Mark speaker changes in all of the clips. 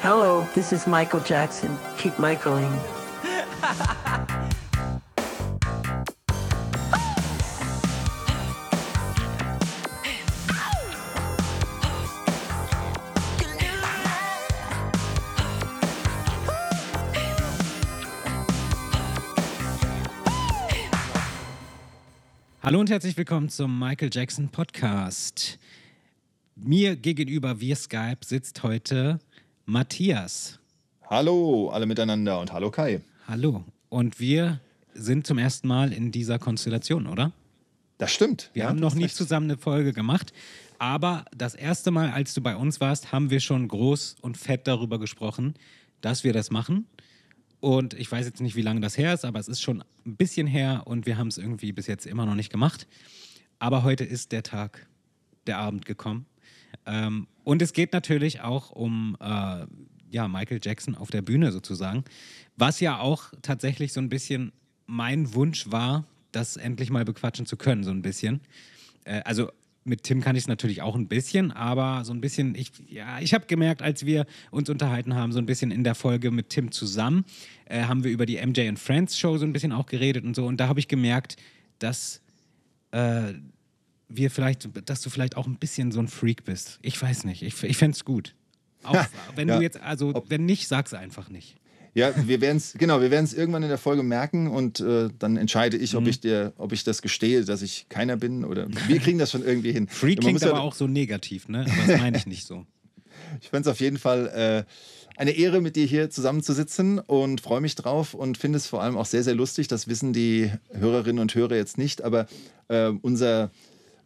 Speaker 1: Hello, this is Michael Jackson. Keep Michaeling.
Speaker 2: Hallo und herzlich willkommen zum Michael Jackson Podcast. Mir gegenüber via Skype sitzt heute Matthias.
Speaker 3: Hallo alle miteinander und hallo Kai.
Speaker 2: Hallo. Und wir sind zum ersten Mal in dieser Konstellation, oder?
Speaker 3: Das stimmt.
Speaker 2: Wir
Speaker 3: ja,
Speaker 2: haben noch
Speaker 3: recht.
Speaker 2: zusammen eine Folge gemacht, aber das erste Mal, als du bei uns warst, haben wir schon groß und fett darüber gesprochen, dass wir das machen. Und ich weiß jetzt nicht, wie lange das her ist, aber es ist schon ein bisschen her und wir haben es irgendwie bis jetzt immer noch nicht gemacht. Aber heute ist der Tag, der Abend gekommen. Ähm, und es geht natürlich auch um äh, ja, Michael Jackson auf der Bühne sozusagen, was ja auch tatsächlich so ein bisschen mein Wunsch war, das endlich mal bequatschen zu können, so ein bisschen. Äh, also mit Tim kann ich es natürlich auch ein bisschen, aber so ein bisschen, ich, ja, ich habe gemerkt, als wir uns unterhalten haben, so ein bisschen in der Folge mit Tim zusammen, äh, haben wir über die MJ and Friends Show so ein bisschen auch geredet und so. Und da habe ich gemerkt, dass äh, wir vielleicht, dass du vielleicht auch ein bisschen so ein Freak bist. Ich weiß nicht. Ich, ich fände es gut. Auch wenn
Speaker 3: Ja.
Speaker 2: du jetzt, also wenn nicht, sag's einfach nicht.
Speaker 3: Ja, wir werden es genau, wir werden es irgendwann in der Folge merken und äh, dann entscheide ich,
Speaker 2: Mhm.
Speaker 3: ob ich dir, ob ich das gestehe, dass ich keiner bin oder wir kriegen das schon irgendwie hin.
Speaker 2: Freak klingt
Speaker 3: muss ja-
Speaker 2: aber auch so negativ, ne? Aber das meine ich nicht so.
Speaker 3: Ich fände es auf jeden Fall äh, eine Ehre, mit dir hier zusammenzusitzen und freue mich drauf und finde es vor allem auch sehr, sehr lustig. Das wissen die Hörerinnen und Hörer jetzt nicht, aber äh, unser,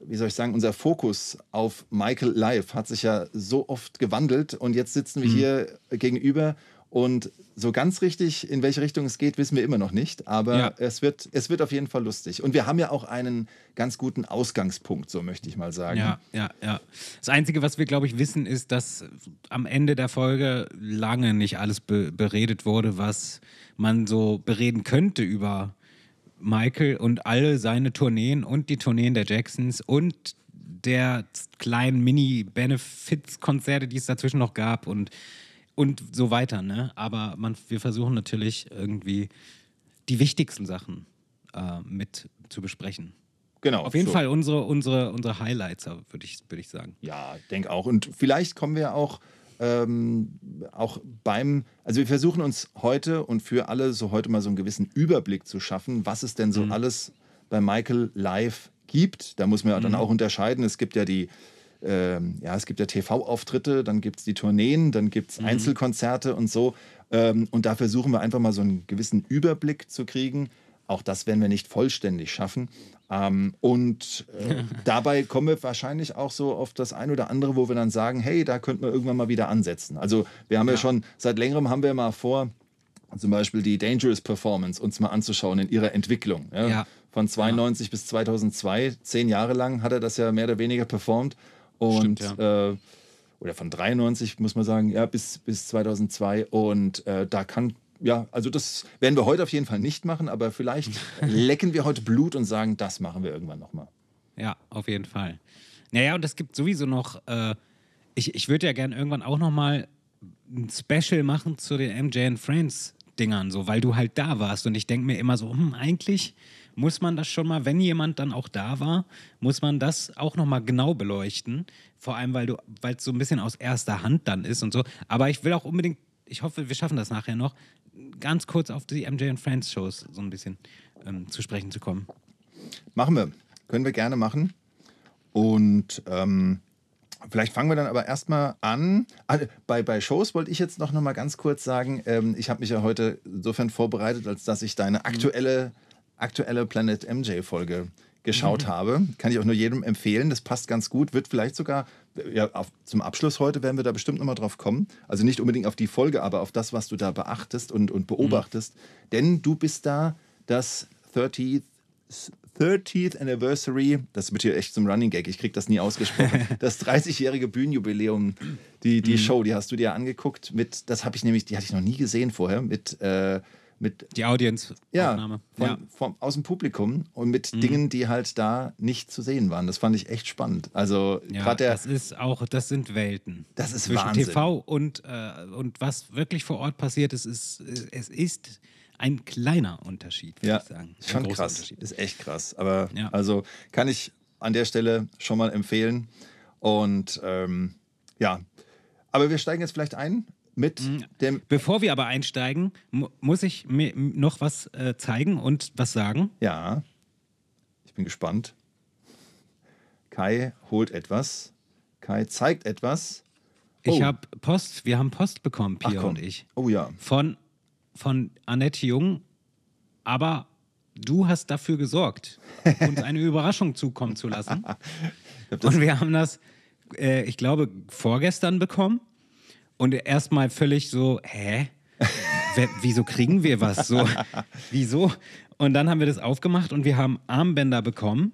Speaker 3: wie soll ich sagen, unser Fokus auf Michael Live hat sich ja so oft gewandelt und jetzt sitzen wir hier gegenüber und so ganz richtig, in welche Richtung es geht, wissen wir immer noch nicht. Aber
Speaker 2: Ja.
Speaker 3: es, wird, es wird auf jeden Fall lustig. Und wir haben ja auch einen ganz guten Ausgangspunkt, so möchte ich mal sagen.
Speaker 2: Ja, ja, ja. Das Einzige, was wir, glaube ich, wissen, ist, dass am Ende der Folge lange nicht alles be beredet wurde, was man so bereden könnte über Michael und alle seine Tourneen und die Tourneen der Jacksons und der kleinen Mini-Benefits-Konzerte, die es dazwischen noch gab und, und so weiter. Ne? Aber man, wir versuchen natürlich irgendwie die wichtigsten Sachen äh, mit zu besprechen.
Speaker 3: Genau.
Speaker 2: Auf jeden
Speaker 3: so.
Speaker 2: Fall unsere, unsere, unsere Highlights, würde ich, würd ich sagen.
Speaker 3: Ja, denke auch. Und vielleicht kommen wir auch, ähm, auch beim, also wir versuchen uns heute und für alle so heute mal so einen gewissen Überblick zu schaffen, was es denn so alles bei Michael live gibt. Da muss man ja dann auch unterscheiden. Es gibt ja die, ähm, ja, es gibt ja TV-Auftritte, dann gibt es die Tourneen, dann gibt es Einzelkonzerte und so. Ähm, und da versuchen wir einfach mal so einen gewissen Überblick zu kriegen. Auch das werden wir nicht vollständig schaffen. Ähm, und äh, dabei kommen wir wahrscheinlich auch so auf das ein oder andere, wo wir dann sagen, hey, da könnten wir irgendwann mal wieder ansetzen. Also wir haben ja, schon, seit längerem haben wir mal vor, zum Beispiel die Dangerous Performance uns mal anzuschauen in ihrer Entwicklung. Ja?
Speaker 2: Ja.
Speaker 3: Von 92 bis 2002, zehn Jahre lang hat er das ja mehr oder weniger performt. Und
Speaker 2: Stimmt,
Speaker 3: äh, oder von 93 muss man sagen, ja, bis, bis 2002. Und äh, da kann, ja, also das werden wir heute auf jeden Fall nicht machen, aber vielleicht lecken wir heute Blut und sagen, das machen wir irgendwann nochmal.
Speaker 2: Ja, auf jeden Fall. Naja, und es gibt sowieso noch, äh, ich, ich würde ja gerne irgendwann auch noch mal ein Special machen zu den MJ and Friends Dingern, so, weil du halt da warst. Und ich denke mir immer so, hm, eigentlich muss man das schon mal, wenn jemand dann auch da war, muss man das auch noch mal genau beleuchten. Vor allem, weil du, weil es so ein bisschen aus erster Hand dann ist und so. Aber ich will auch unbedingt, ich hoffe, wir schaffen das nachher noch, ganz kurz auf die MJ and Friends Shows so ein bisschen ähm, zu sprechen zu kommen.
Speaker 3: Machen wir. Können wir gerne machen. Und ähm, vielleicht fangen wir dann aber erstmal an. Ah, bei, bei Shows wollte ich jetzt noch, noch mal ganz kurz sagen, ähm, ich habe mich ja heute insofern vorbereitet, als dass ich deine aktuelle, aktuelle Planet MJ-Folge geschaut habe. Kann ich auch nur jedem empfehlen. Das passt ganz gut. Wird vielleicht sogar, ja, auf, zum Abschluss heute werden wir da bestimmt nochmal drauf kommen. Also nicht unbedingt auf die Folge, aber auf das, was du da beachtest und, und beobachtest. Denn du bist da das 30th 30th Anniversary, das wird hier echt zum Running Gag, ich krieg das nie ausgesprochen, das 30-jährige Bühnenjubiläum, die, die Show, die hast du dir angeguckt mit, das habe ich nämlich, die hatte ich noch nie gesehen vorher, mit, äh, mit
Speaker 2: Die Audience.
Speaker 3: ja, von,
Speaker 2: ja.
Speaker 3: Vom, aus dem Publikum und mit Dingen, die halt da nicht zu sehen waren. Das fand ich echt spannend. Also
Speaker 2: Ja,
Speaker 3: gerade
Speaker 2: das ist auch, das sind Welten.
Speaker 3: Das ist
Speaker 2: Zwischen
Speaker 3: Wahnsinn.
Speaker 2: TV und, äh, und was wirklich vor Ort passiert ist, ist, es ist ein kleiner Unterschied, würde
Speaker 3: ja,
Speaker 2: ich sagen.
Speaker 3: ist
Speaker 2: Ein
Speaker 3: schon krass. Ist echt krass. Aber
Speaker 2: Ja.
Speaker 3: also kann ich an der Stelle schon mal empfehlen. Und ähm, ja, aber wir steigen jetzt vielleicht ein mit
Speaker 2: Mhm.
Speaker 3: dem,
Speaker 2: Bevor wir aber einsteigen, mu muss ich mir noch was äh, zeigen und was sagen.
Speaker 3: ja, ich bin gespannt. Kai holt etwas. Kai zeigt etwas.
Speaker 2: Ich
Speaker 3: Oh.
Speaker 2: habe Post, wir haben Post bekommen, Pia und ich.
Speaker 3: Oh ja.
Speaker 2: Von, von Annette Jung, aber du hast dafür gesorgt, uns eine Überraschung zukommen zu lassen.
Speaker 3: Ich
Speaker 2: Und wir haben das, äh, ich glaube, vorgestern bekommen. Und erstmal völlig so, hä? Wieso kriegen wir was? So, wieso? Und dann haben wir das aufgemacht und wir haben Armbänder bekommen.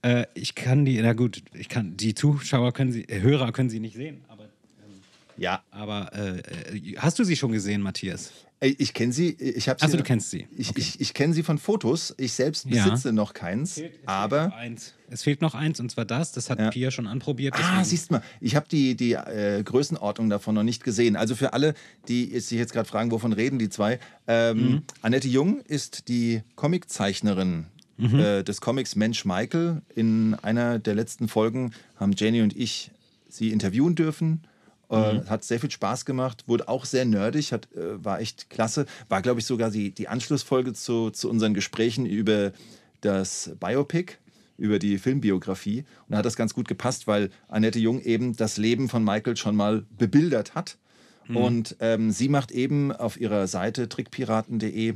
Speaker 2: Äh, ich kann die, na gut, ich kann, die Zuschauer können sie, äh, Hörer können sie nicht sehen, aber,
Speaker 3: ja,
Speaker 2: aber äh, äh, hast du sie schon gesehen, Matthias?
Speaker 3: Ey, ich kenne sie. Ich habe
Speaker 2: Achso, du kennst sie.
Speaker 3: Ich, ich, ich kenne sie von Fotos. Ich selbst
Speaker 2: Ja.
Speaker 3: besitze noch keins. aber
Speaker 2: Eins. Es fehlt noch eins und zwar das. Das hat
Speaker 3: Ja.
Speaker 2: Pia schon anprobiert.
Speaker 3: Ah,
Speaker 2: deswegen-
Speaker 3: siehst du mal, ich habe die, die äh, Größenordnung davon noch nicht gesehen. Also für alle, die sich jetzt gerade fragen, wovon reden die zwei. Ähm,
Speaker 2: Mhm.
Speaker 3: Annette Jung ist die Comiczeichnerin
Speaker 2: Mhm.
Speaker 3: äh, des Comics Mensch Michael. In einer der letzten Folgen haben Jenny und ich sie interviewen dürfen. Äh,
Speaker 2: Mhm.
Speaker 3: Hat sehr viel Spaß gemacht, wurde auch sehr nerdig, hat, äh, war echt klasse. War, glaube ich, sogar die, die Anschlussfolge zu, zu unseren Gesprächen über das Biopic, über die Filmbiografie. Und da hat das ganz gut gepasst, weil Annette Jung eben das Leben von Michael schon mal bebildert hat. Und ähm, sie macht eben auf ihrer Seite trickpiraten.de,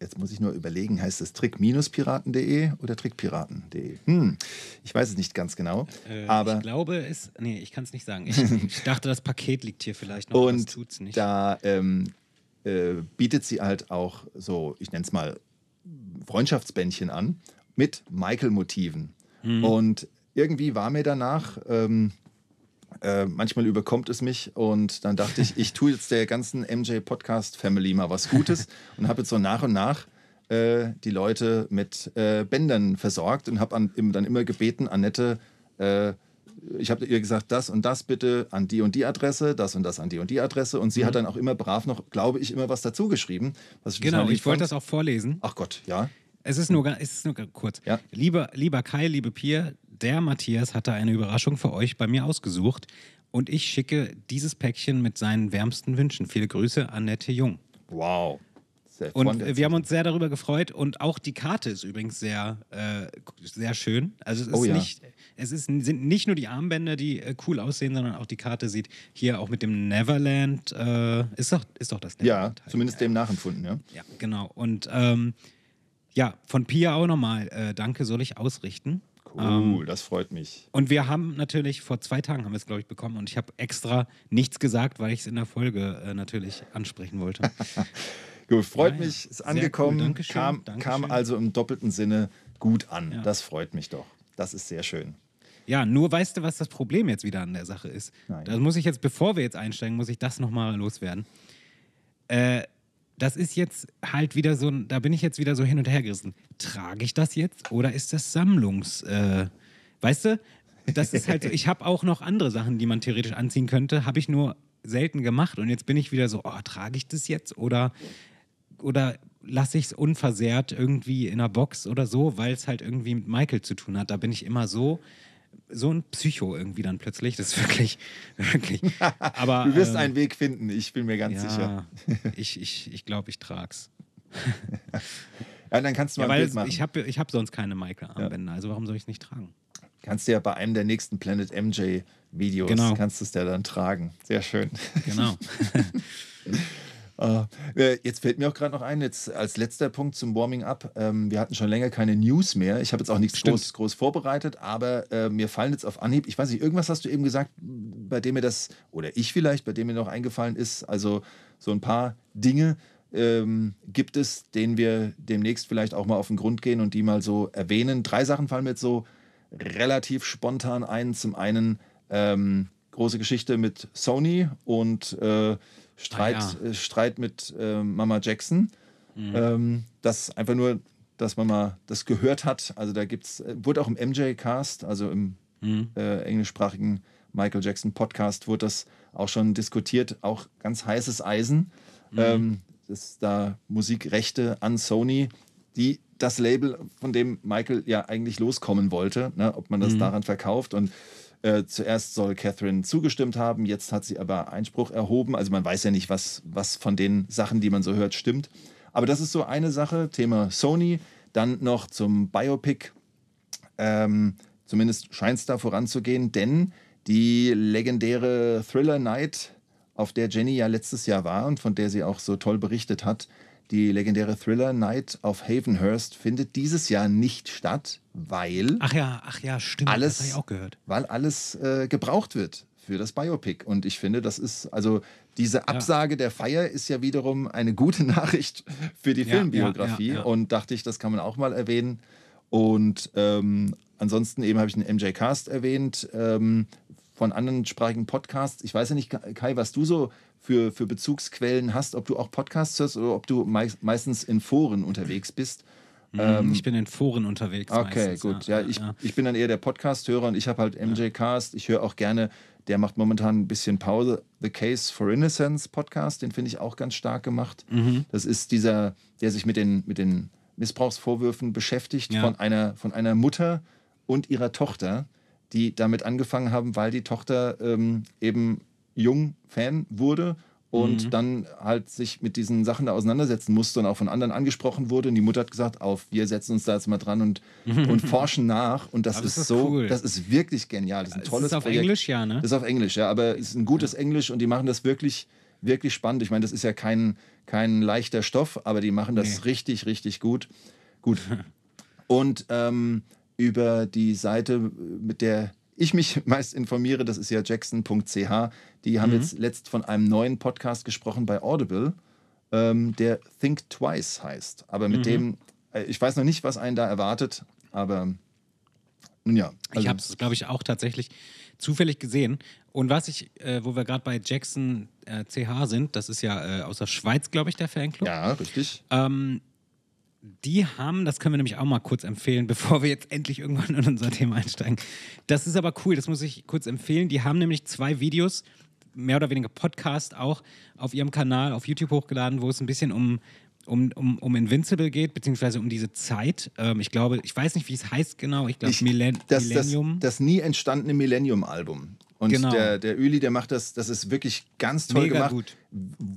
Speaker 3: jetzt muss ich nur überlegen, heißt es trick-piraten.de oder trickpiraten.de? Hm, ich weiß es nicht ganz genau.
Speaker 2: Äh,
Speaker 3: aber
Speaker 2: ich glaube, es. Nee, ich kann es nicht sagen. Ich, ich dachte, das Paket liegt hier vielleicht noch.
Speaker 3: Und
Speaker 2: tut's nicht.
Speaker 3: da ähm, äh, bietet sie halt auch so, ich nenne es mal, Freundschaftsbändchen an mit Michael-Motiven.
Speaker 2: Mhm.
Speaker 3: Und irgendwie war mir danach, ähm, äh, manchmal überkommt es mich und dann dachte ich, ich tue jetzt der ganzen MJ-Podcast-Family mal was Gutes und habe jetzt so nach und nach äh, die Leute mit äh, Bändern versorgt und habe dann immer gebeten, Annette, äh, ich habe ihr gesagt, das und das bitte an die und die Adresse, das und das an die und die Adresse. Und sie hat dann auch immer brav noch, glaube ich, immer was dazu geschrieben. Was ich
Speaker 2: Mhm. genau, ich wollte das auch vorlesen.
Speaker 3: Ach Gott, ja.
Speaker 2: Es ist nur, es ist nur kurz.
Speaker 3: Ja.
Speaker 2: Lieber, lieber Kai, liebe Pia, der Matthias hatte eine Überraschung für euch bei mir ausgesucht. Und ich schicke dieses Päckchen mit seinen wärmsten Wünschen. Viele Grüße, Annette Jung.
Speaker 3: Wow. Sehr
Speaker 2: Und wir haben uns sehr darüber gefreut. Und auch die Karte ist übrigens sehr, äh, sehr schön. Also es ist,
Speaker 3: Oh ja.
Speaker 2: nicht, es ist, sind nicht nur die Armbänder, die äh, cool aussehen, sondern auch die Karte sieht hier auch mit dem Neverland. Äh, ist, doch, ist doch das
Speaker 3: ja,
Speaker 2: Neverland. halt.
Speaker 3: zumindest dem nachempfunden, ja.
Speaker 2: Ja, genau. Und ähm, ja, von Pia auch nochmal äh, Danke soll ich ausrichten.
Speaker 3: Cool, das freut mich.
Speaker 2: Und wir haben natürlich, vor zwei Tagen haben wir es, glaube ich, bekommen und ich habe extra nichts gesagt, weil ich es in der Folge äh, natürlich ansprechen wollte.
Speaker 3: Gut, freut
Speaker 2: Ja,
Speaker 3: mich, ist angekommen,
Speaker 2: cool, Dankeschön,
Speaker 3: kam,
Speaker 2: Dankeschön.
Speaker 3: kam also im doppelten Sinne gut an.
Speaker 2: Ja.
Speaker 3: Das freut mich doch. Das ist sehr schön.
Speaker 2: Ja, nur weißt du, was das Problem jetzt wieder an der Sache ist?
Speaker 3: Nein.
Speaker 2: Da muss ich jetzt, bevor wir jetzt einsteigen, muss ich das nochmal loswerden. Äh, das ist jetzt halt wieder so, da bin ich jetzt wieder so hin und her gerissen. Trage ich das jetzt oder ist das Sammlungs... Äh, weißt du, das ist halt so, ich habe auch noch andere Sachen, die man theoretisch anziehen könnte, habe ich nur selten gemacht und jetzt bin ich wieder so, oh, trage ich das jetzt oder, oder lasse ich es unversehrt irgendwie in einer Box oder so, weil es halt irgendwie mit Michael zu tun hat. Da bin ich immer so, so ein Psycho irgendwie dann plötzlich. Das ist wirklich, wirklich. Aber,
Speaker 3: Du wirst
Speaker 2: ähm,
Speaker 3: einen Weg finden, ich bin mir ganz sicher.
Speaker 2: ja, ich, ich, ich glaube, ich trag's.
Speaker 3: Ja, dann kannst du mal
Speaker 2: Ja,
Speaker 3: ein Bild machen.
Speaker 2: ich habe ich hab sonst keine Michael-Armbänder, also warum soll ich es nicht tragen?
Speaker 3: kannst du ja bei einem der nächsten Planet MJ Videos,
Speaker 2: Genau.
Speaker 3: kannst du es ja dann tragen. Sehr schön.
Speaker 2: Genau.
Speaker 3: Ah, äh, jetzt fällt mir auch gerade noch ein, jetzt als letzter Punkt zum Warming Up. Ähm, wir hatten schon länger keine News mehr. Ich habe jetzt auch nichts groß, groß vorbereitet, aber äh, mir fallen jetzt auf Anhieb, ich weiß nicht, irgendwas hast du eben gesagt, bei dem mir das, oder ich vielleicht, bei dem mir noch eingefallen ist, also so ein paar Dinge ähm, gibt es, denen wir demnächst vielleicht auch mal auf den Grund gehen und die mal so erwähnen. Drei Sachen fallen mir jetzt so relativ spontan ein. Zum einen ähm, große Geschichte mit Sony und äh, Streit,
Speaker 2: Ah, ja.
Speaker 3: äh, Streit mit äh, Mama Jackson.
Speaker 2: Mhm.
Speaker 3: Ähm, das einfach nur, dass man mal das gehört hat. Also da gibt's, äh, wurde auch im MJ-Cast, also im
Speaker 2: Mhm.
Speaker 3: äh, englischsprachigen Michael Jackson Podcast, wurde das auch schon diskutiert. Auch ganz heißes Eisen.
Speaker 2: Mhm.
Speaker 3: Ähm, das ist da Musikrechte an Sony, die das Label, von dem Michael ja eigentlich loskommen wollte, ne, ob man das
Speaker 2: Mhm.
Speaker 3: daran verkauft. Und äh, zuerst soll Catherine zugestimmt haben, jetzt hat sie aber Einspruch erhoben. Also man weiß ja nicht, was, was von den Sachen, die man so hört, stimmt. Aber das ist so eine Sache, Thema Sony. Dann noch zum Biopic. Ähm, zumindest scheint es da voranzugehen, denn die legendäre Thriller Night, auf der Jenny ja letztes Jahr war und von der sie auch so toll berichtet hat, die legendäre Thriller Night auf Havenhurst findet dieses Jahr nicht statt, weil
Speaker 2: Ach ja, ach ja, stimmt.
Speaker 3: alles,
Speaker 2: Das habe ich auch gehört.
Speaker 3: weil alles äh, gebraucht wird für das Biopic. Und ich finde, das ist, also diese Absage der Feier ist ja wiederum eine gute Nachricht für die
Speaker 2: Ja,
Speaker 3: Filmbiografie.
Speaker 2: ja, ja, ja.
Speaker 3: Und dachte ich, das kann man auch mal erwähnen. Und ähm, ansonsten eben habe ich einen MJ Cast erwähnt ähm, von anderen sprachigen Podcasts. Ich weiß ja nicht, Kai, was du so für, für Bezugsquellen hast, ob du auch Podcasts hörst oder ob du meist, meistens in Foren unterwegs bist.
Speaker 2: Ähm, ich bin in Foren unterwegs.
Speaker 3: Okay,
Speaker 2: meistens,
Speaker 3: gut. Ja, ich, ich bin dann eher der Podcast-Hörer und ich habe halt MJ Cast. Ich höre auch gerne, der macht momentan ein bisschen Pause, The Case for Innocence Podcast, den finde ich auch ganz stark gemacht.
Speaker 2: Mhm.
Speaker 3: Das ist dieser, der sich mit den, mit den Missbrauchsvorwürfen beschäftigt
Speaker 2: Ja.
Speaker 3: von, einer, von einer Mutter und ihrer Tochter, die damit angefangen haben, weil die Tochter ähm, eben jung Fan wurde und
Speaker 2: Mhm.
Speaker 3: dann halt sich mit diesen Sachen da auseinandersetzen musste und auch von anderen angesprochen wurde. Und die Mutter hat gesagt, auf, wir setzen uns da jetzt mal dran und, und forschen nach. Und das ist,
Speaker 2: das ist
Speaker 3: so,
Speaker 2: cool.
Speaker 3: das ist wirklich genial. Das ist ein
Speaker 2: Ist
Speaker 3: tolles
Speaker 2: das auf
Speaker 3: Projekt.
Speaker 2: Englisch, ja, ne?
Speaker 3: Das ist auf Englisch, ja, aber es ist ein gutes Englisch und die machen das wirklich, wirklich spannend. Ich meine, das ist ja kein, kein leichter Stoff, aber die machen das
Speaker 2: Nee.
Speaker 3: richtig, richtig gut. Gut. Und ähm, über die Seite, mit der ich mich meist informiere, das ist ja jackson.ch, die haben jetzt letzt von einem neuen Podcast gesprochen bei Audible, ähm, der Think Twice heißt. Aber mit dem, äh, ich weiß noch nicht, was einen da erwartet, aber nun ja.
Speaker 2: Ich
Speaker 3: also-
Speaker 2: habe es, glaube ich, auch tatsächlich zufällig gesehen. Und was ich, äh, wo wir gerade bei Jackson äh, CH sind, das ist ja äh, aus der Schweiz, glaube ich, der Fanclub.
Speaker 3: Ja, richtig.
Speaker 2: Ähm, die haben, das können wir nämlich auch mal kurz empfehlen, bevor wir jetzt endlich irgendwann in unser Thema einsteigen. Das ist aber cool, das muss ich kurz empfehlen. Die haben nämlich zwei Videos, mehr oder weniger Podcast auch, auf ihrem Kanal auf YouTube hochgeladen, wo es ein bisschen um, um, um, um Invincible geht, beziehungsweise um diese Zeit. Ähm, ich glaube, ich weiß nicht, wie es heißt genau. Ich glaube,
Speaker 3: Ich-
Speaker 2: Millen
Speaker 3: das, das,
Speaker 2: Millennium.
Speaker 3: das nie entstandene Millennium-Album. Und
Speaker 2: Genau.
Speaker 3: der, der Öli, der macht das, das ist wirklich ganz toll
Speaker 2: Mega
Speaker 3: gemacht.
Speaker 2: gut.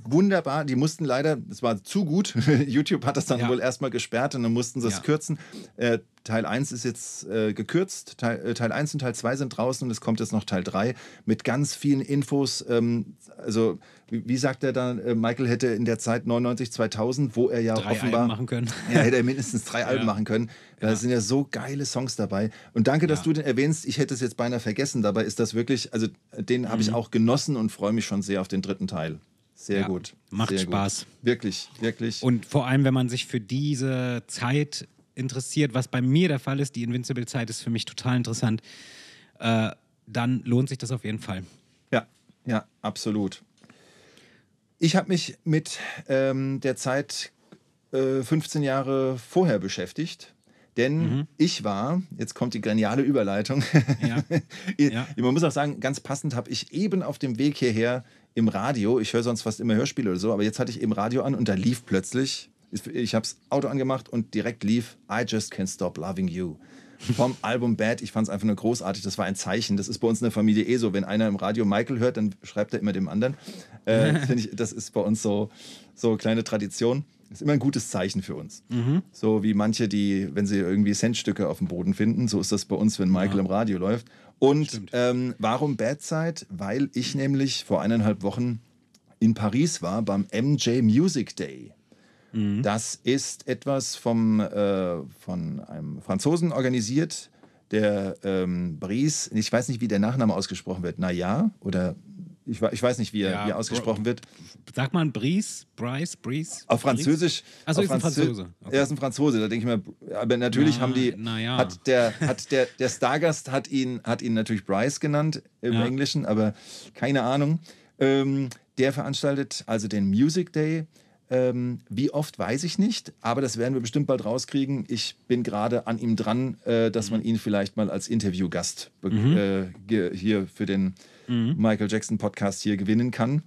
Speaker 3: Wunderbar. Die mussten leider, das war zu gut. YouTube hat das dann
Speaker 2: Ja.
Speaker 3: wohl erstmal gesperrt und dann mussten sie es
Speaker 2: Ja.
Speaker 3: kürzen. Äh, Teil 1 ist jetzt äh, gekürzt. Teil, äh, Teil 1 und Teil 2 sind draußen und es kommt jetzt noch Teil 3 mit ganz vielen Infos. Ähm, also, wie, wie sagt er dann, äh, Michael hätte in der Zeit 99, 2000, wo er ja
Speaker 2: drei
Speaker 3: offenbar
Speaker 2: Alben machen können.
Speaker 3: ja, hätte er mindestens drei Alben machen können. Da sind ja so geile Songs dabei. Und danke, dass du den erwähnst. Ich hätte es jetzt beinahe vergessen. Dabei ist das wirklich, also den habe ich auch genossen und freue mich schon sehr auf den dritten Teil. Sehr
Speaker 2: Mhm. Ja,
Speaker 3: gut.
Speaker 2: macht
Speaker 3: sehr
Speaker 2: Spaß.
Speaker 3: Gut. Wirklich, wirklich.
Speaker 2: Und vor allem, wenn man sich für diese Zeit interessiert, was bei mir der Fall ist, die Invincible-Zeit ist für mich total interessant, äh, dann lohnt sich das auf jeden Fall.
Speaker 3: Ja, ja, absolut. Ich habe mich mit ähm, der Zeit äh, 15 Jahre vorher beschäftigt. Denn ich war, jetzt kommt die geniale Überleitung.
Speaker 2: Ja. Ja.
Speaker 3: Man muss auch sagen, ganz passend habe ich eben auf dem Weg hierher im Radio, ich höre sonst fast immer Hörspiele oder so, aber jetzt hatte ich eben Radio an und da lief plötzlich, ich habe das Auto angemacht und direkt lief I Just Can't Stop Loving You. Vom Album Bad, ich fand es einfach nur großartig, das war ein Zeichen. Das ist bei uns in der Familie eh so, wenn einer im Radio Michael hört, dann schreibt er immer dem anderen. Äh, ich, das ist bei uns so, so kleine Tradition. Ist immer ein gutes Zeichen für uns. So wie manche, die, wenn sie irgendwie Centstücke auf dem Boden finden, so ist das bei uns, wenn Michael im Radio läuft. Und ähm, warum Bad Side? Weil ich nämlich vor eineinhalb Wochen in Paris war beim MJ Music Day. Das ist etwas vom, äh, von einem Franzosen organisiert, der ähm, Brice, ich weiß nicht, wie der Nachname ausgesprochen wird, Naya oder ich, ich weiß nicht, wie er,
Speaker 2: Ja,
Speaker 3: wie er ausgesprochen wird.
Speaker 2: Sagt man Bries, Bryce, Bries?
Speaker 3: Auf Französisch.
Speaker 2: Achso, ist ein Franzose. Okay.
Speaker 3: Er ist ein Franzose, da denke ich mir, aber natürlich
Speaker 2: Na,
Speaker 3: haben die,
Speaker 2: ja.
Speaker 3: hat der, hat der, der Stargast hat ihn, hat ihn natürlich Bryce genannt im
Speaker 2: Ja.
Speaker 3: Englischen, aber keine Ahnung. Ähm, der veranstaltet also den Music Day. Ähm, wie oft weiß ich nicht, aber das werden wir bestimmt bald rauskriegen. Ich bin gerade an ihm dran, äh, dass man ihn vielleicht mal als Interviewgast be- äh, hier für den Michael Jackson Podcast hier gewinnen kann.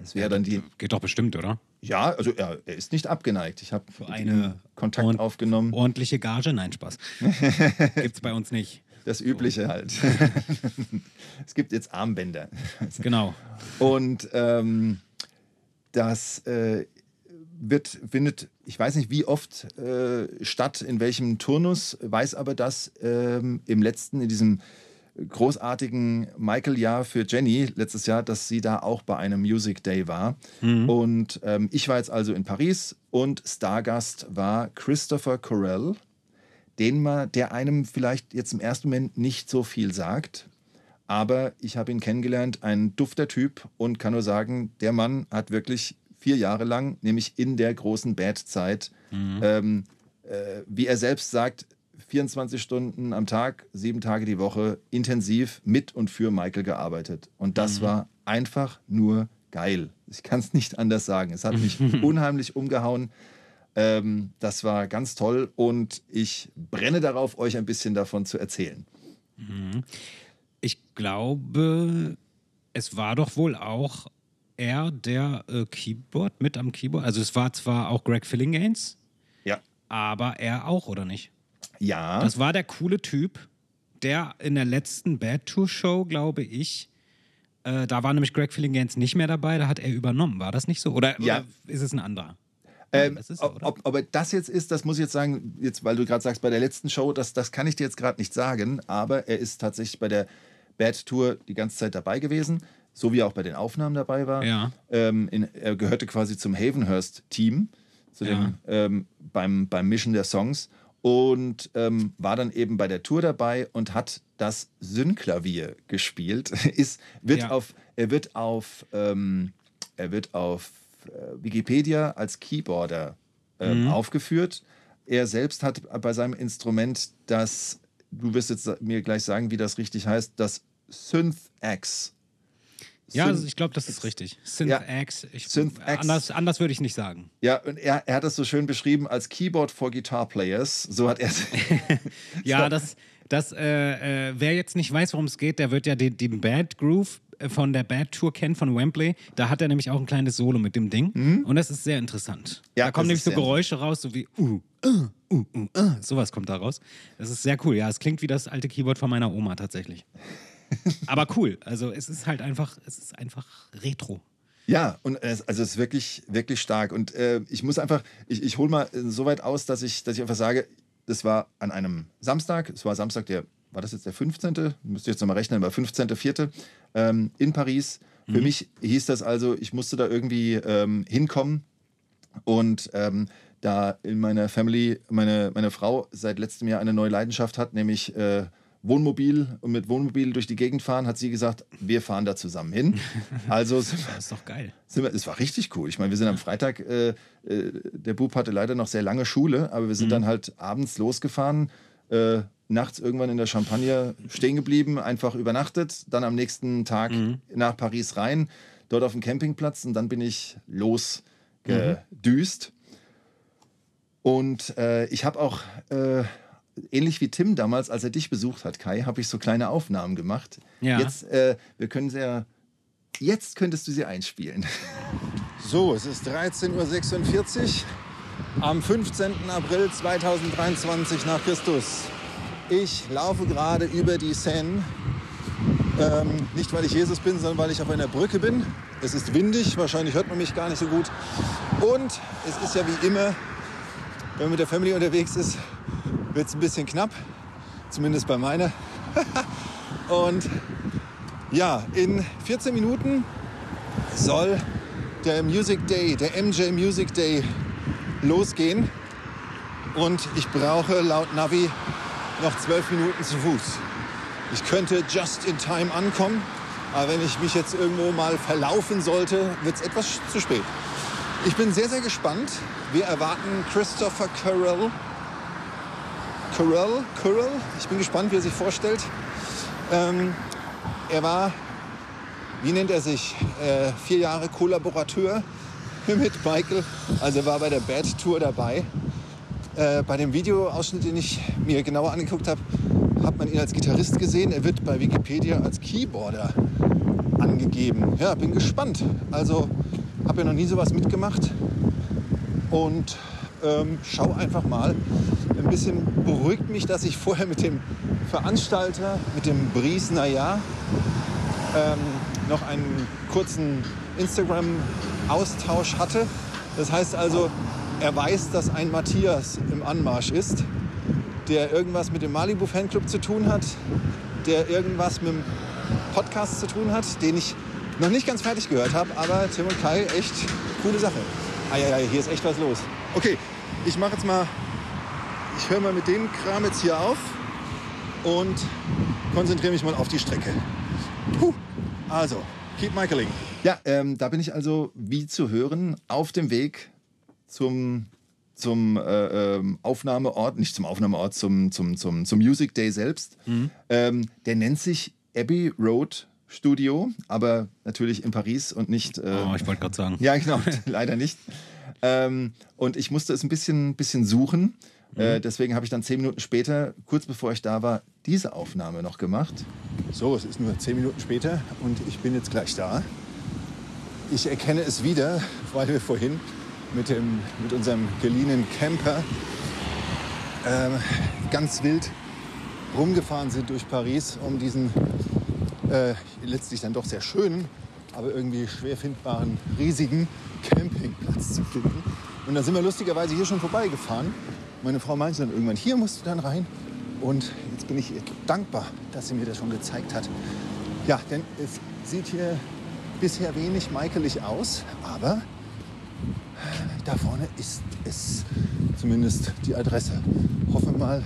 Speaker 3: Das wäre dann die.
Speaker 2: Geht doch bestimmt, oder?
Speaker 3: Ja, also er, er ist nicht abgeneigt. Ich habe
Speaker 2: eine
Speaker 3: Kontakt
Speaker 2: Ord-
Speaker 3: aufgenommen.
Speaker 2: Ordentliche Gage? Nein, Spaß. Gibt's bei uns nicht.
Speaker 3: Das Übliche halt. es gibt jetzt Armbänder.
Speaker 2: Genau.
Speaker 3: Und ähm, das äh, wird, findet, ich weiß nicht wie oft äh, statt, in welchem Turnus, weiß aber, dass ähm, im letzten, in diesem großartigen Michael-Jahr für Jenny letztes Jahr, dass sie da auch bei einem Music Day war. Und ähm, ich war jetzt also in Paris und Stargast war Christopher Corell, den man, der einem vielleicht jetzt im ersten Moment nicht so viel sagt. Aber ich habe ihn kennengelernt, ein dufter Typ und kann nur sagen, der Mann hat wirklich vier Jahre lang, nämlich in der großen Bad-Zeit, ähm, äh, wie er selbst sagt, 24 Stunden am Tag, sieben Tage die Woche intensiv mit und für Michael gearbeitet. Und das war einfach nur geil. Ich kann es nicht anders sagen. Es hat mich unheimlich umgehauen. Ähm, das war ganz toll und ich brenne darauf, euch ein bisschen davon zu erzählen.
Speaker 2: Ich glaube, es war doch wohl auch er, der äh, Keyboard mit am Keyboard. Also es war zwar auch Greg Fillinganes,
Speaker 3: Ja.
Speaker 2: aber er auch, oder nicht?
Speaker 3: Ja.
Speaker 2: Das war der coole Typ, der in der letzten Bad Tour Show, glaube ich, äh, da war nämlich Greg Fillinganes nicht mehr dabei, da hat er übernommen. War das nicht so? Oder,
Speaker 3: Ja.
Speaker 2: oder ist es ein anderer?
Speaker 3: Ähm, ob,
Speaker 2: oder?
Speaker 3: ob, ob das jetzt ist, das muss ich jetzt sagen, jetzt, weil du gerade sagst, bei der letzten Show, das, das kann ich dir jetzt gerade nicht sagen, aber er ist tatsächlich bei der Bad Tour die ganze Zeit dabei gewesen, so wie er auch bei den Aufnahmen dabei war.
Speaker 2: Ja.
Speaker 3: Ähm, in, er gehörte quasi zum Havenhurst-Team, zu dem, ähm, beim, beim Mischen der Songs und ähm, war dann eben bei der Tour dabei und hat das Synclavier gespielt. ist, wird
Speaker 2: Ja.
Speaker 3: auf, er wird auf, ähm, er wird auf äh, Wikipedia als Keyboarder ähm, aufgeführt. Er selbst hat bei seinem Instrument das, du wirst jetzt mir gleich sagen, wie das richtig heißt, das Synth-X.
Speaker 2: Ja, also ich glaube, das ist richtig. Synth
Speaker 3: Ja. Synth X.
Speaker 2: Anders, anders würde ich nicht sagen.
Speaker 3: Ja, und er, er hat es so schön beschrieben als Keyboard for Guitar Players. So hat er es.
Speaker 2: Ja, das, das äh, äh, wer jetzt nicht weiß, worum es geht, der wird ja den, den Bad Groove äh, von der Bad Tour kennen, von Wembley. Da hat er nämlich auch ein kleines Solo mit dem Ding. Und das ist sehr interessant.
Speaker 3: Ja,
Speaker 2: da kommen nämlich so Geräusche raus, so wie uh, uh, uh, uh, uh. Sowas kommt da raus. Das ist sehr cool. Ja, es klingt wie das alte Keyboard von meiner Oma tatsächlich. Aber cool. Also es ist halt einfach, es ist einfach Retro.
Speaker 3: Ja, und es, also es ist wirklich, wirklich stark. Und äh, ich muss einfach, ich, ich hole mal äh, so weit aus, dass ich, dass ich einfach sage, das war an einem Samstag, es war Samstag, der, war das jetzt der 15.? Müsst ihr jetzt nochmal rechnen, aber 15.04. Ähm, in Paris. Für mich hieß das also, ich musste da irgendwie ähm, hinkommen. Und ähm, da in meiner Family meine, meine Frau seit letztem Jahr eine neue Leidenschaft hat, nämlich äh, Wohnmobil und mit Wohnmobil durch die Gegend fahren, hat sie gesagt, wir fahren da zusammen hin. Also
Speaker 2: Das ist doch geil.
Speaker 3: sind wir, es war richtig cool. Ich meine, wir sind am Freitag, äh, äh, der Bub hatte leider noch sehr lange Schule, aber wir sind dann halt abends losgefahren, äh, nachts irgendwann in der Champagne stehen geblieben, einfach übernachtet, dann am nächsten Tag nach Paris rein, dort auf dem Campingplatz und dann bin ich losgedüst. Und äh, ich habe auch, äh, ähnlich wie Tim damals, als er dich besucht hat, Kai, habe ich so kleine Aufnahmen gemacht.
Speaker 2: Ja.
Speaker 3: Jetzt, äh, wir können sie ja, jetzt könntest du sie einspielen. So, es ist 13.46 Uhr am 15. April 2023 nach Christus. Ich laufe gerade über die Seine. Ähm, nicht, weil ich Jesus bin, sondern weil ich auf einer Brücke bin. Es ist windig, wahrscheinlich hört man mich gar nicht so gut. Und es ist ja wie immer, wenn man mit der Family unterwegs ist, wird es ein bisschen knapp. Zumindest bei meiner. Und ja, in 14 Minuten soll der Music Day, der MJ Music Day losgehen. Und ich brauche laut Navi noch 12 Minuten zu Fuß. Ich könnte just in time ankommen, aber wenn ich mich jetzt irgendwo mal verlaufen sollte, wird es etwas zu spät. Ich bin sehr, sehr gespannt. Wir erwarten Christopher Carell. Carell? Carell? Ich bin gespannt, wie er sich vorstellt. Ähm, er war wie nennt er sich, äh, vier Jahre Kollaborateur mit Michael. Also er war bei der Bad Tour dabei. Äh, bei dem Videoausschnitt, den ich mir genauer angeguckt habe, hat man ihn als Gitarrist gesehen. Er wird bei Wikipedia als Keyboarder angegeben. Ja, bin gespannt. Also habe ja noch nie sowas mitgemacht und ähm, schau einfach mal. Bisschen beruhigt mich, dass ich vorher mit dem Veranstalter, mit dem Bries Naja, ähm, noch einen kurzen Instagram-Austausch hatte. Das heißt also, er weiß, dass ein Matthias im Anmarsch ist, der irgendwas mit dem Malibu Fanclub zu tun hat, der irgendwas mit dem Podcast zu tun hat, den ich noch nicht ganz fertig gehört habe, aber Tim und Kai, echt coole Sache. Eieiei, hier ist echt was los. Okay, ich mache jetzt mal, ich höre mal mit dem Kram jetzt hier auf und konzentriere mich mal auf die Strecke. Puh. Also, keep Michaeling. Ja, ähm, da bin ich also, wie zu hören, auf dem Weg zum, zum äh, ähm, Aufnahmeort, nicht zum Aufnahmeort, zum, zum, zum, zum Music Day selbst. Ähm, der nennt sich Abbey Road Studio, aber natürlich in Paris und nicht. Äh,
Speaker 2: Oh, ich wollte gerade sagen.
Speaker 3: ja, genau, leider nicht. Ähm, und ich musste es ein bisschen, bisschen suchen. Äh, deswegen habe ich dann zehn Minuten später, kurz bevor ich da war, diese Aufnahme noch gemacht. So, es ist nur zehn Minuten später und ich bin jetzt gleich da. Ich erkenne es wieder, weil wir vorhin mit, dem, mit unserem geliehenen Camper ähm, ganz wild rumgefahren sind durch Paris, um diesen äh, letztlich dann doch sehr schönen, aber irgendwie schwer findbaren, riesigen Campingplatz zu finden. Und da sind wir lustigerweise hier schon vorbeigefahren. Meine Frau meinte dann irgendwann, hier musst du dann rein. Und jetzt bin ich ihr dankbar, dass sie mir das schon gezeigt hat. Ja, denn es sieht hier bisher wenig michaelig aus, aber da vorne ist es zumindest die Adresse. Hoffen wir mal,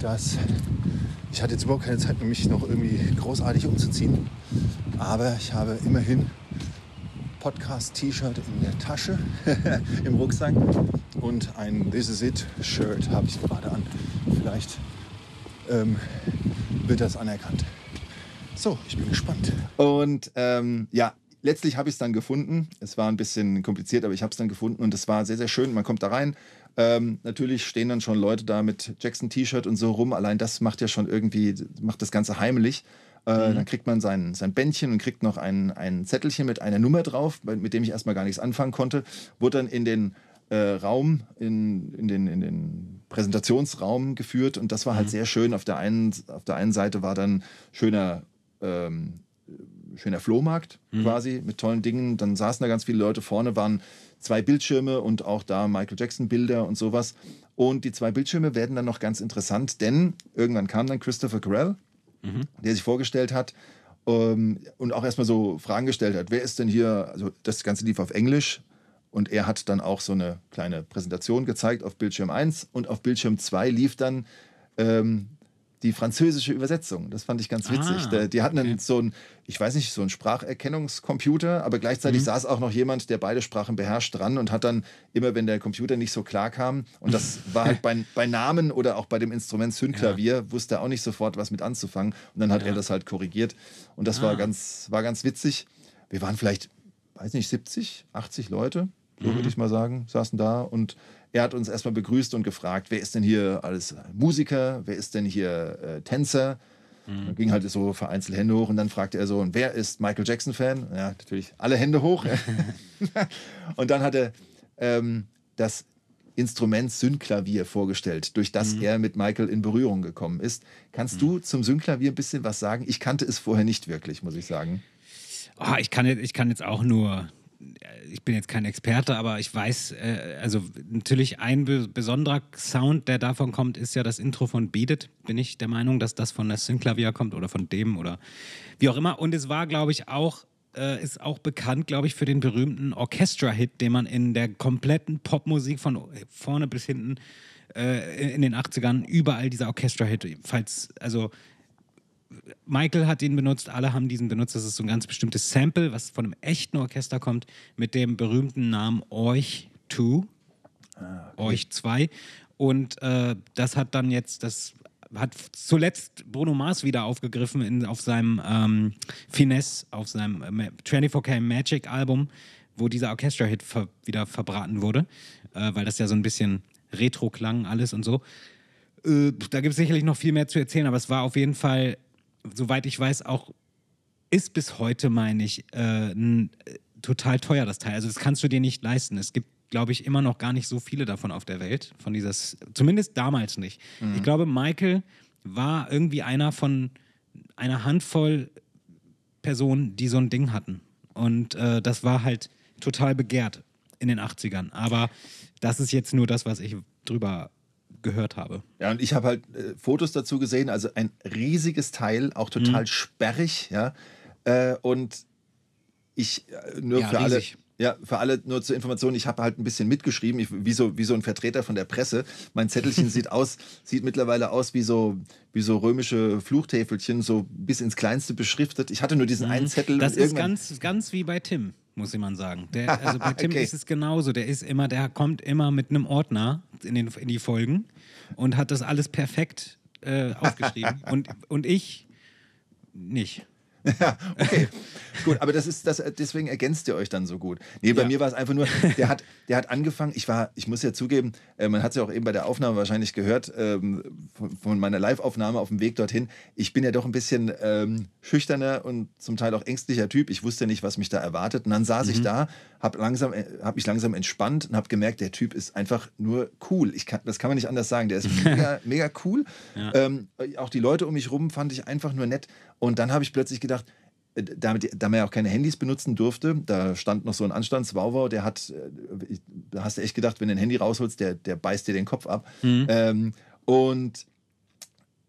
Speaker 3: dass ich hatte jetzt überhaupt keine Zeit, mich noch irgendwie großartig umzuziehen. Aber ich habe immerhin Podcast-T-Shirt in der Tasche, im Rucksack und ein This Is It Shirt habe ich gerade an. Vielleicht ähm, wird das anerkannt. So, ich bin gespannt. Und ähm, ja, letztlich habe ich es dann gefunden. Es war ein bisschen kompliziert, aber ich habe es dann gefunden und es war sehr, sehr schön. Man kommt da rein. Ähm, natürlich stehen dann schon Leute da mit Jackson-T-Shirt und so rum. Allein das macht ja schon irgendwie, macht das Ganze heimelig. Äh, Dann kriegt man sein, sein Bändchen und kriegt noch ein, ein Zettelchen mit einer Nummer drauf, mit dem ich erstmal gar nichts anfangen konnte. Wurde dann in den äh, Raum, in, in, den, in den Präsentationsraum geführt und das war halt sehr schön. Auf der einen, auf der einen Seite war dann schöner ähm, schöner Flohmarkt quasi mit tollen Dingen. Dann saßen da ganz viele Leute. Vorne waren zwei Bildschirme und auch da Michael Jackson Bilder und sowas. Und die zwei Bildschirme werden dann noch ganz interessant, denn irgendwann kam dann Christopher Carell, der sich vorgestellt hat ähm, und auch erstmal so Fragen gestellt hat. Wer ist denn hier? Also das Ganze lief auf Englisch. Und er hat dann auch so eine kleine Präsentation gezeigt auf Bildschirm 1 und auf Bildschirm 2 lief dann ähm, die französische Übersetzung. Das fand ich ganz witzig.
Speaker 2: Ah,
Speaker 3: die hatten
Speaker 2: okay.
Speaker 3: so ein, ich weiß nicht, so einen Spracherkennungscomputer, aber gleichzeitig
Speaker 2: Mhm.
Speaker 3: saß auch noch jemand, der beide Sprachen beherrscht, dran und hat dann immer, wenn der Computer nicht so klar kam, und das war halt bei, bei Namen oder auch bei dem Instrument Synklavier, wusste er auch nicht sofort, was mit anzufangen. Und dann hat
Speaker 2: Ja.
Speaker 3: er das halt korrigiert. Und das war,
Speaker 2: Ah.
Speaker 3: ganz, war ganz witzig. Wir waren vielleicht, weiß nicht, 70, 80 Leute, so
Speaker 2: Mhm.
Speaker 3: würde ich mal sagen, saßen da und er hat uns erstmal begrüßt und gefragt, wer ist denn hier alles Musiker, wer ist denn hier äh, Tänzer?
Speaker 2: Mhm.
Speaker 3: Dann ging halt so vereinzelt Hände hoch und dann fragte er so, und wer ist Michael Jackson-Fan? Ja, natürlich alle Hände hoch. und dann hat er ähm, das Instrument Synclavier vorgestellt, durch das er mit Michael in Berührung gekommen ist. Kannst du zum Synclavier ein bisschen was sagen? Ich kannte es vorher nicht wirklich, muss ich sagen.
Speaker 2: Oh, ich, kann ich kann jetzt auch nur, ich bin jetzt kein Experte, aber ich weiß, äh, also natürlich ein be besonderer Sound, der davon kommt, ist ja das Intro von Beat It. Bin ich der Meinung, dass das von der Synclavier kommt oder von dem oder wie auch immer. Und es war, glaube ich, auch, äh, ist auch bekannt, glaube ich, für den berühmten Orchestra-Hit, den man in der kompletten Popmusik von vorne bis hinten äh, in den 80ern überall dieser Orchestra-Hit, falls, also Michael hat ihn benutzt, alle haben diesen benutzt. Das ist so ein ganz bestimmtes Sample, was von einem echten Orchester kommt, mit dem berühmten Namen Euch 2. Euch 2. Und äh, das hat dann jetzt, das hat zuletzt Bruno Mars wieder aufgegriffen in, auf seinem ähm, Finesse, auf seinem äh, 24K Magic Album, wo dieser Orchestra-Hit ver wieder verbraten wurde, äh, weil das ja so ein bisschen retro klang, alles und so. Äh, da gibt es sicherlich noch viel mehr zu erzählen, aber es war auf jeden Fall, soweit ich weiß, auch ist bis heute, meine ich, äh, n, äh, total teuer, das Teil. Also das kannst du dir nicht leisten. Es gibt, glaube ich, immer noch gar nicht so viele davon auf der Welt. Von dieses, zumindest damals nicht. Ich glaube, Michael war irgendwie einer von einer Handvoll Personen, die so ein Ding hatten. Und äh, das war halt total begehrt in den 80ern. Aber das ist jetzt nur das, was ich drüber gehört habe.
Speaker 3: Ja, und ich habe halt äh, Fotos dazu gesehen, also ein riesiges Teil, auch total
Speaker 2: Mhm.
Speaker 3: sperrig, ja. Äh, und ich, äh, nur
Speaker 2: Ja,
Speaker 3: für
Speaker 2: riesig.
Speaker 3: alle. Ja, für alle nur zur Information, ich habe halt ein bisschen mitgeschrieben, ich, wie, so, wie so ein Vertreter von der Presse. Mein Zettelchen sieht aus, sieht mittlerweile aus wie so, wie so römische Fluchtäfelchen, so bis ins Kleinste beschriftet. Ich hatte nur diesen einen Zettel.
Speaker 2: Mhm. Das ist ganz, ganz wie bei Tim, muss ich mal sagen. Der, also bei Tim
Speaker 3: Okay.
Speaker 2: ist es genauso. Der ist immer, der kommt immer mit einem Ordner in, den, in die Folgen und hat das alles perfekt äh, aufgeschrieben. und, und ich nicht.
Speaker 3: Ja, okay. gut, aber das ist das, deswegen ergänzt ihr euch dann so gut. Nee, bei
Speaker 2: Ja.
Speaker 3: mir war es einfach nur, der hat, der hat angefangen, ich war, ich muss ja zugeben, äh, man hat es ja auch eben bei der Aufnahme wahrscheinlich gehört, ähm, von, von meiner Live-Aufnahme auf dem Weg dorthin. Ich bin ja doch ein bisschen ähm, schüchterner und zum Teil auch ängstlicher Typ. Ich wusste nicht, was mich da erwartet. Und dann saß ich da, habe langsam, äh, hab mich langsam entspannt und habe gemerkt, der Typ ist einfach nur cool. Ich kann, das kann man nicht anders sagen. Der ist mega, mega cool. Ähm, auch die Leute um mich rum fand ich einfach nur nett. Und dann habe ich plötzlich gedacht, äh, damit, da man ja auch keine Handys benutzen durfte, da stand noch so ein Anstandswauwau, der hat, äh, da hast du echt gedacht, wenn du ein Handy rausholst, der, der beißt dir den Kopf ab. Ähm, und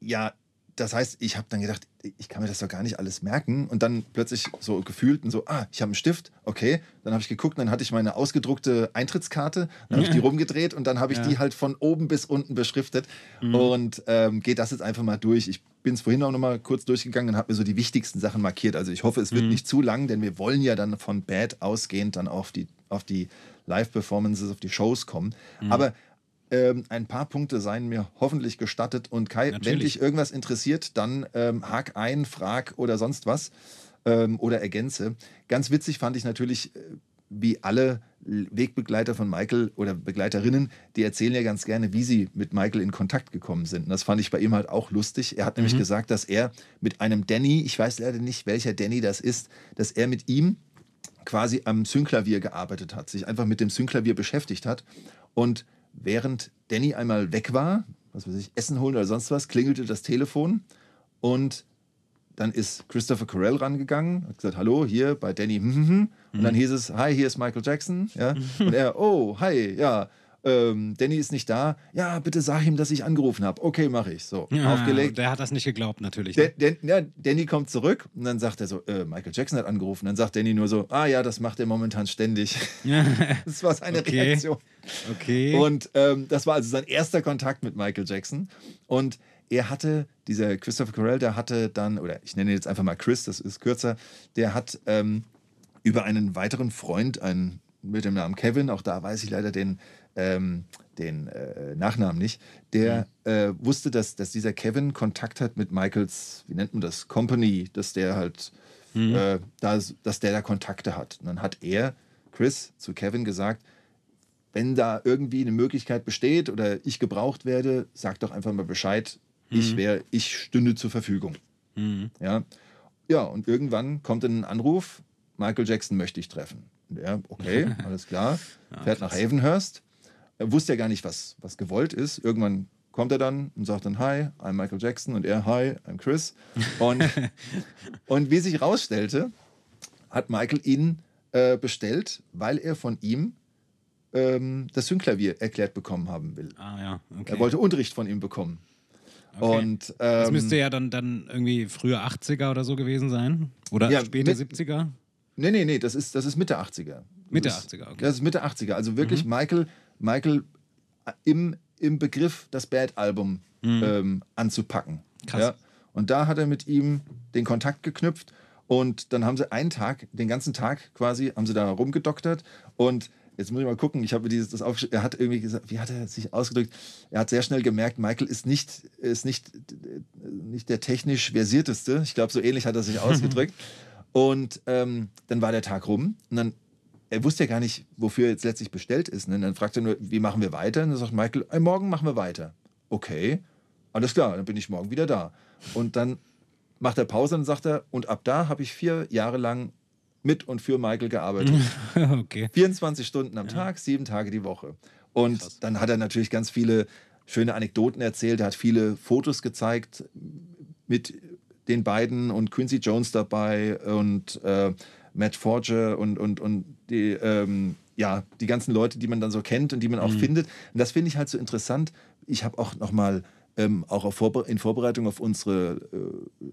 Speaker 3: ja, das heißt, ich habe dann gedacht, ich kann mir das doch gar nicht alles merken. Und dann plötzlich so gefühlt und so, ah, ich habe einen Stift, okay. Dann habe ich geguckt, dann hatte ich meine ausgedruckte Eintrittskarte, dann habe ich die rumgedreht und dann habe ich
Speaker 2: Ja.
Speaker 3: die halt von oben bis unten beschriftet. Und ähm, gehe das jetzt einfach mal durch. Ich bin es vorhin auch noch mal kurz durchgegangen und habe mir so die wichtigsten Sachen markiert. Also ich hoffe, es wird nicht zu lang, denn wir wollen ja dann von Bad ausgehend dann auf die, auf die Live-Performances, auf die Shows kommen. Aber ähm, ein paar Punkte seien mir hoffentlich gestattet. Und Kai, wenn
Speaker 2: Natürlich.
Speaker 3: dich irgendwas interessiert, dann ähm, hak ein, frag oder sonst was ähm, oder ergänze. Ganz witzig fand ich natürlich, äh, wie alle Wegbegleiter von Michael oder Begleiterinnen, die erzählen ja ganz gerne, wie sie mit Michael in Kontakt gekommen sind. Und das fand ich bei ihm halt auch lustig. Er hat nämlich gesagt, dass er mit einem Danny, ich weiß leider nicht, welcher Danny das ist, dass er mit ihm quasi am Synklavier gearbeitet hat, sich einfach mit dem Synklavier beschäftigt hat. Und während Danny einmal weg war, was weiß ich, Essen holen oder sonst was, klingelte das Telefon und dann ist Christopher Carell rangegangen, hat gesagt, hallo, hier bei Danny, und dann hieß es, hi, hier ist Michael Jackson, ja, und er, oh, hi, ja, ähm, Danny ist nicht da, ja, bitte sag ihm, dass ich angerufen habe, okay, mache ich, so, aufgelegt,
Speaker 2: Der hat das nicht geglaubt, natürlich. Ne?
Speaker 3: Dan, ja, Danny kommt zurück und dann sagt er so, äh, Michael Jackson hat angerufen. Dann sagt Danny nur so, ah ja, das macht er momentan ständig. das war seine
Speaker 2: Okay.
Speaker 3: Reaktion.
Speaker 2: Okay.
Speaker 3: Und ähm, das war also sein erster Kontakt mit Michael Jackson. Und er hatte, dieser Christopher Carell, der hatte dann, oder ich nenne ihn jetzt einfach mal Chris, das ist kürzer, der hat ähm, über einen weiteren Freund, einen mit dem Namen Kevin, auch da weiß ich leider den, ähm, den äh, Nachnamen nicht, der äh, wusste, dass, dass dieser Kevin Kontakt hat mit Michaels, wie nennt man das, Company, dass der halt, äh, da, dass der da Kontakte hat. Und dann hat er, Chris, zu Kevin gesagt, wenn da irgendwie eine Möglichkeit besteht oder ich gebraucht werde, sag doch einfach mal Bescheid. Ich wäre, ich stünde zur Verfügung. Ja. ja, und irgendwann kommt dann ein Anruf, Michael Jackson möchte ich treffen. Er, okay, alles klar, fährt nach Havenhurst. Er wusste ja gar nicht, was, was gewollt ist. Irgendwann kommt er dann und sagt dann, hi, I'm Michael Jackson. Und er, hi, I'm Chris. Und, und wie sich herausstellte, hat Michael ihn äh, bestellt, weil er von ihm ähm, das Synklavier erklärt bekommen haben will.
Speaker 2: ah ja, okay.
Speaker 3: Er wollte Unterricht von ihm bekommen.
Speaker 2: Okay.
Speaker 3: Und
Speaker 2: das
Speaker 3: ähm,
Speaker 2: müsste ja dann, dann irgendwie frühe 80er oder so gewesen sein. Oder
Speaker 3: Ja,
Speaker 2: späte
Speaker 3: mit-
Speaker 2: 70er.
Speaker 3: Nee, nee, nee, das ist, das ist Mitte 80er.
Speaker 2: Mitte
Speaker 3: das ist,
Speaker 2: 80er, okay. Mhm.
Speaker 3: Das ist Mitte 80er. Also wirklich Michael, Michael im, im Begriff, das Bad-Album ähm, anzupacken.
Speaker 2: Mhm. Krass.
Speaker 3: Ja? Und da hat er mit ihm den Kontakt geknüpft und dann haben sie einen Tag, den ganzen Tag quasi, haben sie da rumgedoktert und jetzt muss ich mal gucken, ich habe dieses das aufgeschrieben, er hat irgendwie gesagt, wie hat er sich ausgedrückt? Er hat sehr schnell gemerkt, Michael ist nicht, ist nicht, nicht der technisch versierteste. Ich glaube, so ähnlich hat er sich ausgedrückt. Und ähm, dann war der Tag rum und dann, er wusste ja gar nicht, wofür er jetzt letztlich bestellt ist. Ne? Und dann fragte er nur, wie machen wir weiter? Und dann sagt Michael, hey, morgen machen wir weiter. Okay, alles klar, dann bin ich morgen wieder da. Und dann macht er Pause und sagt er, und ab da habe ich vier Jahre lang mit und für Michael gearbeitet.
Speaker 2: okay.
Speaker 3: 24 Stunden am Tag, sieben Tage die Woche. Und
Speaker 2: Krass.
Speaker 3: dann hat er natürlich ganz viele schöne Anekdoten erzählt. Er hat viele Fotos gezeigt mit den beiden und Quincy Jones dabei und äh, Matt Forger und, und, und die, ähm, ja, die ganzen Leute, die man dann so kennt und die man auch findet. Und das finde ich halt so interessant. Ich habe auch nochmal ähm, auch Vorbe in Vorbereitung auf unsere äh,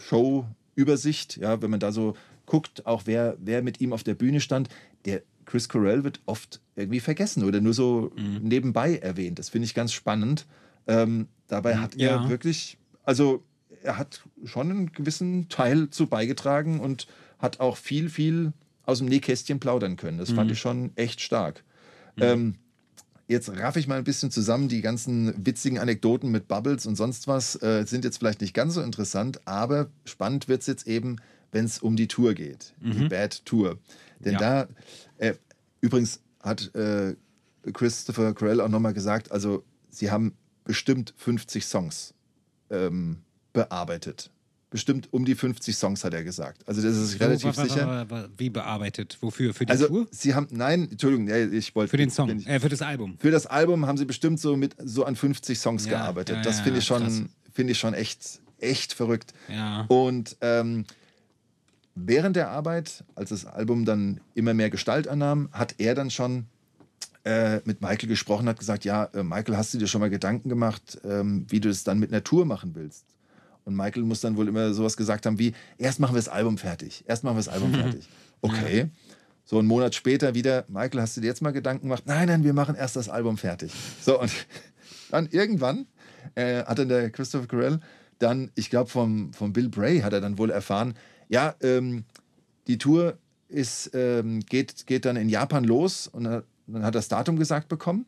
Speaker 3: Show-Übersicht, ja, wenn man da so guckt, auch wer, wer mit ihm auf der Bühne stand, der Chris Corell wird oft irgendwie vergessen oder nur so nebenbei erwähnt. Das finde ich ganz spannend. Ähm, dabei hat er
Speaker 2: Ja.
Speaker 3: wirklich, also er hat schon einen gewissen Teil zu beigetragen und hat auch viel, viel aus dem Nähkästchen plaudern können. Das fand ich schon echt stark. Ähm, jetzt raff ich mal ein bisschen zusammen. Die ganzen witzigen Anekdoten mit Bubbles und sonst was äh, sind jetzt vielleicht nicht ganz so interessant, aber spannend wird es jetzt eben, wenn es um die Tour geht, die Bad Tour. Denn
Speaker 2: Ja.
Speaker 3: da, äh, übrigens hat äh, Christopher Corell auch nochmal gesagt, also sie haben bestimmt 50 Songs ähm, bearbeitet. Bestimmt um die 50 Songs, hat er gesagt. Also das ist relativ
Speaker 2: Wo- wa- wa-
Speaker 3: sicher.
Speaker 2: Wie bearbeitet? Wofür? Für die
Speaker 3: Also
Speaker 2: Tour?
Speaker 3: sie haben, nein, Entschuldigung, ich wollte
Speaker 2: Für den Song?
Speaker 3: ich-
Speaker 2: Äh, für das Album?
Speaker 3: für das Album haben sie bestimmt so mit so an 50 Songs
Speaker 2: Ja,
Speaker 3: gearbeitet.
Speaker 2: ja,
Speaker 3: das
Speaker 2: ja,
Speaker 3: finde ich schon, finde ich schon echt, echt verrückt. Und ähm, während der Arbeit, als das Album dann immer mehr Gestalt annahm, hat er dann schon äh, mit Michael gesprochen, hat gesagt, ja, äh, Michael, hast du dir schon mal Gedanken gemacht, ähm, wie du es dann mit einer Tour machen willst? Und Michael muss dann wohl immer sowas gesagt haben wie, erst machen wir das Album fertig, erst machen wir das Album fertig. Okay. So einen Monat später wieder, Michael, hast du dir jetzt mal Gedanken gemacht? Nein, nein, wir machen erst das Album fertig. So, und dann irgendwann äh, hat dann der Christopher Carell dann, ich glaube, vom, vom Bill Bray hat er dann wohl erfahren, ja, ähm, die Tour ist, ähm, geht, geht dann in Japan los und dann, dann hat er das Datum gesagt bekommen.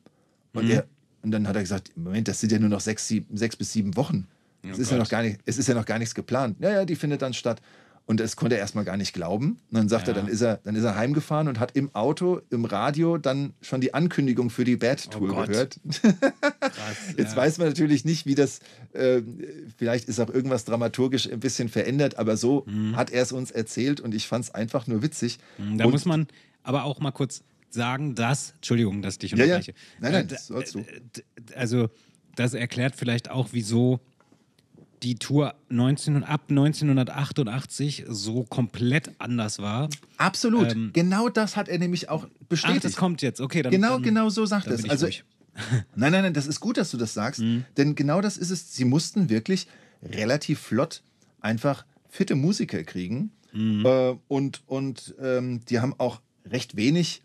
Speaker 3: Und, er, und dann hat er gesagt, Moment, das sind ja nur noch sechs, sieben, sechs bis sieben Wochen. Es,
Speaker 2: Oh
Speaker 3: ist ja noch gar nicht, es ist ja noch gar nichts geplant. Ja, ja, die findet dann statt. Und das konnte er erstmal gar nicht glauben. Und dann sagt er,
Speaker 2: Ja.
Speaker 3: dann ist er, dann ist er heimgefahren und hat im Auto, im Radio dann schon die Ankündigung für die Bad Tour
Speaker 2: Oh
Speaker 3: gehört.
Speaker 2: Krass,
Speaker 3: Jetzt
Speaker 2: ja.
Speaker 3: weiß man natürlich nicht, wie das, äh, vielleicht ist auch irgendwas dramaturgisch ein bisschen verändert, aber so hat er es uns erzählt und ich fand es einfach nur witzig.
Speaker 2: Mhm. Da
Speaker 3: und,
Speaker 2: muss man aber auch mal kurz sagen, dass, Entschuldigung, dass ich dich
Speaker 3: Ja, ja.
Speaker 2: unterbreche.
Speaker 3: Nein, nein,
Speaker 2: Äh,
Speaker 3: das sollst du.
Speaker 2: Also, das erklärt vielleicht auch, wieso die Tour 19, ab 1988 so komplett anders war.
Speaker 3: Absolut.
Speaker 2: Ähm,
Speaker 3: genau das hat er nämlich auch
Speaker 2: Ach,
Speaker 3: bestätigt.
Speaker 2: das kommt jetzt. Okay, dann,
Speaker 3: genau,
Speaker 2: dann,
Speaker 3: genau so sagt er es. Also,
Speaker 2: ruhig.
Speaker 3: nein, nein, nein, das ist gut, dass du das sagst,
Speaker 2: Mhm.
Speaker 3: denn genau das ist es. Sie mussten wirklich relativ flott einfach fitte Musiker kriegen
Speaker 2: Mhm.
Speaker 3: äh, und, und ähm, die haben auch recht wenig,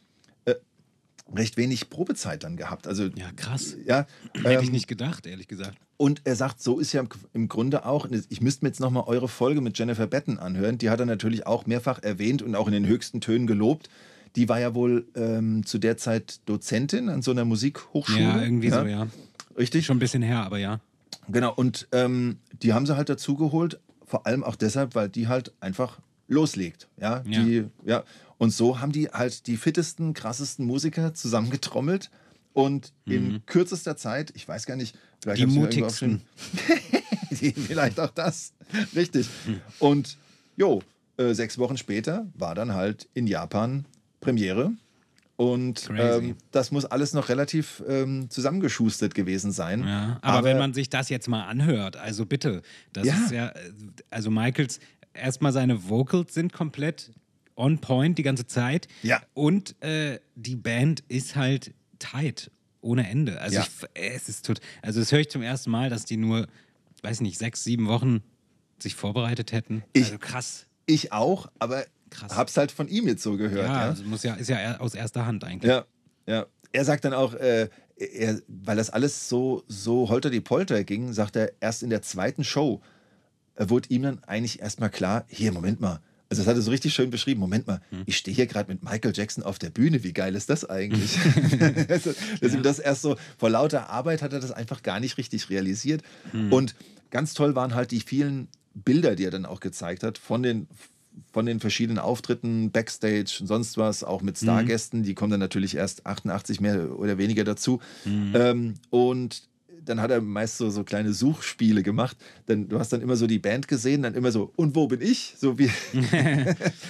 Speaker 3: recht wenig Probezeit dann gehabt. Also
Speaker 2: Ja, krass.
Speaker 3: ja,
Speaker 2: Hätte ich
Speaker 3: ähm,
Speaker 2: nicht gedacht, ehrlich gesagt.
Speaker 3: Und er sagt, so ist ja im- Grunde auch, ich müsste mir jetzt nochmal eure Folge mit Jennifer Batten anhören, die hat er natürlich auch mehrfach erwähnt und auch in den höchsten Tönen gelobt. Die war ja wohl ähm, zu der Zeit Dozentin an so einer Musikhochschule.
Speaker 2: Ja, irgendwie so, ja.
Speaker 3: Richtig?
Speaker 2: Schon ein bisschen her, aber ja.
Speaker 3: Genau, und ähm, die haben sie halt dazu geholt, vor allem auch deshalb, weil die halt einfach loslegt. Ja,
Speaker 2: Ja.
Speaker 3: Die, ja. Und so haben die halt die fittesten, krassesten Musiker zusammengetrommelt und in kürzester Zeit, ich weiß gar nicht, vielleicht
Speaker 2: Mhm. Die mutigsten.
Speaker 3: Die- vielleicht auch das. Richtig. Und jo, äh, sechs Wochen später war dann halt in Japan Premiere. Und ähm, das muss alles noch relativ ähm, zusammengeschustert gewesen sein.
Speaker 2: Ja, aber, wenn man sich das jetzt mal anhört, also bitte, das
Speaker 3: Ja.
Speaker 2: ist ja, also Michaels, erstmal seine Vocals sind komplett on point die ganze Zeit.
Speaker 3: Ja.
Speaker 2: Und äh, die Band ist halt tight, ohne Ende. Also
Speaker 3: Ja.
Speaker 2: ich, es ist tot, also das höre ich zum ersten Mal, dass die nur, weiß nicht, sechs, sieben Wochen sich vorbereitet hätten.
Speaker 3: Ich-
Speaker 2: also krass.
Speaker 3: Ich auch, aber
Speaker 2: Krass.
Speaker 3: hab's halt von ihm jetzt so gehört.
Speaker 2: Ja,
Speaker 3: Ja,
Speaker 2: Also muss ja, ist ja aus erster Hand eigentlich.
Speaker 3: ja. ja. Er sagt dann auch, äh, er, weil das alles so, so holter die Polter ging, sagt er, erst in der zweiten Show wurde ihm dann eigentlich erstmal klar, hier, Moment mal, Also das hat er so richtig schön beschrieben. Moment mal, ich stehe hier gerade mit Michael Jackson auf der Bühne. Wie geil ist das eigentlich? also, dass ihm das erst so vor lauter Arbeit hat er das einfach gar nicht richtig realisiert. Und ganz toll waren halt die vielen Bilder, die er dann auch gezeigt hat von den von den verschiedenen Auftritten, Backstage und sonst was, auch mit Stargästen, die kommen dann natürlich erst 88 mehr oder weniger dazu. Ähm, und dann hat er meist so, so kleine Suchspiele gemacht. Denn du hast dann immer so die Band gesehen, dann immer so, und wo bin ich? So wie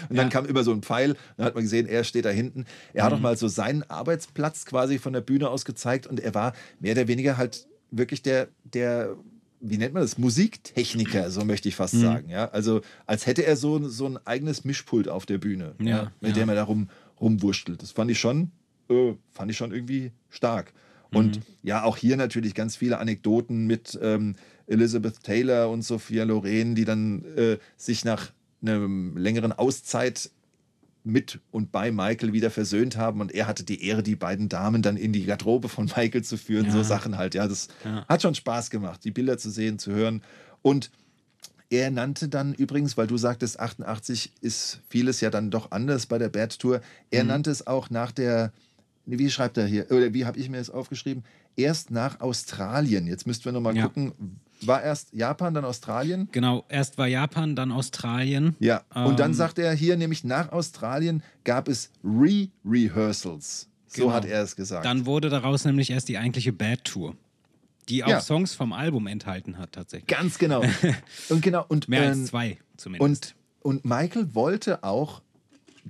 Speaker 3: und dann kam immer so ein Pfeil, dann hat man gesehen, er steht da hinten. Er hat auch mal so seinen Arbeitsplatz quasi von der Bühne aus gezeigt und er war mehr oder weniger halt wirklich der, der wie nennt man das? Musiktechniker, so möchte ich fast sagen. Ja? Also als hätte er so, so ein eigenes Mischpult auf der Bühne, ja,
Speaker 2: Ja,
Speaker 3: mit
Speaker 2: ja.
Speaker 3: dem er da rum, rumwurschtelt. Das fand ich schon, äh, fand ich schon irgendwie stark. Und ja, auch hier natürlich ganz viele Anekdoten mit ähm, Elizabeth Taylor und Sophia Loren, die dann äh, sich nach einer längeren Auszeit mit und bei Michael wieder versöhnt haben und er hatte die Ehre, die beiden Damen dann in die Garderobe von Michael zu führen.
Speaker 2: Ja.
Speaker 3: So Sachen halt. Ja, das
Speaker 2: Ja.
Speaker 3: hat schon Spaß gemacht, die Bilder zu sehen, zu hören. Und er nannte dann übrigens, weil du sagtest, 88 ist vieles ja dann doch anders bei der Bad Tour. Er
Speaker 2: Mhm.
Speaker 3: nannte es auch nach der, wie schreibt er hier, oder wie habe ich mir das aufgeschrieben? Erst nach Australien. Jetzt müssten wir nochmal
Speaker 2: Ja.
Speaker 3: gucken. War erst Japan, dann Australien?
Speaker 2: Genau, erst war Japan, dann Australien.
Speaker 3: Ja, und dann
Speaker 2: Ähm,
Speaker 3: sagt er hier nämlich nach Australien gab es Re-Rehearsals. So
Speaker 2: Genau.
Speaker 3: hat er es gesagt.
Speaker 2: Dann wurde daraus nämlich erst die eigentliche Bad Tour, die auch
Speaker 3: Ja.
Speaker 2: Songs vom Album enthalten hat tatsächlich.
Speaker 3: Ganz genau. und genau und
Speaker 2: Mehr
Speaker 3: ähm,
Speaker 2: als zwei zumindest.
Speaker 3: Und, und Michael wollte auch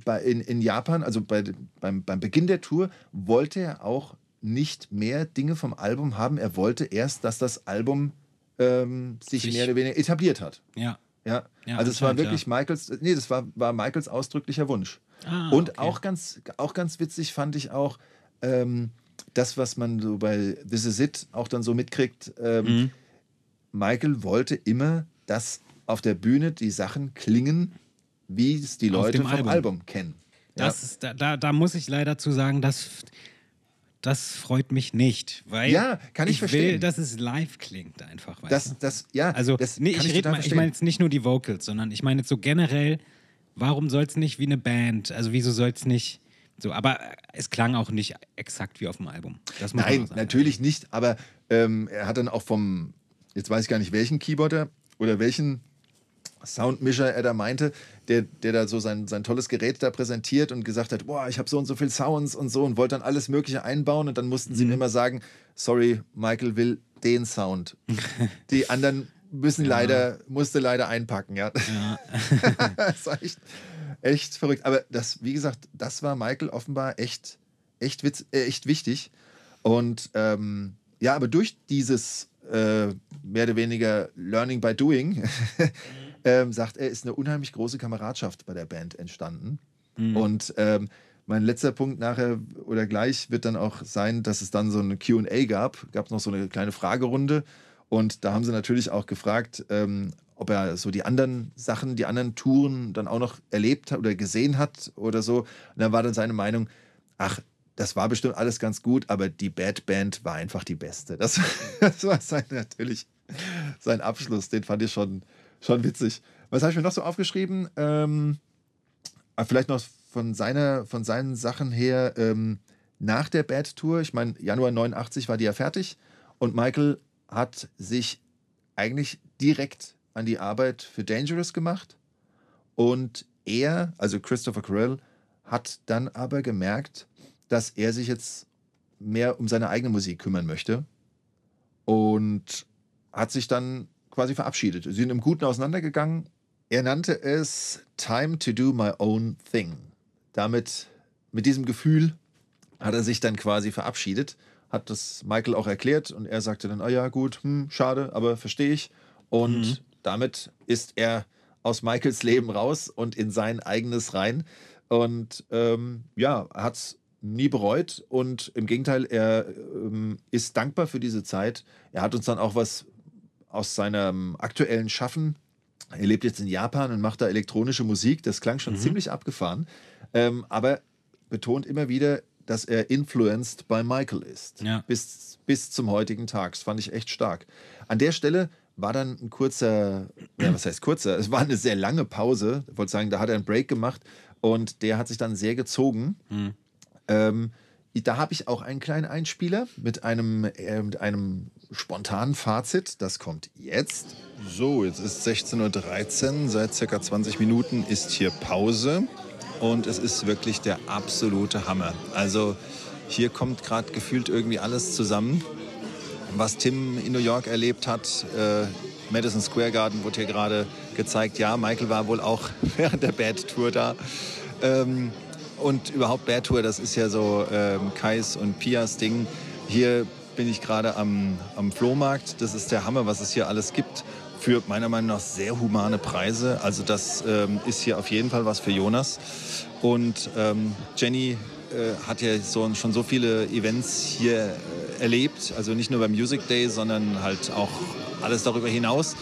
Speaker 3: bei, in, in Japan, also bei, beim, beim Beginn der Tour, wollte er auch nicht mehr Dinge vom Album haben. Er wollte erst, dass das Album ähm, sich,
Speaker 2: Sich-
Speaker 3: mehr oder weniger etabliert hat.
Speaker 2: ja.
Speaker 3: Ja,
Speaker 2: Ja,
Speaker 3: also es war wirklich Michaels, nee, das war, war Michaels ausdrücklicher Wunsch.
Speaker 2: Ah,
Speaker 3: Und
Speaker 2: okay.
Speaker 3: auch ganz, auch ganz witzig fand ich auch ähm, das, was man so bei This Is It auch dann so mitkriegt. Ähm,
Speaker 2: Mhm.
Speaker 3: Michael wollte immer, dass auf der Bühne die Sachen klingen, wie es die Leute
Speaker 2: dem
Speaker 3: vom
Speaker 2: Album.
Speaker 3: Album, kennen.
Speaker 2: Das ist, da, da, da muss ich leider zu sagen, das, das freut mich nicht. Weil
Speaker 3: Ja, kann ich
Speaker 2: ich will,
Speaker 3: verstehen.
Speaker 2: dass es live klingt einfach.
Speaker 3: Das, das, ja,
Speaker 2: Also,
Speaker 3: das
Speaker 2: nee, ich,
Speaker 3: ich
Speaker 2: mal, ich meine jetzt nicht nur die Vocals, sondern ich meine jetzt so generell, warum soll es nicht wie eine Band? Also, wieso soll es nicht so? Aber es klang auch nicht exakt wie auf dem Album.
Speaker 3: Nein, natürlich nicht, aber ähm, er hat dann auch vom, jetzt weiß ich gar nicht, welchen Keyboarder oder welchen Soundmischer er da meinte, der, der da so sein, sein tolles Gerät da präsentiert und gesagt hat, boah, ich habe so und so viel Sounds und so und wollte dann alles Mögliche einbauen und dann mussten sie ihm immer sagen, sorry, Michael will den Sound. Die anderen müssen leider, musste leider einpacken, ja. das war echt, echt verrückt. Aber das, wie gesagt, das war Michael offenbar echt, echt, witz, äh, echt wichtig. Und ähm, ja, aber durch dieses äh, mehr oder weniger Learning by Doing, ähm, sagt er, ist eine unheimlich große Kameradschaft bei der Band entstanden. Und ähm, mein letzter Punkt nachher oder gleich wird dann auch sein, dass es dann so eine QA gab. Gab es noch so eine kleine Fragerunde. Und da haben sie natürlich auch gefragt, ähm, ob er so die anderen Sachen, die anderen Touren dann auch noch erlebt hat oder gesehen hat oder so. Und dann war dann seine Meinung, ach, das war bestimmt alles ganz gut, aber die Bad Band war einfach die beste. Das, das war sein, natürlich sein Abschluss, den fand ich schon, schon witzig. Was habe ich mir noch so aufgeschrieben? Ähm, ah, vielleicht noch von, seiner, von seinen Sachen her ähm, nach der Bad Tour. Ich meine, Januar 89 war die ja fertig und Michael hat sich eigentlich direkt an die Arbeit für Dangerous gemacht. Und er, also Christopher Carell, hat dann aber gemerkt, dass er sich jetzt mehr um seine eigene Musik kümmern möchte und hat sich dann quasi verabschiedet. Sie sind im Guten auseinandergegangen. Er nannte es Time to do my own thing. Damit, mit diesem Gefühl, hat er sich dann quasi verabschiedet, hat das Michael auch erklärt und er sagte dann, ah ja, gut, hm, schade, aber verstehe ich. Und damit ist er aus Michaels Leben raus und in sein eigenes rein. Und ähm, ja, hat es nie bereut und im Gegenteil, er ähm, ist dankbar für diese Zeit. Er hat uns dann auch was aus seinem aktuellen Schaffen. Er lebt jetzt in Japan und macht da elektronische Musik. Das klang schon ziemlich abgefahren. Ähm, aber betont immer wieder, dass er influenced by Michael ist.
Speaker 2: Ja.
Speaker 3: Bis, bis zum heutigen Tag. Das fand ich echt stark. An der Stelle war dann ein kurzer, ja, was heißt kurzer? Es war eine sehr lange Pause. Ich wollte sagen, da hat er einen Break gemacht und der hat sich dann sehr gezogen. Ähm, da habe ich auch einen kleinen Einspieler mit einem, äh, mit einem spontanen Fazit. Das kommt jetzt. So, jetzt ist 16.13 Uhr. Seit circa 20 Minuten ist hier Pause. Und es ist wirklich der absolute Hammer. Also hier kommt gerade gefühlt irgendwie alles zusammen. Was Tim in New York erlebt hat, äh, Madison Square Garden wurde hier gerade gezeigt. Ja, Michael war wohl auch während der Bad Tour da. Ähm, und überhaupt Bad Tour, das ist ja so ähm, Kais und Pias Ding. Hier bin ich gerade am, am Flohmarkt. Das ist der Hammer, was es hier alles gibt. Für meiner Meinung nach sehr humane Preise. Also das ähm, ist hier auf jeden Fall was für Jonas. Und ähm, Jenny äh, hat ja so, schon so viele Events hier äh, erlebt. Also nicht nur beim Music Day, sondern halt auch alles darüber hinaus.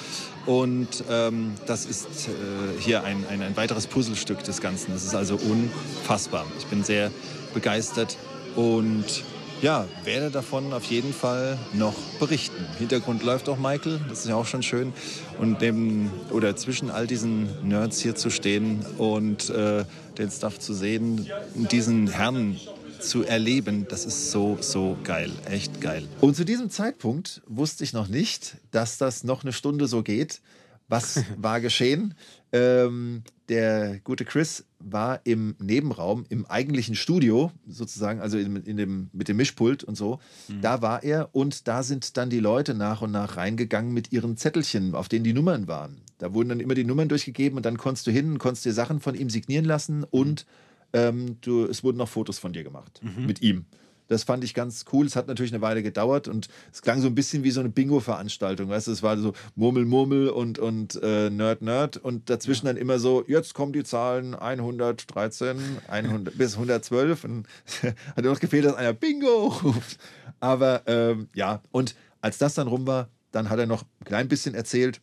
Speaker 3: Und ähm, das ist äh, hier ein, ein, ein weiteres Puzzlestück des Ganzen. Das ist also unfassbar. Ich bin sehr begeistert und ja, werde davon auf jeden Fall noch berichten. Im Hintergrund läuft auch Michael, das ist ja auch schon schön. Und neben oder zwischen all diesen Nerds hier zu stehen und äh, den Stuff zu sehen, diesen Herrn zu erleben, das ist so, so geil. Echt geil. Und zu diesem Zeitpunkt wusste ich noch nicht, dass das noch eine Stunde so geht. Was war geschehen? Ähm, der gute Chris war im Nebenraum, im eigentlichen Studio sozusagen, also in, in dem, mit dem Mischpult und so. Mhm. Da war er und da sind dann die Leute nach und nach reingegangen mit ihren Zettelchen, auf denen die Nummern waren. Da wurden dann immer die Nummern durchgegeben und dann konntest du hin und konntest dir Sachen von ihm signieren lassen und ähm, du, es wurden noch Fotos von dir gemacht
Speaker 2: Mhm.
Speaker 3: mit ihm. Das fand ich ganz cool. Es hat natürlich eine Weile gedauert und es klang so ein bisschen wie so eine Bingo-Veranstaltung. Weißt du, es war so Murmel, Murmel und, und äh, Nerd, Nerd und dazwischen dann immer so, jetzt kommen die Zahlen 113, 100, bis 112. Und hat nur noch gefehlt, dass einer Bingo ruft. Aber ähm, ja, und als das dann rum war, dann hat er noch ein klein bisschen erzählt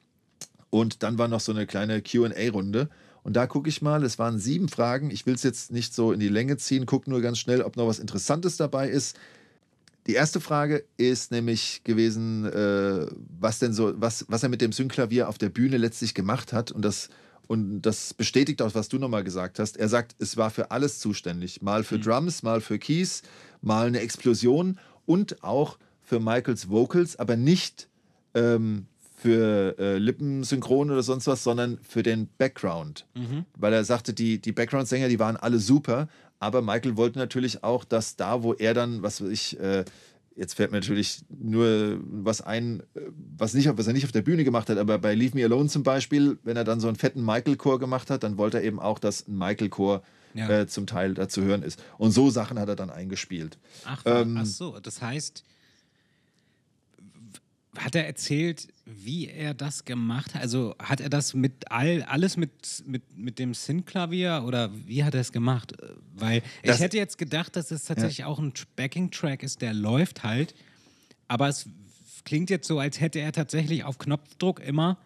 Speaker 3: und dann war noch so eine kleine QA-Runde. Und da gucke ich mal, es waren sieben Fragen. Ich will es jetzt nicht so in die Länge ziehen, gucke nur ganz schnell, ob noch was Interessantes dabei ist. Die erste Frage ist nämlich gewesen, äh, was denn so, was, was er mit dem Synclavier auf der Bühne letztlich gemacht hat. Und das, und das bestätigt auch, was du nochmal gesagt hast. Er sagt, es war für alles zuständig. Mal für Drums, mal für Keys, mal eine Explosion und auch für Michaels Vocals, aber nicht ähm, für äh, Lippensynchron oder sonst was, sondern für den Background. Weil er sagte, die, die Background-Sänger, die waren alle super, aber Michael wollte natürlich auch, dass da, wo er dann, was weiß ich, äh, jetzt fällt mir natürlich nur was ein, äh, was, nicht, was er nicht auf der Bühne gemacht hat, aber bei Leave Me Alone zum Beispiel, wenn er dann so einen fetten Michael-Chor gemacht hat, dann wollte er eben auch, dass ein Michael-Chor
Speaker 2: Ja.
Speaker 3: äh, zum Teil da zu hören ist. Und so Sachen hat er dann eingespielt.
Speaker 2: Ach,
Speaker 3: Ähm,
Speaker 2: ach so, das heißt, hat er erzählt, wie er das gemacht hat? Also hat er das mit all, alles mit, mit, mit dem Sync-Klavier oder wie hat er es gemacht? Weil
Speaker 3: Das-
Speaker 2: ich hätte jetzt gedacht, dass es tatsächlich auch ein Backing-Track ist, der läuft halt, aber es klingt jetzt so, als hätte er tatsächlich auf Knopfdruck immer,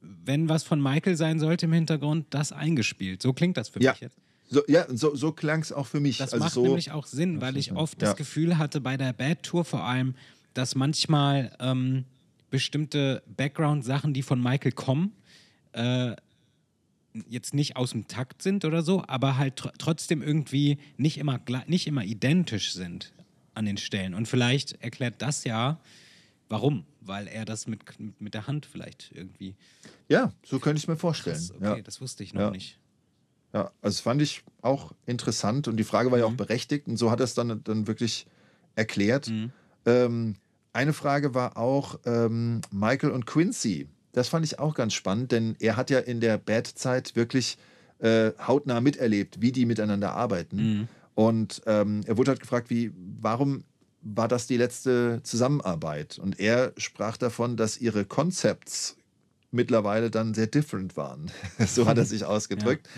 Speaker 2: wenn was von Michael sein sollte im Hintergrund, das eingespielt. So klingt das für
Speaker 3: Ja.
Speaker 2: mich jetzt.
Speaker 3: So, ja, so, so klang es auch für mich.
Speaker 2: Das
Speaker 3: also
Speaker 2: macht
Speaker 3: so,
Speaker 2: nämlich auch Sinn, weil ich oft
Speaker 3: Ja.
Speaker 2: das Gefühl hatte bei der Bad Tour vor allem, dass manchmal ähm, bestimmte Background-Sachen, die von Michael kommen, äh, jetzt nicht aus dem Takt sind oder so, aber halt tr trotzdem irgendwie nicht immer, nicht immer identisch sind an den Stellen. Und vielleicht erklärt das ja, warum. Weil er das mit, mit der Hand vielleicht irgendwie.
Speaker 3: Ja, so könnte ich mir vorstellen.
Speaker 2: Das, okay,
Speaker 3: ja.
Speaker 2: das wusste ich noch
Speaker 3: Ja.
Speaker 2: nicht.
Speaker 3: Ja, also das fand ich auch interessant und die Frage war ja auch berechtigt und so hat er es dann, dann wirklich erklärt. Ähm, eine Frage war auch ähm, Michael und Quincy. Das fand ich auch ganz spannend, denn er hat ja in der Bad-Zeit wirklich äh, hautnah miterlebt, wie die miteinander arbeiten. Und ähm, er wurde halt gefragt, wie, warum war das die letzte Zusammenarbeit? Und er sprach davon, dass ihre Concepts mittlerweile dann sehr different waren. so hat er sich ausgedrückt.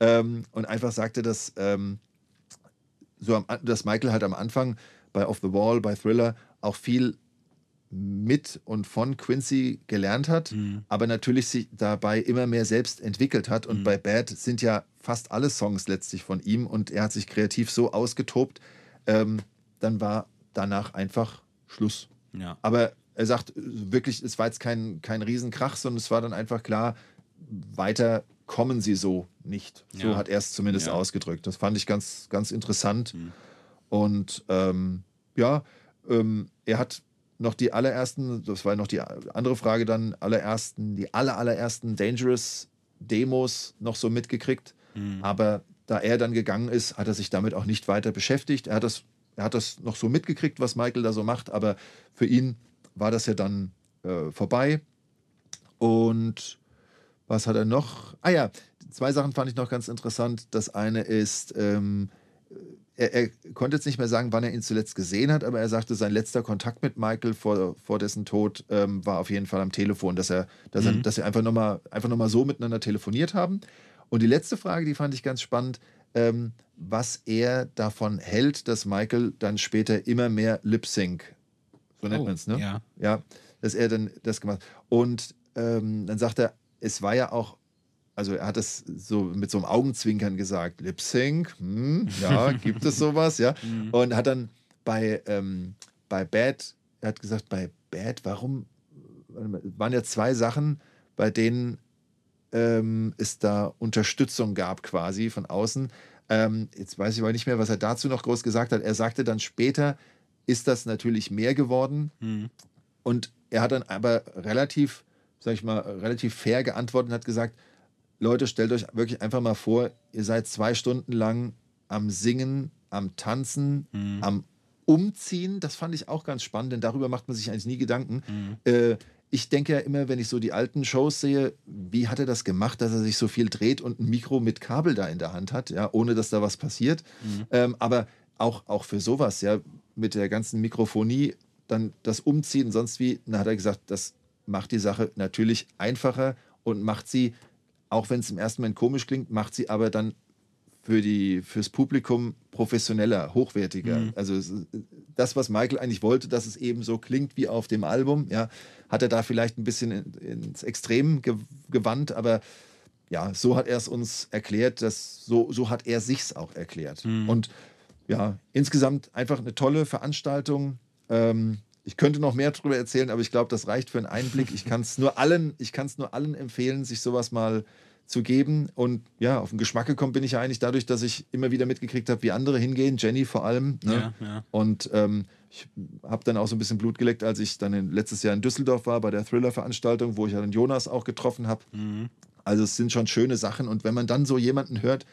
Speaker 3: Ähm, und einfach sagte, dass, ähm, so am, dass Michael halt am Anfang bei Off the Wall, bei Thriller auch viel mit und von Quincy gelernt hat, aber natürlich sich dabei immer mehr selbst entwickelt hat. Und bei Bad sind ja fast alle Songs letztlich von ihm und er hat sich kreativ so ausgetobt, ähm, dann war danach einfach Schluss.
Speaker 2: Ja.
Speaker 3: Aber er sagt wirklich, es war jetzt kein, kein Riesenkrach, sondern es war dann einfach klar, weiter kommen sie so nicht. So
Speaker 2: Ja.
Speaker 3: hat er es zumindest
Speaker 2: Ja.
Speaker 3: ausgedrückt. Das fand ich ganz, ganz interessant. Und ähm, ja, ähm, er hat noch die allerersten, das war noch die andere Frage dann, allerersten, die aller, allerersten Dangerous Demos noch so mitgekriegt. Aber da er dann gegangen ist, hat er sich damit auch nicht weiter beschäftigt. Er hat das, er hat das noch so mitgekriegt, was Michael da so macht, aber für ihn war das ja dann äh, vorbei. Und was hat er noch? Ah ja, zwei Sachen fand ich noch ganz interessant. Das eine ist, ähm, er, er konnte jetzt nicht mehr sagen, wann er ihn zuletzt gesehen hat, aber er sagte, sein letzter Kontakt mit Michael vor, vor dessen Tod ähm, war auf jeden Fall am Telefon, dass er, dass er, dass sie einfach nochmal einfach noch mal so miteinander telefoniert haben. Und die letzte Frage, die fand ich ganz spannend, ähm, was er davon hält, dass Michael dann später immer mehr Lip-Sync, so nennt
Speaker 2: Oh,
Speaker 3: man es, ne?
Speaker 2: ja.
Speaker 3: ja, dass er dann das gemacht Und ähm, dann sagt er, es war ja auch, also er hat es so mit so einem Augenzwinkern gesagt, Lip Sync, hm, ja, gibt es sowas, ja. Und hat dann bei, ähm, bei Bad, er hat gesagt, bei Bad, warum, waren ja zwei Sachen, bei denen ähm, es da Unterstützung gab quasi von außen. Ähm, jetzt weiß ich aber nicht mehr, was er dazu noch groß gesagt hat. Er sagte dann später, ist das natürlich mehr geworden. Und er hat dann aber relativ, sag ich mal, relativ fair geantwortet und hat gesagt, Leute, stellt euch wirklich einfach mal vor, ihr seid zwei Stunden lang am Singen, am Tanzen, am Umziehen. Das fand ich auch ganz spannend, denn darüber macht man sich eigentlich nie Gedanken. Äh, ich denke ja immer, wenn ich so die alten Shows sehe, wie hat er das gemacht, dass er sich so viel dreht und ein Mikro mit Kabel da in der Hand hat, ja, ohne dass da was passiert. Ähm, aber auch, auch für sowas, ja, mit der ganzen Mikrofonie, dann das Umziehen, sonst wie, dann hat er gesagt, das macht die Sache natürlich einfacher und macht sie, auch wenn es im ersten Moment komisch klingt, macht sie aber dann für die, fürs Publikum professioneller, hochwertiger. Also es ist- das, was Michael eigentlich wollte, dass es eben so klingt wie auf dem Album, ja, hat er da vielleicht ein bisschen in, ins Extrem ge gewandt, aber ja, so hat er es uns erklärt, dass so, so hat er sich's auch erklärt. Und ja, insgesamt einfach eine tolle Veranstaltung. Ähm, ich könnte noch mehr darüber erzählen, aber ich glaube, das reicht für einen Einblick. Ich kann es nur allen, ich kann es nur allen empfehlen, sich sowas mal zu geben. Und ja, auf den Geschmack gekommen bin ich ja eigentlich dadurch, dass ich immer wieder mitgekriegt habe, wie andere hingehen, Jenny vor allem. Ne?
Speaker 2: Ja, ja.
Speaker 3: Und ähm, ich habe dann auch so ein bisschen Blut geleckt, als ich dann letztes Jahr in Düsseldorf war bei der Thriller-Veranstaltung, wo ich ja dann Jonas auch getroffen habe. Also es sind schon schöne Sachen. Und wenn man dann so jemanden hört,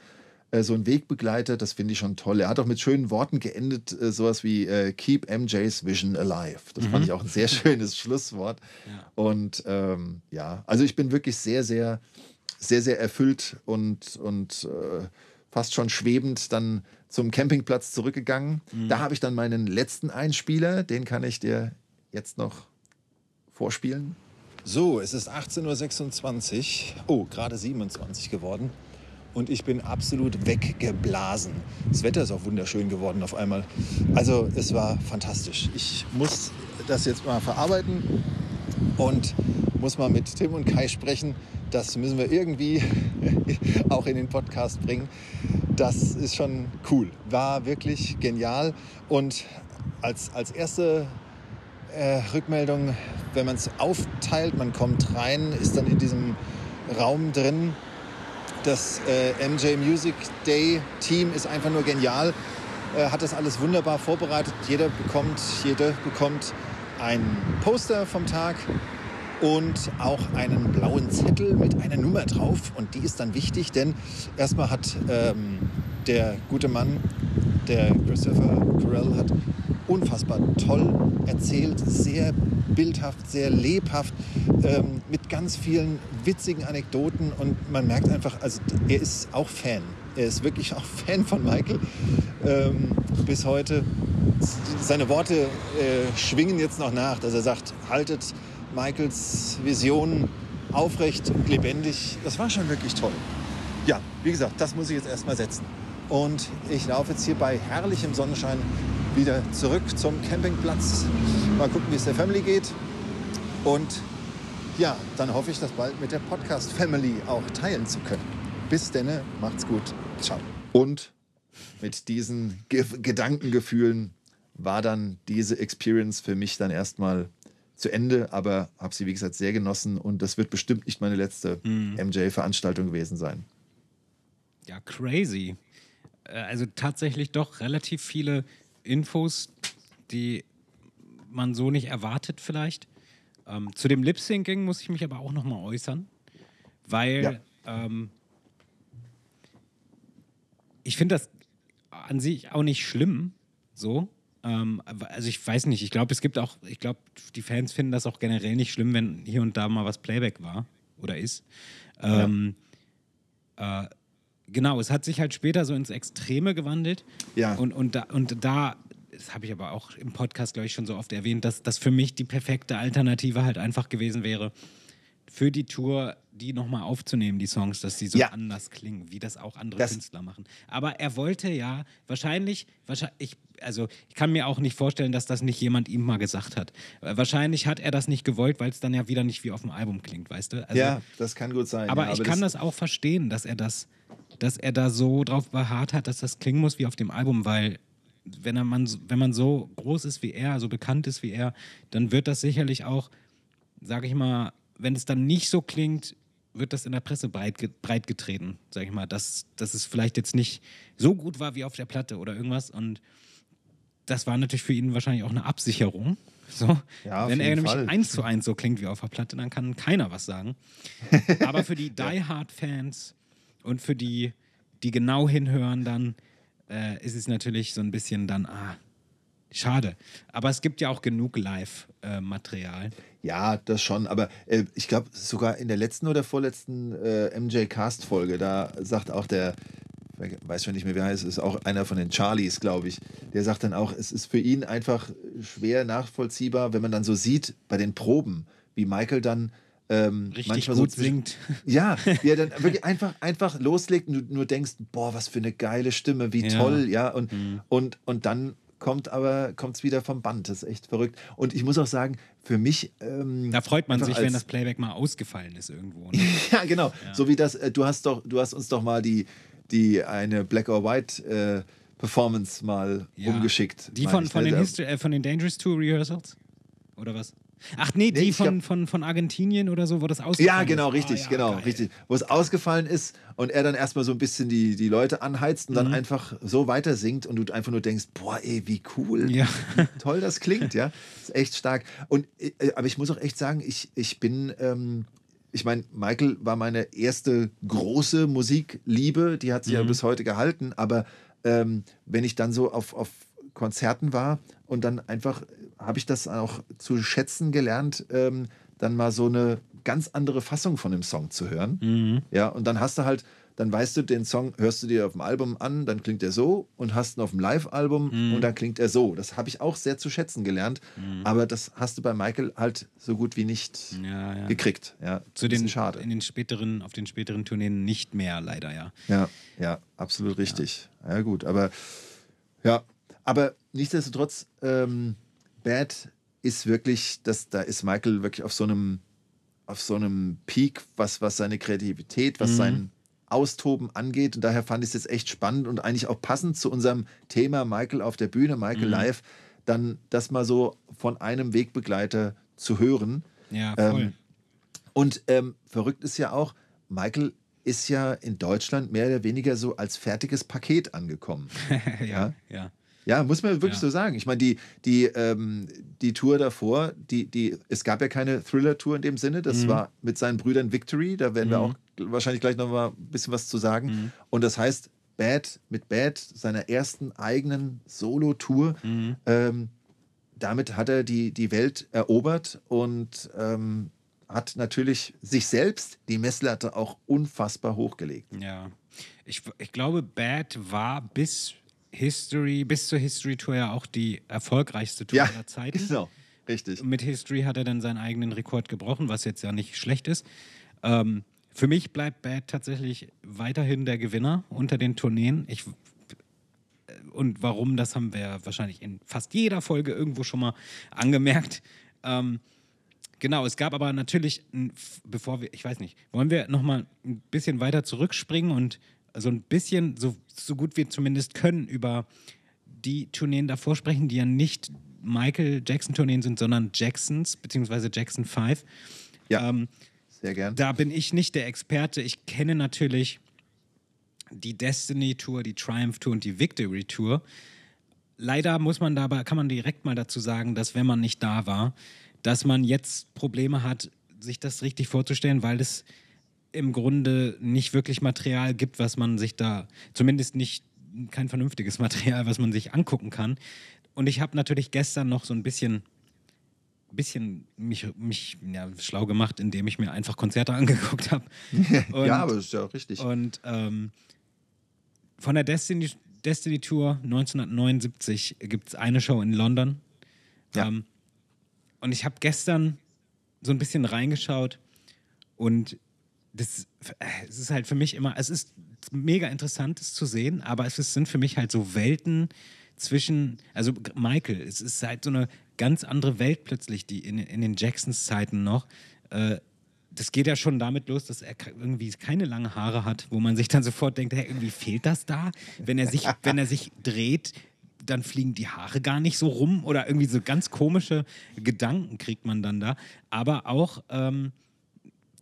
Speaker 3: äh, so einen Wegbegleiter, das finde ich schon toll. Er hat auch mit schönen Worten geendet, äh, sowas wie äh, Keep MJ's Vision Alive. Das fand ich auch ein sehr schönes Schlusswort. Und ähm, ja, also ich bin wirklich sehr, sehr, sehr, sehr erfüllt und, und äh, fast schon schwebend dann zum Campingplatz zurückgegangen. Da habe ich dann meinen letzten Einspieler, den kann ich dir jetzt noch vorspielen.
Speaker 4: So, es ist 18.26 Uhr. Oh, gerade 27 geworden. Und ich bin absolut weggeblasen. Das Wetter ist auch wunderschön geworden auf einmal. Also es war fantastisch. Ich muss das jetzt mal verarbeiten und muss mal mit Tim und Kai sprechen. Das müssen wir irgendwie auch in den Podcast bringen. Das ist schon cool. War wirklich genial. Und als, als erste äh, Rückmeldung, wenn man es aufteilt, man kommt rein, ist dann in diesem Raum drin. Das äh, MJ Music Day Team ist einfach nur genial, äh, hat das alles wunderbar vorbereitet. Jeder bekommt, jede bekommt ein Poster vom Tag und auch einen blauen Zettel mit einer Nummer drauf. Und die ist dann wichtig, denn erstmal hat ähm, der gute Mann, der Christopher Carell, hat unfassbar toll erzählt, sehr bildhaft, sehr lebhaft, ähm, mit ganz vielen witzigen Anekdoten und man merkt einfach, also er ist auch Fan. Er ist wirklich auch Fan von Michael ähm, bis heute. Seine Worte äh, schwingen jetzt noch nach, dass er sagt, haltet Michaels Vision aufrecht und lebendig. Das war schon wirklich toll. Ja, wie gesagt, das muss ich jetzt erstmal setzen. Und ich laufe jetzt hier bei herrlichem Sonnenschein wieder zurück zum Campingplatz. Mal gucken, wie es der Family geht. Und ja, dann hoffe ich, das bald mit der Podcast Family auch teilen zu können. Bis denne, macht's gut. Ciao.
Speaker 3: Und mit diesen Ge Gedankengefühlen war dann diese Experience für mich dann erstmal zu Ende, aber habe sie, wie gesagt, sehr genossen und das wird bestimmt nicht meine letzte
Speaker 2: Mhm.
Speaker 3: MJ-Veranstaltung gewesen sein.
Speaker 2: Ja, crazy. Äh, Also tatsächlich doch relativ viele Infos, die man so nicht erwartet vielleicht. Ähm, zu dem Lip-Syncing muss ich mich aber auch nochmal äußern, weil ähm, ich finde das an sich auch nicht schlimm, so. Ähm, also ich weiß nicht, ich glaube, es gibt auch, ich glaube, die Fans finden das auch generell nicht schlimm, wenn hier und da mal was Playback war oder ist. Ähm, äh, genau, es hat sich halt später so ins Extreme gewandelt.
Speaker 3: Ja.
Speaker 2: Und, und da, und da das habe ich aber auch im Podcast, glaube ich, schon so oft erwähnt, dass das für mich die perfekte Alternative halt einfach gewesen wäre, für die Tour die nochmal aufzunehmen, die Songs, dass sie so
Speaker 3: Ja.
Speaker 2: anders klingen, wie das auch andere
Speaker 3: Das-
Speaker 2: Künstler machen. Aber er wollte ja wahrscheinlich, wahrscheinlich ich, also ich kann mir auch nicht vorstellen, dass das nicht jemand ihm mal gesagt hat. Wahrscheinlich hat er das nicht gewollt, weil es dann ja wieder nicht wie auf dem Album klingt, weißt du? Also,
Speaker 3: ja, das kann gut sein.
Speaker 2: aber
Speaker 3: ja,
Speaker 2: ich kann das, auch verstehen, dass er das, dass er da so drauf beharrt hat, dass das klingen muss wie auf dem Album, weil wenn, er man, wenn man so groß ist wie er, so bekannt ist wie er, dann wird das sicherlich auch, sage ich mal, wenn es dann nicht so klingt, wird das in der Presse breit, breit getreten, sage ich mal, dass, dass es vielleicht jetzt nicht so gut war wie auf der Platte oder irgendwas und das war natürlich für ihn wahrscheinlich auch eine Absicherung. So.
Speaker 3: Ja,
Speaker 2: Wenn er nämlich
Speaker 3: Fall.
Speaker 2: eins zu eins so klingt wie auf der Platte, dann kann keiner was sagen. Aber für die Die Hard-Fans und für die, die genau hinhören, dann äh, ist es natürlich so ein bisschen dann, ah, schade. Aber es gibt ja auch genug Live-Material.
Speaker 3: Ja, das schon, aber äh, ich glaube sogar in der letzten oder vorletzten äh, MJ Cast Folge, da sagt auch der, weiß schon nicht mehr, wer heißt, ist auch einer von den Charlies, glaube ich, der sagt dann auch, es ist für ihn einfach schwer nachvollziehbar, wenn man dann so sieht bei den Proben, wie Michael dann ähm,
Speaker 2: Richtig
Speaker 3: manchmal
Speaker 2: gut
Speaker 3: so
Speaker 2: singt.
Speaker 3: Ja, er dann wirklich einfach, einfach loslegt und du nur denkst, boah, was für eine geile Stimme, wie
Speaker 2: Ja.
Speaker 3: toll, ja. Und, und, und dann kommt aber kommt's wieder vom Band. Das ist echt verrückt. Und ich muss auch sagen, für mich. Ähm,
Speaker 2: Da freut man sich, wenn das Playback mal ausgefallen ist irgendwo. Ne?
Speaker 3: ja, genau. So wie das, äh, du hast doch, du hast uns doch mal die, die eine Black or White äh, Performance mal
Speaker 2: Ja.
Speaker 3: rumgeschickt.
Speaker 2: Die von,
Speaker 3: ich,
Speaker 2: von,
Speaker 3: ne?
Speaker 2: den History, äh, von den Dangerous Tour Rehearsals? Oder was? Ach nee, die von,
Speaker 3: glaub-
Speaker 2: von, von Argentinien oder so, wo das ausgefallen
Speaker 3: Ja, genau,
Speaker 2: ist.
Speaker 3: richtig,
Speaker 2: Ah, ja,
Speaker 3: genau,
Speaker 2: geil.
Speaker 3: richtig. Wo es ausgefallen ist und er dann erstmal so ein bisschen die, die Leute anheizt und dann
Speaker 2: Mhm.
Speaker 3: einfach so weiter singt und du einfach nur denkst, boah, ey, wie cool,
Speaker 2: Ja.
Speaker 3: wie toll das klingt, ja. ist echt stark. Und, äh, aber ich muss auch echt sagen, ich, ich bin, ähm, ich meine, Michael war meine erste große Musikliebe, die hat sich
Speaker 2: Mhm.
Speaker 3: ja bis heute gehalten, aber ähm, wenn ich dann so auf, auf Konzerten war und dann einfach habe ich das auch zu schätzen gelernt, ähm, dann mal so eine ganz andere Fassung von dem Song zu hören.
Speaker 2: Mhm.
Speaker 3: Ja, und dann hast du halt, dann weißt du, den Song hörst du dir auf dem Album an, dann klingt er so und hast ihn auf dem Live-Album
Speaker 2: Mhm.
Speaker 3: und dann klingt er so. Das habe ich auch sehr zu schätzen gelernt, aber das hast du bei Michael halt so gut wie nicht
Speaker 2: Ja, ja.
Speaker 3: gekriegt. Ja,
Speaker 2: Zu den,
Speaker 3: schade.
Speaker 2: In den späteren, auf den späteren Tourneen nicht mehr, leider, ja.
Speaker 3: Ja, ja, absolut richtig. Ja, gut, aber ja, aber nichtsdestotrotz, ähm, Bad ist wirklich, das, da ist Michael wirklich auf so einem, auf so einem Peak, was, was seine Kreativität, was sein Austoben angeht. Und daher fand ich es jetzt echt spannend und eigentlich auch passend zu unserem Thema Michael auf der Bühne, Michael live, dann das mal so von einem Wegbegleiter zu hören.
Speaker 2: Ja,
Speaker 3: Ähm,
Speaker 2: voll.
Speaker 3: Und ähm, verrückt ist ja auch, Michael ist ja in Deutschland mehr oder weniger so als fertiges Paket angekommen.
Speaker 2: ja, ja.
Speaker 3: Ja, muss man wirklich
Speaker 2: Ja.
Speaker 3: so sagen. Ich meine, die, die, ähm, die Tour davor, die, die, es gab ja keine Thriller-Tour in dem Sinne.
Speaker 2: Mhm.
Speaker 3: Das war mit seinen Brüdern Victory. Da werden wir auch wahrscheinlich gleich noch mal ein bisschen was zu sagen.
Speaker 2: Mhm.
Speaker 3: Und das heißt, Bad mit Bad, seiner ersten eigenen Solo-Tour,
Speaker 2: Mhm.
Speaker 3: ähm, damit hat er die, die Welt erobert und ähm, hat natürlich sich selbst die Messlatte auch unfassbar hochgelegt.
Speaker 2: Ja. Ich, ich glaube, Bad war bis History, bis zur History Tour ja auch die erfolgreichste Tour aller Zeiten.
Speaker 3: genau. Richtig.
Speaker 2: Mit History hat er dann seinen eigenen Rekord gebrochen, was jetzt ja nicht schlecht ist. Ähm, für mich bleibt Bad tatsächlich weiterhin der Gewinner unter den Tourneen. Ich, und warum, das haben wir wahrscheinlich in fast jeder Folge irgendwo schon mal angemerkt. Ähm, genau, es gab aber natürlich, bevor wir, ich weiß nicht, wollen wir nochmal ein bisschen weiter zurückspringen und so ein bisschen, so, so gut wir zumindest können, über die Tourneen davor sprechen, die ja nicht Michael Jackson-Tourneen sind, sondern Jacksons, beziehungsweise Jackson 5.
Speaker 3: Ja,
Speaker 2: Ähm,
Speaker 3: sehr gern.
Speaker 2: da bin ich nicht der Experte. Ich kenne natürlich die Destiny Tour, die Triumph Tour und die Victory Tour. Leider muss man dabei, kann man direkt mal dazu sagen, dass wenn man nicht da war, dass man jetzt Probleme hat, sich das richtig vorzustellen, weil es im Grunde nicht wirklich Material gibt, was man sich da, zumindest nicht kein vernünftiges Material, was man sich angucken kann. Und ich habe natürlich gestern noch so ein bisschen bisschen mich, mich ja, schlau gemacht, indem ich mir einfach Konzerte angeguckt habe.
Speaker 3: ja, aber das ist ja auch richtig.
Speaker 2: Und ähm, von der Destiny, Destiny Tour 1979 gibt es eine Show in London.
Speaker 3: Ja.
Speaker 2: Ähm, und ich habe gestern so ein bisschen reingeschaut und das äh, es ist halt für mich immer, es ist mega interessant, es zu sehen, aber es ist, sind für mich halt so Welten zwischen, also Michael, es ist halt so eine ganz andere Welt plötzlich, die in, in den Jacksons Zeiten noch. Äh, das geht ja schon damit los, dass er irgendwie keine langen Haare hat, wo man sich dann sofort denkt, hey, irgendwie fehlt das da. Wenn er sich, wenn er sich dreht, dann fliegen die Haare gar nicht so rum oder irgendwie so ganz komische Gedanken kriegt man dann da. Aber auch ähm,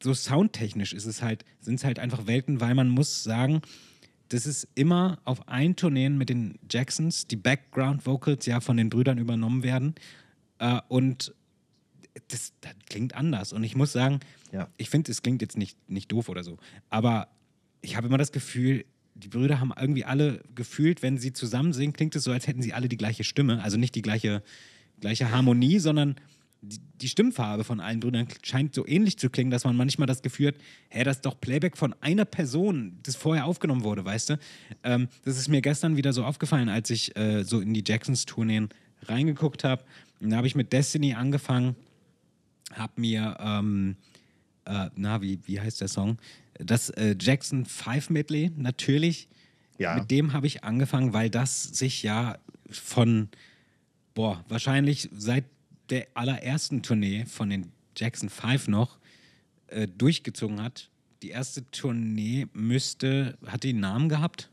Speaker 2: so soundtechnisch ist es halt, sind es halt einfach Welten, weil man muss sagen, das ist immer auf ein Tourneen mit den Jacksons, die Background Vocals ja von den Brüdern übernommen werden. Äh, und das, das klingt anders. Und ich muss sagen,
Speaker 3: Ja.
Speaker 2: ich finde, es klingt jetzt nicht, nicht doof oder so. Aber ich habe immer das Gefühl, die Brüder haben irgendwie alle gefühlt, wenn sie zusammen singen, klingt es so, als hätten sie alle die gleiche Stimme. Also nicht die gleiche, gleiche Harmonie, sondern die, die Stimmfarbe von allen Brüdern scheint so ähnlich zu klingen, dass man manchmal das Gefühl hat, hä, das ist doch Playback von einer Person, das vorher aufgenommen wurde, weißt du? Ähm, das ist mir gestern wieder so aufgefallen, als ich äh, so in die Jacksons-Tourneen reingeguckt habe. Da habe ich mit Destiny angefangen, habe mir, ähm, äh, na, wie, wie heißt der Song? Das äh, Jackson 5 Medley, natürlich.
Speaker 3: Ja.
Speaker 2: Mit dem habe ich angefangen, weil das sich ja von, boah, wahrscheinlich seit der allerersten Tournee von den Jackson 5 noch äh, durchgezogen hat. Die erste Tournee müsste, hat die einen Namen gehabt?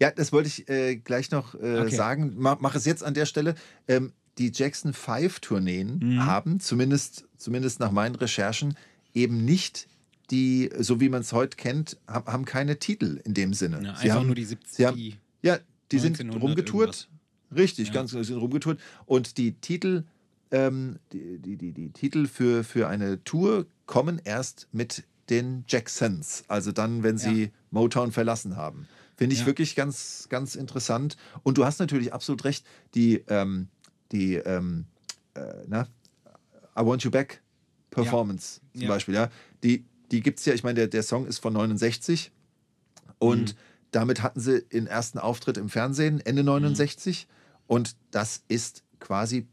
Speaker 3: Ja, das wollte ich äh, gleich noch äh,
Speaker 2: Okay.
Speaker 3: sagen. Mach, mach es jetzt an der Stelle. Ähm, die Jackson 5 Tourneen
Speaker 2: Mhm.
Speaker 3: haben, zumindest, zumindest nach meinen Recherchen, eben nicht die, so wie man es heute kennt, haben, haben keine Titel in dem Sinne.
Speaker 2: Ja,
Speaker 3: Sie
Speaker 2: einfach
Speaker 3: haben,
Speaker 2: nur die 70.
Speaker 3: Sie haben, ja, die sind
Speaker 2: 1900
Speaker 3: rumgetourt. Richtig,
Speaker 2: Ja.
Speaker 3: ganz sie sind rumgetourt. Und die Titel, ähm, die, die, die, die Titel für, für eine Tour kommen erst mit den Jacksons. Also dann, wenn sie
Speaker 2: Ja.
Speaker 3: Motown verlassen haben. Finde ich
Speaker 2: Ja.
Speaker 3: wirklich ganz, ganz interessant. Und du hast natürlich absolut recht, die, ähm, die ähm, äh, na, I Want You Back Performance zum
Speaker 2: Ja.
Speaker 3: Beispiel, ja, die, die gibt es ja, ich meine, der, der Song ist von 69 und
Speaker 2: Mhm.
Speaker 3: damit hatten sie den ersten Auftritt im Fernsehen Ende 69 und das ist quasi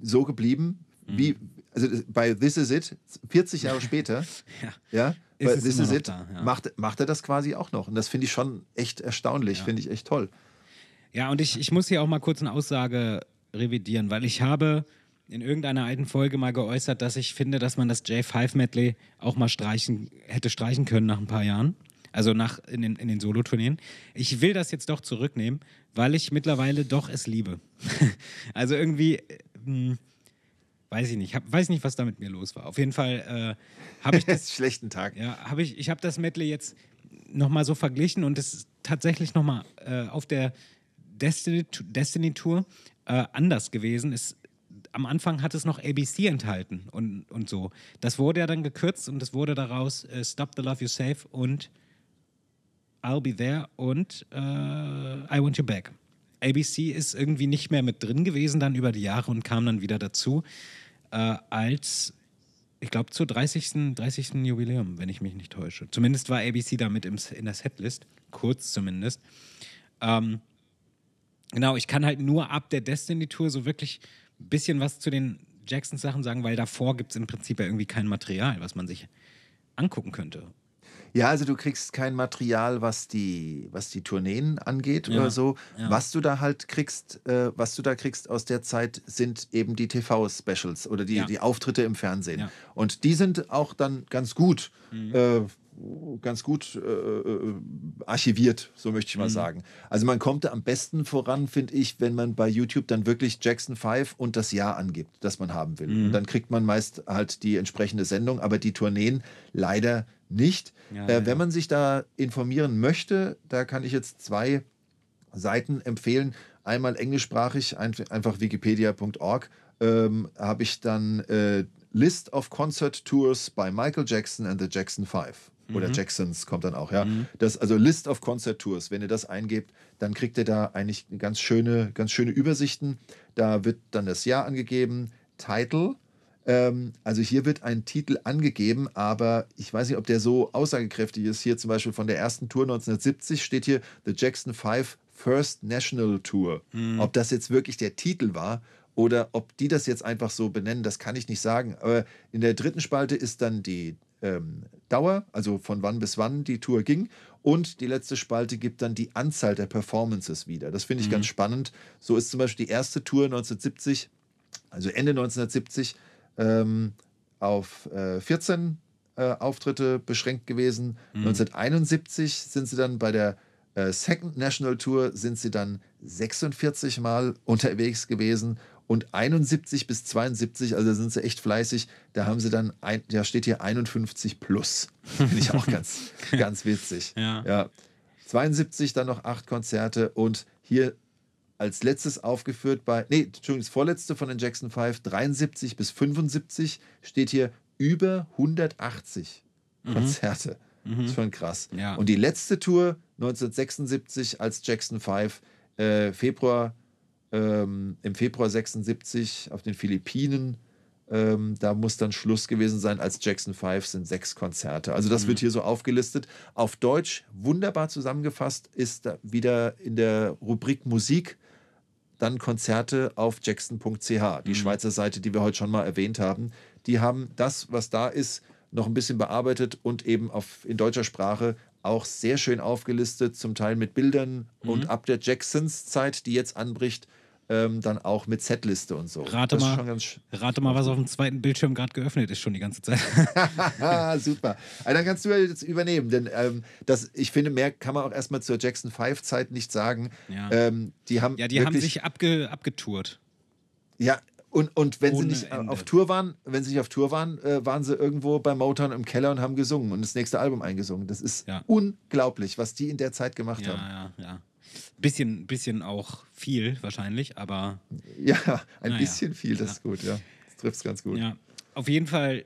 Speaker 3: so geblieben,
Speaker 2: Mhm.
Speaker 3: wie, also bei This Is It, 40 Jahre später,
Speaker 2: Ja.
Speaker 3: ja, bei This Is It
Speaker 2: da, ja.
Speaker 3: macht, macht er das quasi auch noch und das finde ich schon echt erstaunlich,
Speaker 2: Ja.
Speaker 3: finde ich echt toll.
Speaker 2: Ja, und ich, ich muss hier auch mal kurz eine Aussage revidieren, weil ich habe in irgendeiner alten Folge mal geäußert, dass ich finde, dass man das J5-Medley auch mal streichen, hätte streichen können nach ein paar Jahren. Also nach in den, in den Solotourneen. Ich will das jetzt doch zurücknehmen, weil ich mittlerweile doch es liebe. also irgendwie, hm, weiß ich nicht, hab, weiß nicht, was da mit mir los war. Auf jeden Fall äh, habe ich das
Speaker 3: Schlechten Tag.
Speaker 2: ja, habe ich, ich habe das Medley jetzt nochmal so verglichen und es ist tatsächlich nochmal äh, auf der Destiny, Destiny Tour äh, anders gewesen. Es, am Anfang hat es noch ABC enthalten und, und so. Das wurde ja dann gekürzt und es wurde daraus äh, Stop the Love You Save und I'll Be There und äh, I Want You Back. ABC ist irgendwie nicht mehr mit drin gewesen dann über die Jahre und kam dann wieder dazu äh, als ich glaube, zur 30. 30. Jubiläum, wenn ich mich nicht täusche. Zumindest war ABC da mit im, in der Setlist, kurz zumindest. Ähm, genau, ich kann halt nur ab der Destiny-Tour so wirklich ein bisschen was zu den Jacksons-Sachen sagen, weil davor gibt es im Prinzip ja irgendwie kein Material, was man sich angucken könnte.
Speaker 3: Ja, also du kriegst kein Material, was die, was die Tourneen angeht
Speaker 2: Ja,
Speaker 3: oder so.
Speaker 2: ja.
Speaker 3: Was du da halt kriegst, äh, was du da kriegst aus der Zeit, sind eben die TV-Specials oder die,
Speaker 2: Ja.
Speaker 3: die Auftritte im Fernsehen.
Speaker 2: Mhm.
Speaker 3: Und die sind auch dann ganz gut. Äh, ganz gut äh, äh, archiviert, so möchte ich mal sagen. Also man kommt da am besten voran, finde ich, wenn man bei YouTube dann wirklich Jackson 5 und das Jahr angibt, das man haben will. Und dann kriegt man meist halt die entsprechende Sendung, aber die Tourneen leider nicht.
Speaker 2: Ja,
Speaker 3: äh,
Speaker 2: ja.
Speaker 3: Wenn man sich da informieren möchte, da kann ich jetzt zwei Seiten empfehlen. Einmal englischsprachig, ein, einfach wikipedia.org, ähm, habe ich dann äh, List of Concert Tours by Michael Jackson and the Jackson Five. Oder Jacksons kommt dann auch, ja. Das, also List of Concert Tours. Wenn ihr das eingebt, dann kriegt ihr da eigentlich ganz schöne, ganz schöne Übersichten. Da wird dann das Jahr angegeben, Title, ähm, also hier wird ein Titel angegeben, aber ich weiß nicht, ob der so aussagekräftig ist. Hier zum Beispiel von der ersten Tour 1970 steht hier The Jackson 5 First National Tour. Ob das jetzt wirklich der Titel war oder ob die das jetzt einfach so benennen, das kann ich nicht sagen. Aber in der dritten Spalte ist dann die ähm, Dauer, also von wann bis wann die Tour ging. Und die letzte Spalte gibt dann die Anzahl der Performances wieder. Das finde ich ganz spannend. So ist zum Beispiel die erste Tour 1970, also Ende 1970, ähm, auf äh, 14 äh, Auftritte beschränkt gewesen. 1971 sind sie dann bei der äh, Second National Tour sind sie dann 46 Mal unterwegs gewesen und 71 bis 72, also da sind sie echt fleißig, da haben sie dann, ein, da steht hier 51 plus. Finde ich auch ganz, ganz witzig.
Speaker 2: Ja.
Speaker 3: ja. 72 dann noch acht Konzerte und hier als letztes aufgeführt bei, nee, Entschuldigung, das vorletzte von den Jackson 5, 73 bis 75 steht hier über 180 Konzerte. Das ist schon krass.
Speaker 2: Ja.
Speaker 3: Und die letzte Tour 1976 als Jackson 5, äh, Februar, ähm, im Februar 76 auf den Philippinen. Ähm, da muss dann Schluss gewesen sein. Als Jackson 5 sind sechs Konzerte. Also das wird hier so aufgelistet. Auf Deutsch wunderbar zusammengefasst ist da wieder in der Rubrik Musik dann Konzerte auf jackson.ch, die Schweizer Seite, die wir heute schon mal erwähnt haben. Die haben das, was da ist, noch ein bisschen bearbeitet und eben auf, in deutscher Sprache auch sehr schön aufgelistet, zum Teil mit Bildern und ab der Jacksons Zeit, die jetzt anbricht, ähm, dann auch mit Setliste und so.
Speaker 2: Rate mal. Rate mal, was auf dem zweiten Bildschirm gerade geöffnet ist, schon die ganze Zeit.
Speaker 3: Super. Also dann kannst du ja jetzt übernehmen, denn ähm, das, ich finde, mehr kann man auch erstmal zur Jackson 5 Zeit nicht sagen.
Speaker 2: Ja.
Speaker 3: Ähm, die haben
Speaker 2: ja, die haben sich abge, abgetourt.
Speaker 3: Ja, und, und wenn
Speaker 2: Ohne
Speaker 3: sie nicht
Speaker 2: Ende.
Speaker 3: auf Tour waren, wenn sie nicht auf Tour waren, äh, waren sie irgendwo bei Motown im Keller und haben gesungen und das nächste Album eingesungen. Das ist
Speaker 2: Ja.
Speaker 3: unglaublich, was die in der Zeit gemacht
Speaker 2: Ja,
Speaker 3: haben.
Speaker 2: ja, ja. Bisschen, bisschen auch viel wahrscheinlich, aber
Speaker 3: Ja, ein
Speaker 2: Naja.
Speaker 3: bisschen viel, das ist gut, ja. Das trifft es ganz gut.
Speaker 2: ja. Auf jeden Fall, äh,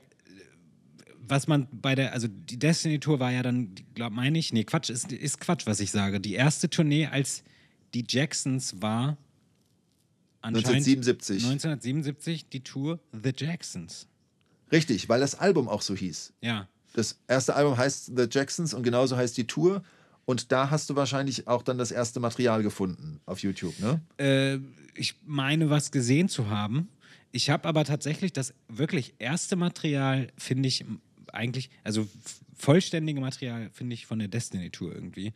Speaker 2: was man bei der, also die Destiny Tour war ja dann, glaub, meine ich, nee, Quatsch, ist, ist Quatsch, was ich sage. Die erste Tournee als die Jacksons war
Speaker 3: 1977.
Speaker 2: 1977 die Tour The Jacksons.
Speaker 3: Richtig, weil das Album auch so hieß.
Speaker 2: Ja.
Speaker 3: Das erste Album heißt The Jacksons und genauso heißt die Tour. Und da hast du wahrscheinlich auch dann das erste Material gefunden auf YouTube, ne?
Speaker 2: Äh, ich meine, was gesehen zu haben. Ich habe aber tatsächlich das wirklich erste Material, finde ich eigentlich, also vollständige Material, finde ich von der Destiny Tour irgendwie.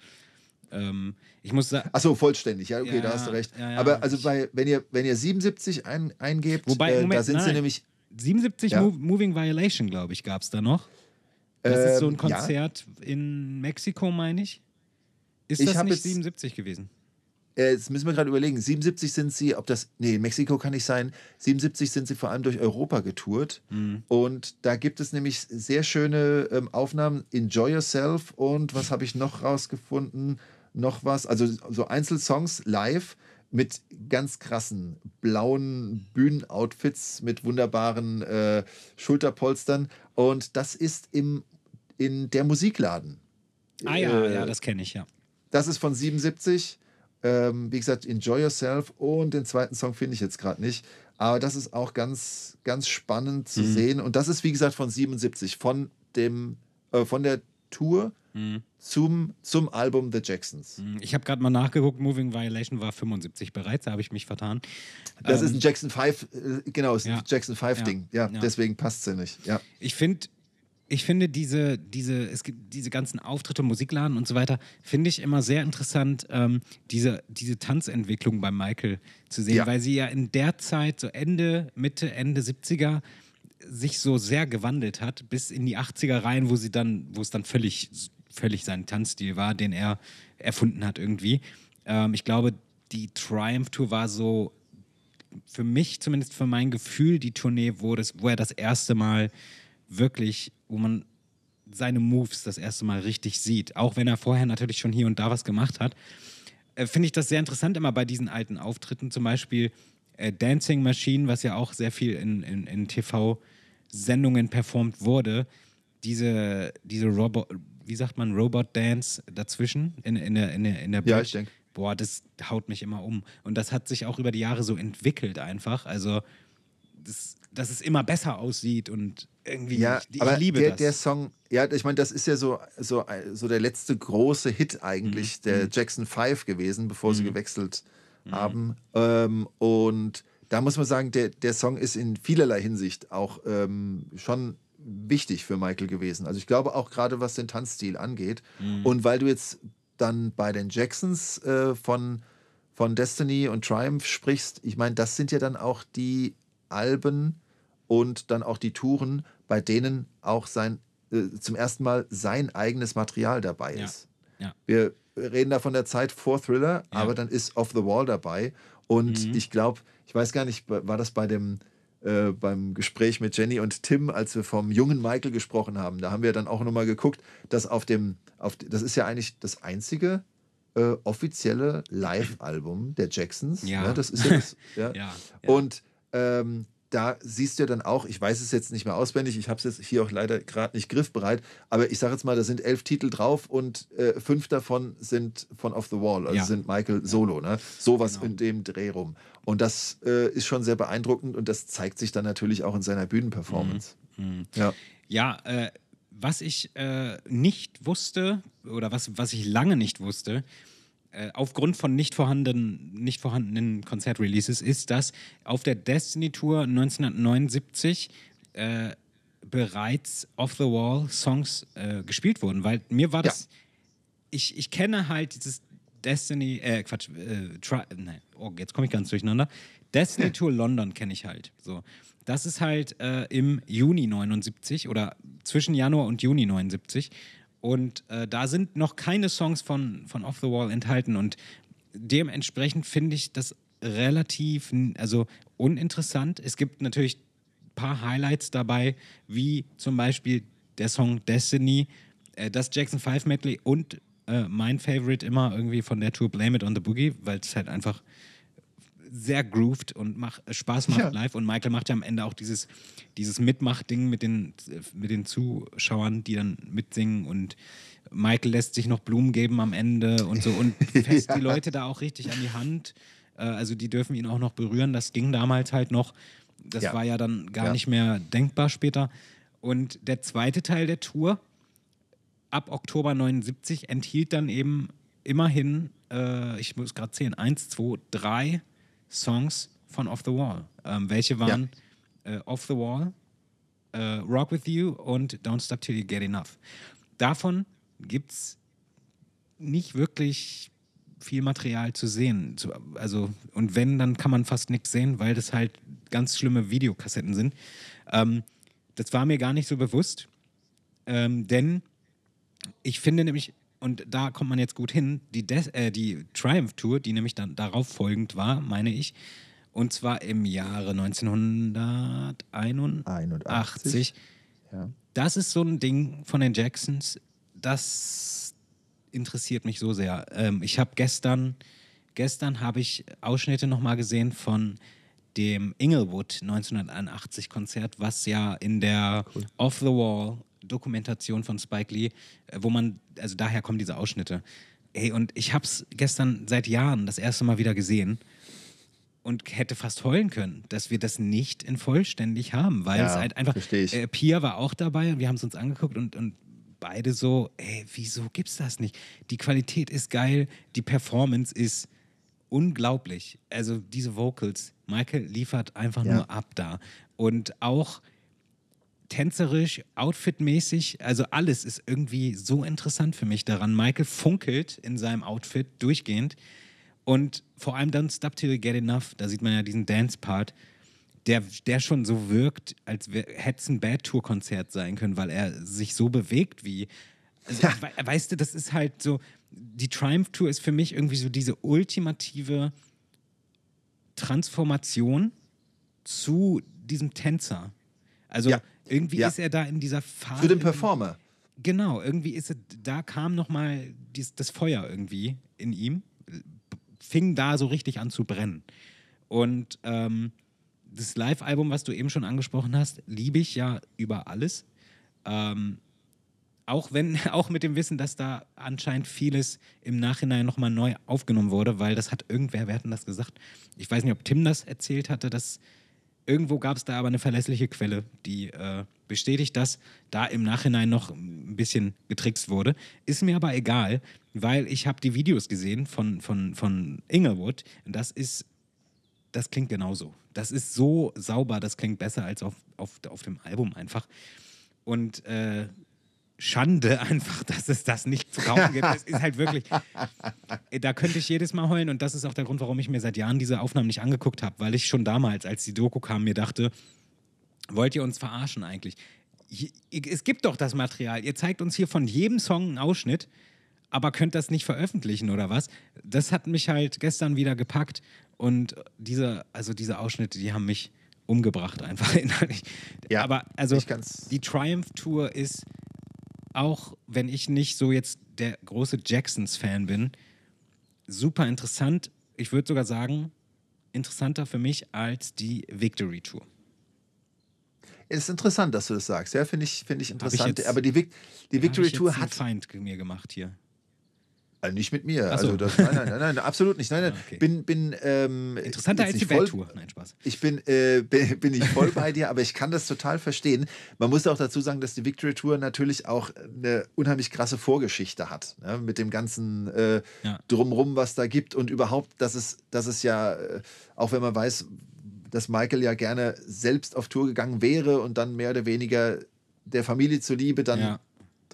Speaker 2: Ähm, ich muss sagen,
Speaker 3: Ach so, vollständig, ja, okay,
Speaker 2: Ja,
Speaker 3: da hast du recht.
Speaker 2: ja, ja,
Speaker 3: Aber also bei, wenn ihr, wenn ihr 77 ein, eingebt,
Speaker 2: Wobei,
Speaker 3: äh, da
Speaker 2: Moment,
Speaker 3: sind sie
Speaker 2: nein.
Speaker 3: nämlich
Speaker 2: 77
Speaker 3: Ja.
Speaker 2: Mo Moving Violation, glaube ich, gab es da noch. Das ist so ein
Speaker 3: Ähm.
Speaker 2: Konzert in Mexiko, meine ich. Ist
Speaker 3: Ich
Speaker 2: das nicht
Speaker 3: jetzt-
Speaker 2: 77 gewesen?
Speaker 3: Äh, Jetzt müssen wir gerade überlegen. 77 sind sie, ob das. Nee, Mexiko kann nicht sein. 77 sind sie vor allem durch Europa getourt.
Speaker 2: Mhm.
Speaker 3: Und da gibt es nämlich sehr schöne ähm, Aufnahmen. Enjoy Yourself und was habe ich noch rausgefunden? Noch was. Also so Einzelsongs live mit ganz krassen blauen Bühnenoutfits mit wunderbaren äh, Schulterpolstern. Und das ist im, in der Musikladen.
Speaker 2: Ah ja,
Speaker 3: Äh,
Speaker 2: ja, das kenne ich, ja.
Speaker 3: Das ist von 77. Ähm, wie gesagt, Enjoy Yourself. Und den zweiten Song finde ich jetzt gerade nicht. Aber das ist auch ganz, ganz spannend zu sehen. Und das ist, wie gesagt, von 77. Von, dem, äh, von der Tour zum, zum Album The Jacksons.
Speaker 2: Ich habe gerade mal nachgeguckt, Moving Violation war 75 bereits, da habe ich mich vertan.
Speaker 3: Das
Speaker 2: Ähm,
Speaker 3: ist ein Jackson 5, äh, genau, ist
Speaker 2: ja.
Speaker 3: ein Jackson 5 Ding. Ja,
Speaker 2: Ja.
Speaker 3: deswegen passt es ja nicht. Ja.
Speaker 2: Ich finde, ich finde diese, diese, es gibt diese ganzen Auftritte, Musikladen und so weiter, finde ich immer sehr interessant, ähm, diese, diese Tanzentwicklung bei Michael zu sehen,
Speaker 3: Ja.
Speaker 2: weil sie ja in der Zeit, so Ende, Mitte, Ende 70er, sich so sehr gewandelt hat, bis in die 80er rein, wo sie dann, wo es dann völlig, völlig sein Tanzstil war, den er erfunden hat irgendwie. Ähm, ich glaube, die Triumph Tour war so für mich, zumindest für mein Gefühl, die Tournee, wo, das, wo er das erste Mal wirklich, wo man seine Moves das erste Mal richtig sieht. Auch wenn er vorher natürlich schon hier und da was gemacht hat. Äh, Finde ich das sehr interessant immer bei diesen alten Auftritten. Zum Beispiel äh, Dancing Machine, was ja auch sehr viel in, in, in TV-Sendungen performt wurde. Diese, diese Robot, wie sagt man, Robot-Dance dazwischen in, in, der, in, der, in der
Speaker 3: Ja, ich denk.
Speaker 2: Boah, das haut mich immer um. Und das hat sich auch über die Jahre so entwickelt einfach. Also, das, dass es immer besser aussieht und irgendwie,
Speaker 3: Ja,
Speaker 2: ich, ich
Speaker 3: aber
Speaker 2: liebe
Speaker 3: der,
Speaker 2: das.
Speaker 3: der Song, ja, ich meine, das ist ja so, so, so der letzte große Hit
Speaker 2: Mhm.
Speaker 3: eigentlich der Jackson 5 gewesen, bevor sie gewechselt
Speaker 2: Mhm.
Speaker 3: haben. Ähm, und da muss man sagen, der, der Song ist in vielerlei Hinsicht auch ähm, schon wichtig für Michael gewesen. Also ich glaube auch gerade, was den Tanzstil angeht.
Speaker 2: Mhm.
Speaker 3: Und weil du jetzt dann bei den Jacksons äh, von, von Destiny und Triumph sprichst, ich meine, das sind ja dann auch die Alben und dann auch die Touren, bei denen auch sein äh, zum ersten Mal sein eigenes Material dabei
Speaker 2: Ja.
Speaker 3: ist.
Speaker 2: Ja.
Speaker 3: Wir reden da von der Zeit vor Thriller,
Speaker 2: Ja.
Speaker 3: aber dann ist Off the Wall dabei. Und
Speaker 2: Mhm.
Speaker 3: ich glaube, ich weiß gar nicht, war das bei dem äh, beim Gespräch mit Jenny und Tim, als wir vom jungen Michael gesprochen haben, da haben wir dann auch nochmal geguckt, dass auf dem, auf, das ist ja eigentlich das einzige äh, offizielle Live-Album der Jacksons.
Speaker 2: Ja.
Speaker 3: Ne? Das ist ja das. ja.
Speaker 2: Ja, ja.
Speaker 3: Und ähm, da siehst du ja dann auch, ich weiß es jetzt nicht mehr auswendig, ich habe es jetzt hier auch leider gerade nicht griffbereit, aber ich sage jetzt mal, da sind elf Titel drauf und äh, fünf davon sind von Off the Wall, also
Speaker 2: Ja.
Speaker 3: sind Michael Solo, ne? Sowas
Speaker 2: Genau.
Speaker 3: in dem Dreh rum. Und das äh, ist schon sehr beeindruckend und das zeigt sich dann natürlich auch in seiner Bühnenperformance.
Speaker 2: Mhm.
Speaker 3: Ja.
Speaker 2: Ja, äh, was ich äh, nicht wusste oder was, was ich lange nicht wusste, äh, aufgrund von nicht vorhandenen, nicht vorhandenen Konzertreleases, ist, dass auf der Destiny Tour 1979 äh, bereits Off-the-Wall-Songs äh, gespielt wurden. Weil mir war
Speaker 3: Ja.
Speaker 2: das, ich, ich kenne halt dieses Destiny, äh, Quatsch, äh, Tri nein, oh, jetzt komme ich ganz durcheinander. Destiny Tour London kenne ich halt. So. Das ist halt äh, im Juni 79 oder zwischen Januar und Juni 79. Und äh, da sind noch keine Songs von, von Off the Wall enthalten. Und dementsprechend finde ich das relativ also uninteressant. Es gibt natürlich ein paar Highlights dabei, wie zum Beispiel der Song Destiny, äh, das Jackson 5 Medley und äh, mein Favorite immer irgendwie von der Tour Blame It on the Boogie, weil es halt einfach sehr grooved und mach, äh, Spaß macht
Speaker 3: Ja.
Speaker 2: live. Und Michael macht ja am Ende auch dieses, dieses Mitmachding mit den, mit den Zuschauern, die dann mitsingen und Michael lässt sich noch Blumen geben am Ende und so und fest die Leute da auch richtig an die Hand. Äh, also die dürfen ihn auch noch berühren. Das ging damals halt noch. Das
Speaker 3: Ja.
Speaker 2: war ja dann gar
Speaker 3: Ja.
Speaker 2: nicht mehr denkbar später. Und der zweite Teil der Tour ab Oktober 79 enthielt dann eben immerhin, äh, ich muss gerade zählen, eins, zwei, drei Songs von Off the Wall. Ähm, welche waren äh, Off the Wall, äh, Rock With You und Don't Stop Till You Get Enough. Davon gibt es nicht wirklich viel Material zu sehen. Zu, also, und wenn, dann kann man fast nichts sehen, weil das halt ganz schlimme Videokassetten sind. Ähm, das war mir gar nicht so bewusst, ähm, denn ich finde nämlich, und da kommt man jetzt gut hin, die, Des äh, die Triumph Tour, die nämlich dann darauf folgend war, meine ich, und zwar im Jahre 1981.
Speaker 3: Ja.
Speaker 2: Das ist so ein Ding von den Jacksons, das interessiert mich so sehr. Ähm, ich habe gestern, gestern habe ich Ausschnitte nochmal gesehen von dem Inglewood 1981 Konzert, was ja in der Off the Wall Dokumentation von Spike Lee, äh, wo man, also daher kommen diese Ausschnitte. Ey, und ich habe es gestern seit Jahren das erste Mal wieder gesehen und hätte fast heulen können, dass wir das nicht in vollständig haben, weil
Speaker 3: Ja,
Speaker 2: es halt einfach. Äh, Pia war auch dabei und wir haben es uns angeguckt und, und beide so, ey, wieso gibt's das nicht? Die Qualität ist geil, die Performance ist unglaublich. Also diese Vocals, Michael liefert einfach
Speaker 3: Ja.
Speaker 2: nur ab da. Und auch tänzerisch, outfitmäßig, also alles ist irgendwie so interessant für mich daran. Michael funkelt in seinem Outfit durchgehend und vor allem dann Stop Till You Get Enough, da sieht man ja diesen Dance-Part. der, der schon so wirkt, als hätte es ein Bad Tour Konzert sein können, weil er sich so bewegt wie. Also,
Speaker 3: Ja.
Speaker 2: we- Weißt du, das ist halt so. Die Triumph Tour ist für mich irgendwie so diese ultimative Transformation zu diesem Tänzer. Also
Speaker 3: Ja.
Speaker 2: Irgendwie
Speaker 3: Ja.
Speaker 2: ist er da in dieser Phase.
Speaker 3: Für den Performer.
Speaker 2: Genau, irgendwie ist es, da kam nochmal das Feuer irgendwie in ihm, fing da so richtig an zu brennen. Und ähm, das Live-Album, was du eben schon angesprochen hast, liebe ich ja über alles. Ähm, auch wenn, auch mit dem Wissen, dass da anscheinend vieles im Nachhinein nochmal neu aufgenommen wurde, weil das hat irgendwer, wer hat denn das gesagt? Ich weiß nicht, ob Tim das erzählt hatte, dass irgendwo gab es da aber eine verlässliche Quelle, die äh, bestätigt, dass da im Nachhinein noch ein bisschen getrickst wurde. Ist mir aber egal, weil ich habe die Videos gesehen von, von, von Inglewood. Das ist, das klingt genauso. Das ist so sauber, das klingt besser als auf, auf, auf dem Album einfach. Und äh, Schande einfach, dass es das nicht zu kaufen gibt. Es ist halt wirklich, da könnte ich jedes Mal heulen und das ist auch der Grund, warum ich mir seit Jahren diese Aufnahmen nicht angeguckt habe, weil ich schon damals, als die Doku kam, mir dachte, wollt ihr uns verarschen eigentlich? Es gibt doch das Material. Ihr zeigt uns hier von jedem Song einen Ausschnitt, aber könnt das nicht veröffentlichen oder was? Das hat mich halt gestern wieder gepackt und diese, also diese Ausschnitte, die haben mich umgebracht einfach.
Speaker 3: Ja,
Speaker 2: aber also die Triumph Tour ist auch wenn ich nicht so jetzt der große Jacksons-Fan bin, super interessant. Ich würde sogar sagen, interessanter für mich als die Victory Tour.
Speaker 3: Ist interessant, dass du das sagst. Ja, finde ich, finde ich interessant.
Speaker 2: jetzt-
Speaker 3: Aber die, Vic die Victory
Speaker 2: ich
Speaker 3: Tour hat.
Speaker 2: Feind mir gemacht hier.
Speaker 3: Äh, nicht mit mir.
Speaker 2: So.
Speaker 3: Also das, nein, nein, nein, nein, absolut nicht. Nein, nein.
Speaker 2: Ah, okay.
Speaker 3: Bin, bin, ähm,
Speaker 2: Interessanter als die
Speaker 3: nicht voll-
Speaker 2: Welttour. Nein, Spaß.
Speaker 3: Ich bin, äh, bin, bin ich voll bei dir, aber ich kann das total verstehen. Man muss auch dazu sagen, dass die Victory Tour natürlich auch eine unheimlich krasse Vorgeschichte hat. Ne? Mit dem ganzen äh,
Speaker 2: Ja.
Speaker 3: Drumrum, was da gibt und überhaupt, dass es, dass es ja, äh, auch wenn man weiß, dass Michael ja gerne selbst auf Tour gegangen wäre und dann mehr oder weniger der Familie zuliebe dann
Speaker 2: Ja.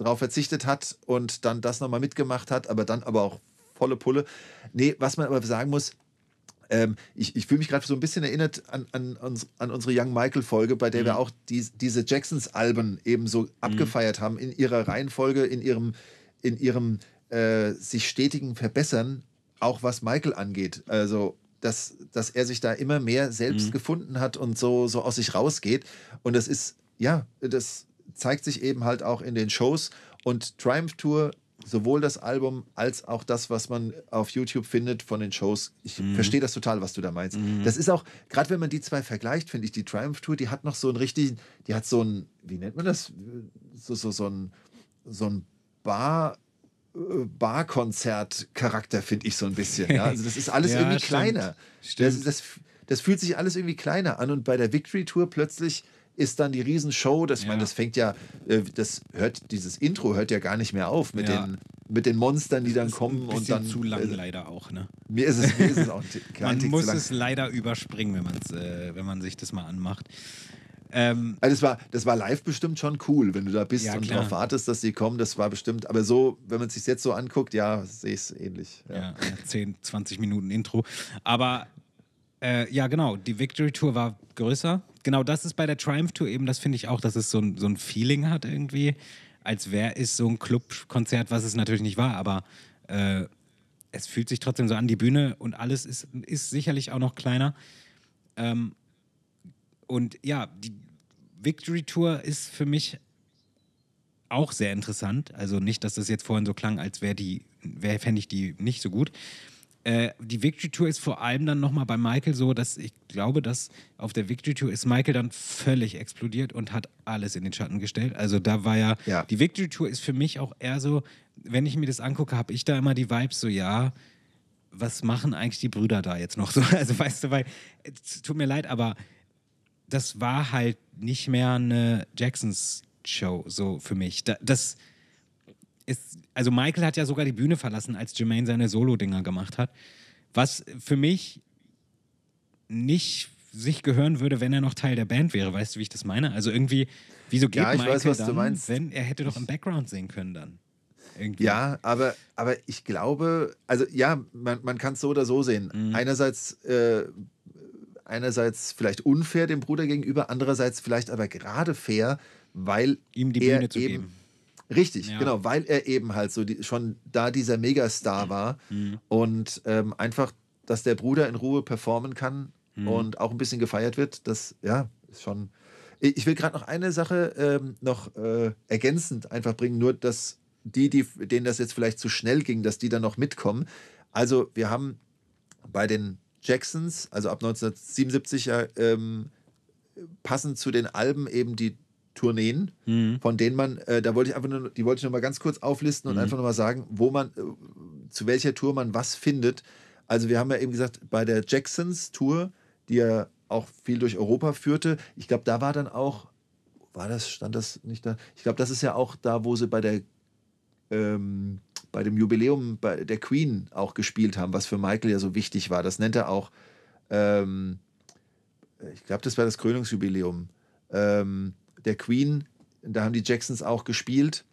Speaker 3: Darauf verzichtet hat und dann das nochmal mitgemacht hat, aber dann aber auch volle Pulle. Nee, was man aber sagen muss, ähm, ich, ich fühle mich gerade so ein bisschen erinnert an, an, uns, an unsere Young Michael-Folge, bei der wir auch die, diese Jacksons-Alben eben so abgefeiert haben in ihrer Reihenfolge, in ihrem, in ihrem äh, sich stetigen Verbessern, auch was Michael angeht. Also, dass, dass er sich da immer mehr selbst gefunden hat und so, so aus sich rausgeht. Und das ist, ja, das zeigt sich eben halt auch in den Shows. Und Triumph Tour sowohl das Album als auch das, was man auf YouTube findet von den Shows. Ich verstehe das total, was du da meinst. Das ist auch, gerade wenn man die zwei vergleicht, finde ich, die Triumph Tour, die hat noch so einen richtigen, die hat so ein, wie nennt man das? So, so, so ein, so ein Bar. äh, Barkonzert-Charakter, finde ich so ein bisschen. Ja? Also das ist alles
Speaker 2: Ja,
Speaker 3: irgendwie
Speaker 2: stimmt.
Speaker 3: kleiner. Das,
Speaker 2: Stimmt.
Speaker 3: das, das fühlt sich alles irgendwie kleiner an. Und bei der Victory Tour plötzlich ist dann die Riesenshow. Das, ich meine,
Speaker 2: Ja.
Speaker 3: das fängt ja, äh, das hört, dieses Intro hört ja gar nicht mehr auf mit,
Speaker 2: Ja.
Speaker 3: den, mit den Monstern, die dann kommen und dann.
Speaker 2: zu lang
Speaker 3: äh,
Speaker 2: leider auch, ne?
Speaker 3: mir ist es, mir ist es auch
Speaker 2: Man
Speaker 3: Tick
Speaker 2: muss es leider überspringen, wenn, man's, äh, wenn man sich das mal anmacht. Ähm,
Speaker 3: Also das war, das war live bestimmt schon cool, wenn du da bist
Speaker 2: Ja,
Speaker 3: und darauf wartest, dass sie kommen. Das war bestimmt, aber so, wenn man es sich jetzt so anguckt, ja, sehe ich es ähnlich. Ja.
Speaker 2: Ja, 10, 20 Minuten Intro. Aber äh, ja, genau, die Victory Tour war größer. Genau, das ist bei der Triumph Tour eben, das finde ich auch, dass es so ein, so ein Feeling hat irgendwie, als wäre es so ein Clubkonzert, was es natürlich nicht war, aber äh, es fühlt sich trotzdem so an, die Bühne und alles ist, ist sicherlich auch noch kleiner. Ähm, und ja, die Victory Tour ist für mich auch sehr interessant. Also nicht, dass das jetzt vorhin so klang, als wäre die, wär, fände ich die nicht so gut. Äh, die Victory Tour ist vor allem dann nochmal bei Michael so, dass ich glaube, dass auf der Victory Tour ist Michael dann völlig explodiert und hat alles in den Schatten gestellt. Also da war ja,
Speaker 3: Ja.
Speaker 2: die Victory Tour ist für mich auch eher so, wenn ich mir das angucke, habe ich da immer die Vibes so, ja, was machen eigentlich die Brüder da jetzt noch so? Also weißt du, weil, es tut mir leid, aber das war halt nicht mehr eine Jacksons Show so für mich. Da, das ist, also Michael hat ja sogar die Bühne verlassen, als Jermaine seine Solo-Dinger gemacht hat, was für mich nicht sich gehören würde, wenn er noch Teil der Band wäre. Weißt du, wie ich das meine? Also irgendwie, wieso geht
Speaker 3: Ja, ich
Speaker 2: Michael
Speaker 3: weiß, was du
Speaker 2: dann,
Speaker 3: meinst.
Speaker 2: wenn er hätte doch im Background singen können dann? Irgendwie.
Speaker 3: Ja, aber, aber ich glaube, also ja, man, man kann es so oder so sehen.
Speaker 2: Mhm.
Speaker 3: Einerseits, äh, einerseits vielleicht unfair dem Bruder gegenüber, andererseits vielleicht aber gerade fair, weil
Speaker 2: Ihm die Bühne zu
Speaker 3: eben,
Speaker 2: geben.
Speaker 3: Richtig,
Speaker 2: Ja.
Speaker 3: genau, weil er eben halt so die, schon da dieser Megastar war
Speaker 2: Mhm.
Speaker 3: und ähm, einfach, dass der Bruder in Ruhe performen kann
Speaker 2: Mhm.
Speaker 3: und auch ein bisschen gefeiert wird, das ja ist schon. Ich will gerade noch eine Sache ähm, noch äh, ergänzend einfach bringen, nur dass die, die, denen das jetzt vielleicht zu schnell ging, dass die dann noch mitkommen. Also wir haben bei den Jacksons, also ab 1977 ja ähm, passend zu den Alben eben die Tourneen,
Speaker 2: Mhm.
Speaker 3: von denen man, äh, da wollte ich einfach nur, die wollte ich noch mal ganz kurz auflisten und einfach noch mal sagen, wo man, äh, zu welcher Tour man was findet. Also wir haben ja eben gesagt, bei der Jacksons Tour, die ja auch viel durch Europa führte, ich glaube, da war dann auch, war das, stand das nicht da? Ich glaube, das ist ja auch da, wo sie bei der ähm, bei dem Jubiläum bei der Queen auch gespielt haben, was für Michael ja so wichtig war. Das nennt er auch, ähm, ich glaube, das war das Krönungsjubiläum ähm, der Queen. Da haben die Jacksons auch gespielt.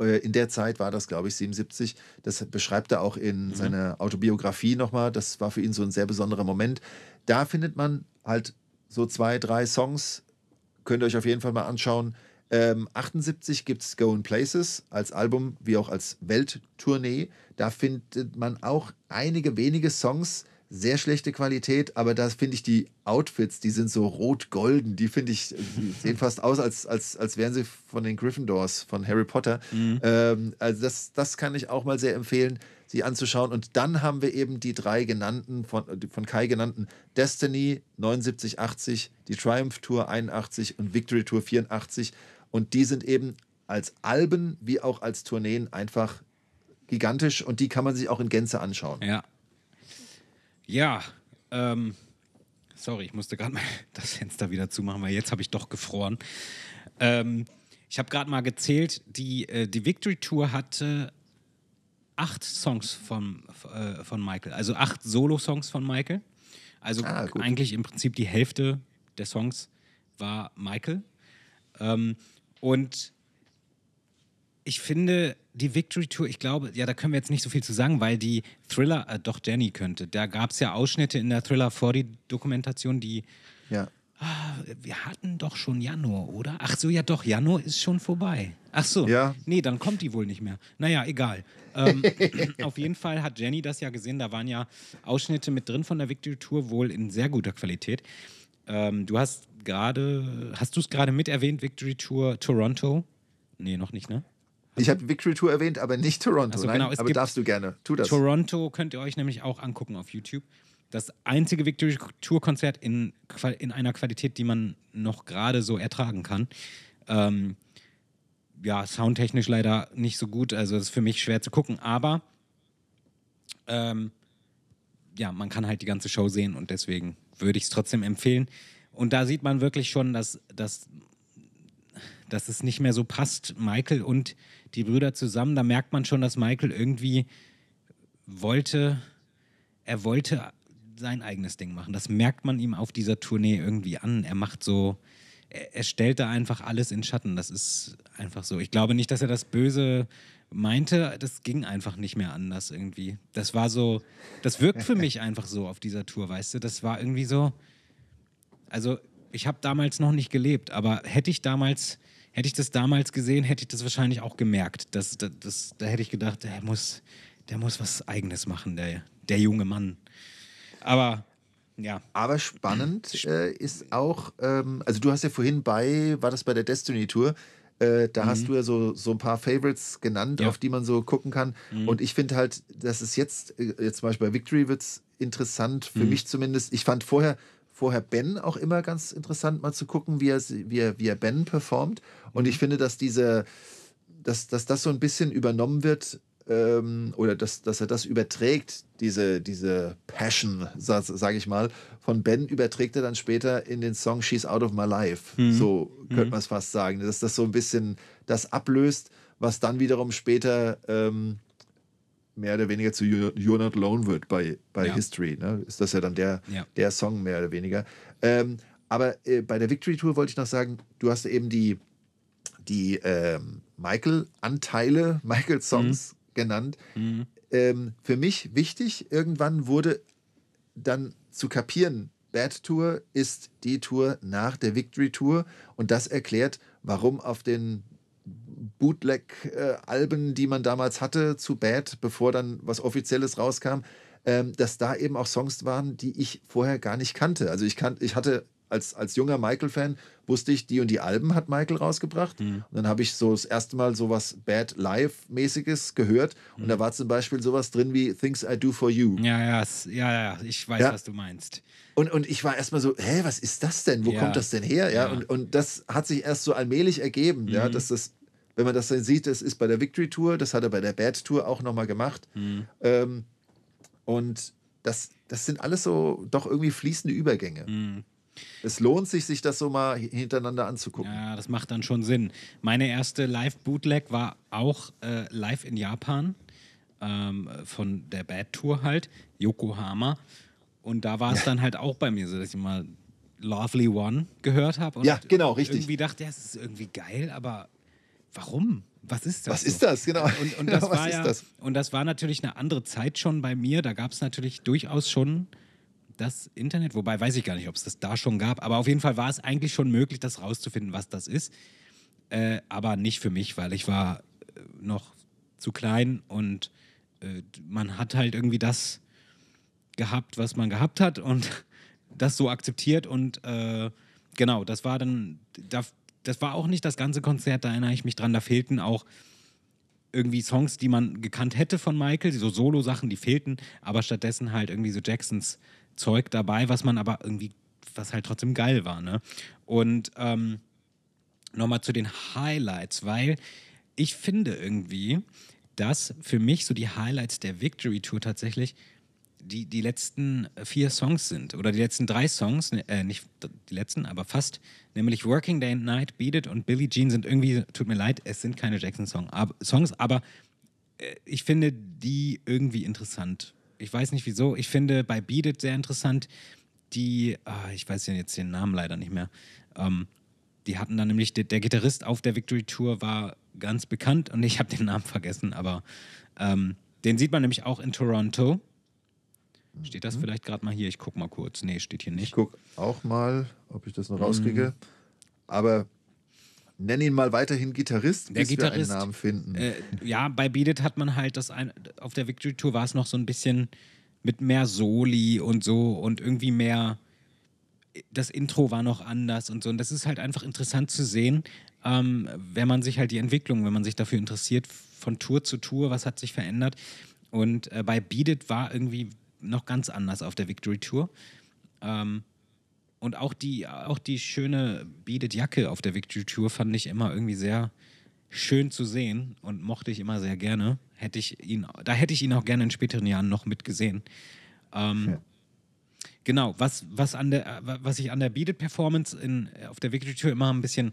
Speaker 3: Äh, In der Zeit war das, glaube ich, 77. Das beschreibt er auch in seiner Autobiografie nochmal. Das war für ihn so ein sehr besonderer Moment. Da findet man halt so zwei, drei Songs. Könnt ihr euch auf jeden Fall mal anschauen. Ähm, 78 gibt es Going Places als Album wie auch als Welttournee. Da findet man auch einige wenige Songs, sehr schlechte Qualität, aber da finde ich die Outfits, die sind so rot-golden, die finde ich, die sehen fast aus, als, als, als wären sie von den Gryffindors, von Harry Potter. Ähm, also das, das kann ich auch mal sehr empfehlen, sie anzuschauen. Und dann haben wir eben die drei genannten, von, von Kai genannten, Destiny 79, 80, die Triumph Tour 81 und Victory Tour 84. Und die sind eben als Alben wie auch als Tourneen einfach gigantisch und die kann man sich auch in Gänze anschauen.
Speaker 2: Ja. Ja, ähm, sorry, ich musste gerade mal das Fenster wieder zumachen, weil jetzt habe ich doch gefroren. Ähm, ich habe gerade mal gezählt, die, äh, die Victory Tour hatte acht Songs von, äh, von Michael, also acht Solo-Songs von Michael. Also
Speaker 3: Ah,
Speaker 2: eigentlich im Prinzip die Hälfte der Songs war Michael. Ähm, und ich finde, die Victory Tour, ich glaube, ja, da können wir jetzt nicht so viel zu sagen, weil die Thriller, äh, doch Jenny könnte. Da gab es ja Ausschnitte in der Thriller 40-Dokumentation, die,
Speaker 3: Ja.
Speaker 2: ah, wir hatten doch schon Januar, oder? Ach so, ja doch, Januar ist schon vorbei. Ach so,
Speaker 3: Ja.
Speaker 2: nee, dann kommt die wohl nicht mehr. Naja, egal. Ähm, auf jeden Fall hat Jenny das ja gesehen, da waren ja Ausschnitte mit drin von der Victory Tour, wohl in sehr guter Qualität. Ähm, du hast gerade, hast du es gerade mit erwähnt, Victory Tour Toronto? Nee, noch nicht, ne?
Speaker 3: Ich habe Victory Tour erwähnt, aber nicht Toronto.
Speaker 2: Also
Speaker 3: Nein,
Speaker 2: genau, es
Speaker 3: aber darfst du gerne. Tu das.
Speaker 2: Toronto könnt ihr euch nämlich auch angucken auf YouTube. Das einzige Victory Tour Konzert in, in einer Qualität, die man noch gerade so ertragen kann. Ähm, ja, soundtechnisch leider nicht so gut, also ist für mich schwer zu gucken, aber ähm, ja, man kann halt die ganze Show sehen und deswegen würde ich es trotzdem empfehlen. Und da sieht man wirklich schon, dass, dass, dass es nicht mehr so passt, Michael und die Brüder zusammen. Da merkt man schon, dass Michael irgendwie wollte, er wollte sein eigenes Ding machen. Das merkt man ihm auf dieser Tournee irgendwie an. Er macht so, er, er stellt da einfach alles in Schatten. Das ist einfach so. Ich glaube nicht, dass er das Böse meinte. Das ging einfach nicht mehr anders irgendwie. Das war so, das wirkt für mich einfach so auf dieser Tour, weißt du? Das war irgendwie so, also ich habe damals noch nicht gelebt, aber hätte ich damals, hätte ich das damals gesehen, hätte ich das wahrscheinlich auch gemerkt. Das, das, das, da hätte ich gedacht, der muss, der muss was Eigenes machen, der, der junge Mann. Aber ja,
Speaker 3: Aber spannend äh, ist auch, ähm, also du hast ja vorhin bei, war das bei der Destiny Tour, äh, da hast du ja so, so ein paar Favorites genannt,
Speaker 2: Mhm. Ja. Mhm.
Speaker 3: auf die man so gucken kann. Und ich finde halt, dass es jetzt, äh, jetzt zum Beispiel bei Victory wird es interessant,
Speaker 2: Mhm.
Speaker 3: für mich zumindest. Ich fand vorher, vorher Ben auch immer ganz interessant, mal zu gucken, wie er, wie er, wie er Ben performt. Und
Speaker 2: Mhm.
Speaker 3: ich finde, dass diese, dass, dass das so ein bisschen übernommen wird ähm, oder dass, dass er das überträgt, diese, diese Passion, sage sag ich mal, von Ben überträgt er dann später in den Song She's Out of My Life. So könnte man es fast sagen. Dass das so ein bisschen das ablöst, was dann wiederum später ähm, mehr oder weniger zu You're You're Not Alone wird bei, bei
Speaker 2: Ja.
Speaker 3: History. Ne? Ist das ja dann der,
Speaker 2: Ja.
Speaker 3: der Song mehr oder weniger. Ähm, aber äh, bei der Victory Tour wollte ich noch sagen, du hast eben die, die ähm, Michael-Anteile, Michael-Songs genannt. Ähm, für mich wichtig, irgendwann wurde dann zu kapieren, Bad Tour ist die Tour nach der Victory Tour und das erklärt, warum auf den Bootleg-Alben, die man damals hatte zu Bad, bevor dann was Offizielles rauskam, ähm, dass da eben auch Songs waren, die ich vorher gar nicht kannte. Also ich, kan ich hatte als, als junger Michael-Fan, wusste ich, die und die Alben hat Michael rausgebracht. Und dann habe ich so das erste Mal sowas Bad Live-mäßiges gehört. Und da war zum Beispiel sowas drin wie Things I Do For You.
Speaker 2: Ja, ja, ja, ja, ich weiß,
Speaker 3: Ja.
Speaker 2: was du meinst.
Speaker 3: Und, und ich war erstmal so, hä, was ist das denn? Wo
Speaker 2: Ja.
Speaker 3: kommt das denn her? Ja,
Speaker 2: Ja.
Speaker 3: Und, und das hat sich erst so allmählich ergeben, ja, dass das, wenn man das dann sieht, das ist bei der Victory Tour, das hat er bei der Bad Tour auch nochmal gemacht. Ähm, und das, das sind alles so doch irgendwie fließende Übergänge. Es lohnt sich, sich das so mal hintereinander anzugucken.
Speaker 2: Ja, das macht dann schon Sinn. Meine erste Live-Bootleg war auch äh, live in Japan ähm, von der Bad Tour halt, Yokohama. Und da war es dann halt auch bei mir so, dass ich mal Lovely One gehört habe. und
Speaker 3: Ja, genau, richtig.
Speaker 2: Irgendwie dachte, ja, es ist irgendwie geil, aber warum? Was ist das?
Speaker 3: Was
Speaker 2: so?
Speaker 3: ist das? Genau.
Speaker 2: Und, und, das
Speaker 3: Genau,
Speaker 2: war ja,
Speaker 3: das?
Speaker 2: und das war natürlich eine andere Zeit schon bei mir. Da gab es natürlich durchaus schon das Internet, wobei weiß ich gar nicht, ob es das da schon gab, aber auf jeden Fall war es eigentlich schon möglich, das rauszufinden, was das ist. Äh, aber nicht für mich, weil ich war äh, noch zu klein und äh, man hat halt irgendwie das gehabt, was man gehabt hat und das so akzeptiert und äh, genau, das war dann, da, das war auch nicht das ganze Konzert, da erinnere ich mich dran, da fehlten auch irgendwie Songs, die man gekannt hätte von Michael, so Solo-Sachen, die fehlten, aber stattdessen halt irgendwie so Jacksons Zeug dabei, was man aber irgendwie, was halt trotzdem geil war, ne? Und ähm, nochmal zu den Highlights, weil ich finde irgendwie, dass für mich so die Highlights der Victory Tour tatsächlich die, die letzten vier Songs sind oder die letzten drei Songs, ne, äh, nicht die letzten, aber fast, nämlich Working Day and Night, Beat It und Billie Jean sind irgendwie, tut mir leid, es sind keine Jackson-Songs, aber, Songs, aber äh, ich finde die irgendwie interessant. Ich weiß nicht wieso, ich finde bei Beat It sehr interessant, die, ah, ich weiß ja jetzt den Namen leider nicht mehr, ähm, die hatten dann nämlich, der, der Gitarrist auf der Victory Tour war ganz bekannt und ich habe den Namen vergessen, aber ähm, den sieht man nämlich auch in Toronto. Steht das vielleicht gerade mal hier? Ich guck mal kurz. Nee, steht hier
Speaker 3: Ich
Speaker 2: nicht.
Speaker 3: gucke auch mal, ob ich das noch rauskriege. Aber nenn ihn mal weiterhin Gitarrist,
Speaker 2: Der
Speaker 3: bis wir
Speaker 2: Gitarrist,
Speaker 3: einen Namen finden.
Speaker 2: Äh, ja, bei Beat hat man halt das ein, auf der Victory Tour war es noch so ein bisschen mit mehr Soli und so und irgendwie mehr. Das Intro war noch anders und so. Und das ist halt einfach interessant zu sehen, ähm, wenn man sich halt die Entwicklung, wenn man sich dafür interessiert, von Tour zu Tour, was hat sich verändert. Und äh, bei Beat war irgendwie noch ganz anders auf der Victory Tour. Ähm, und auch die, auch die schöne Beat It Jacke auf der Victory Tour fand ich immer irgendwie sehr schön zu sehen und mochte ich immer sehr gerne. Hätte ich ihn, da hätte ich ihn auch gerne in späteren Jahren noch mitgesehen. Ähm, Genau, was, was, an der, was ich an der Beat It Performance in, auf der Victory Tour immer ein bisschen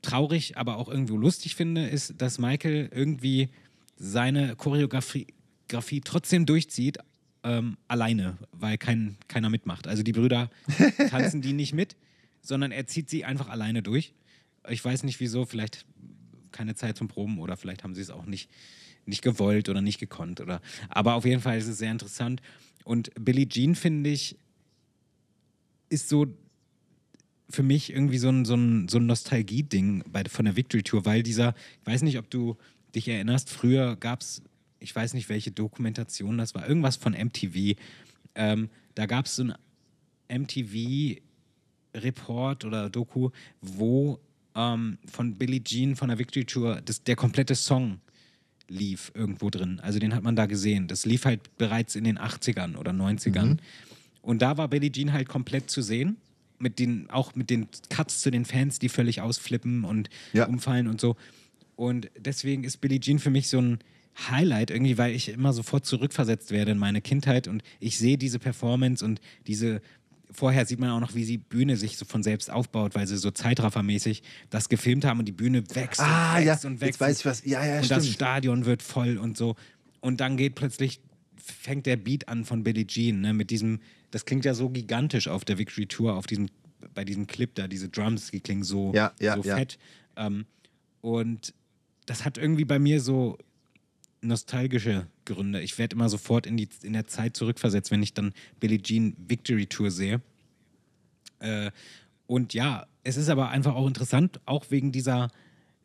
Speaker 2: traurig, aber auch irgendwo lustig finde, ist, dass Michael irgendwie seine Choreografie Grafie trotzdem durchzieht, ähm, alleine, weil kein, keiner mitmacht. Also die Brüder tanzen die nicht mit, sondern er zieht sie einfach alleine durch. Ich weiß nicht wieso, vielleicht keine Zeit zum Proben oder vielleicht haben sie es auch nicht, nicht gewollt oder nicht gekonnt. Oder, aber auf jeden Fall ist es sehr interessant. Und Billie Jean, finde ich, ist so für mich irgendwie so ein, so ein, so ein Nostalgie-Ding von der Victory Tour, weil dieser, ich weiß nicht, ob du dich erinnerst, früher gab es, ich weiß nicht, welche Dokumentation das war, irgendwas von MTV. Ähm, da gab es so ein MTV-Report oder Doku, wo ähm, von Billie Jean von der Victory Tour das, der komplette Song lief irgendwo drin. Also den hat man da gesehen. Das lief halt bereits in den 80ern oder 90ern. Und da war Billie Jean halt komplett zu sehen. Mit den, auch mit den Cuts zu den Fans, die völlig ausflippen und
Speaker 3: Ja.
Speaker 2: umfallen und so. Und deswegen ist Billie Jean für mich so ein Highlight irgendwie, weil ich immer sofort zurückversetzt werde in meine Kindheit und ich sehe diese Performance und diese. Vorher sieht man auch noch, wie die Bühne sich so von selbst aufbaut, weil sie so zeitraffermäßig das gefilmt haben und die Bühne wächst
Speaker 3: ah,
Speaker 2: und
Speaker 3: ja,
Speaker 2: wächst und wächst.
Speaker 3: jetzt weiß ich was. Ja, ja,
Speaker 2: und das
Speaker 3: stimmt.
Speaker 2: Stadion wird voll und so. Und dann geht plötzlich, fängt der Beat an von Billie Jean, ne, mit diesem, das klingt ja so gigantisch auf der Victory Tour, auf diesem, bei diesem Clip da, diese Drums, die klingen so,
Speaker 3: Ja, ja,
Speaker 2: so
Speaker 3: ja.
Speaker 2: fett. Ähm, und das hat irgendwie bei mir so nostalgische Gründe. Ich werde immer sofort in, die, in der Zeit zurückversetzt, wenn ich dann Billie Jean Victory Tour sehe. Äh, und ja, es ist aber einfach auch interessant, auch wegen dieser,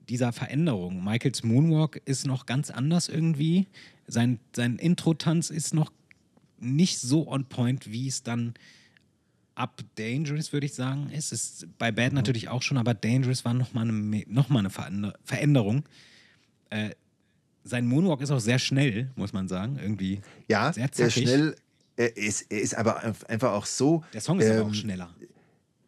Speaker 2: dieser Veränderung. Michaels Moonwalk ist noch ganz anders irgendwie. Sein, sein Intro-Tanz ist noch nicht so on point, wie es dann ab Dangerous, würde ich sagen, ist. Ist bei Bad natürlich auch schon, aber Dangerous war nochmal eine, noch mal eine Veränder- Veränderung. Äh, sein Moonwalk ist auch sehr schnell, muss man sagen. Irgendwie
Speaker 3: Ja,
Speaker 2: sehr
Speaker 3: sehr schnell. Er ist, er ist aber einfach auch so.
Speaker 2: Der Song ist aber
Speaker 3: ähm,
Speaker 2: auch schneller.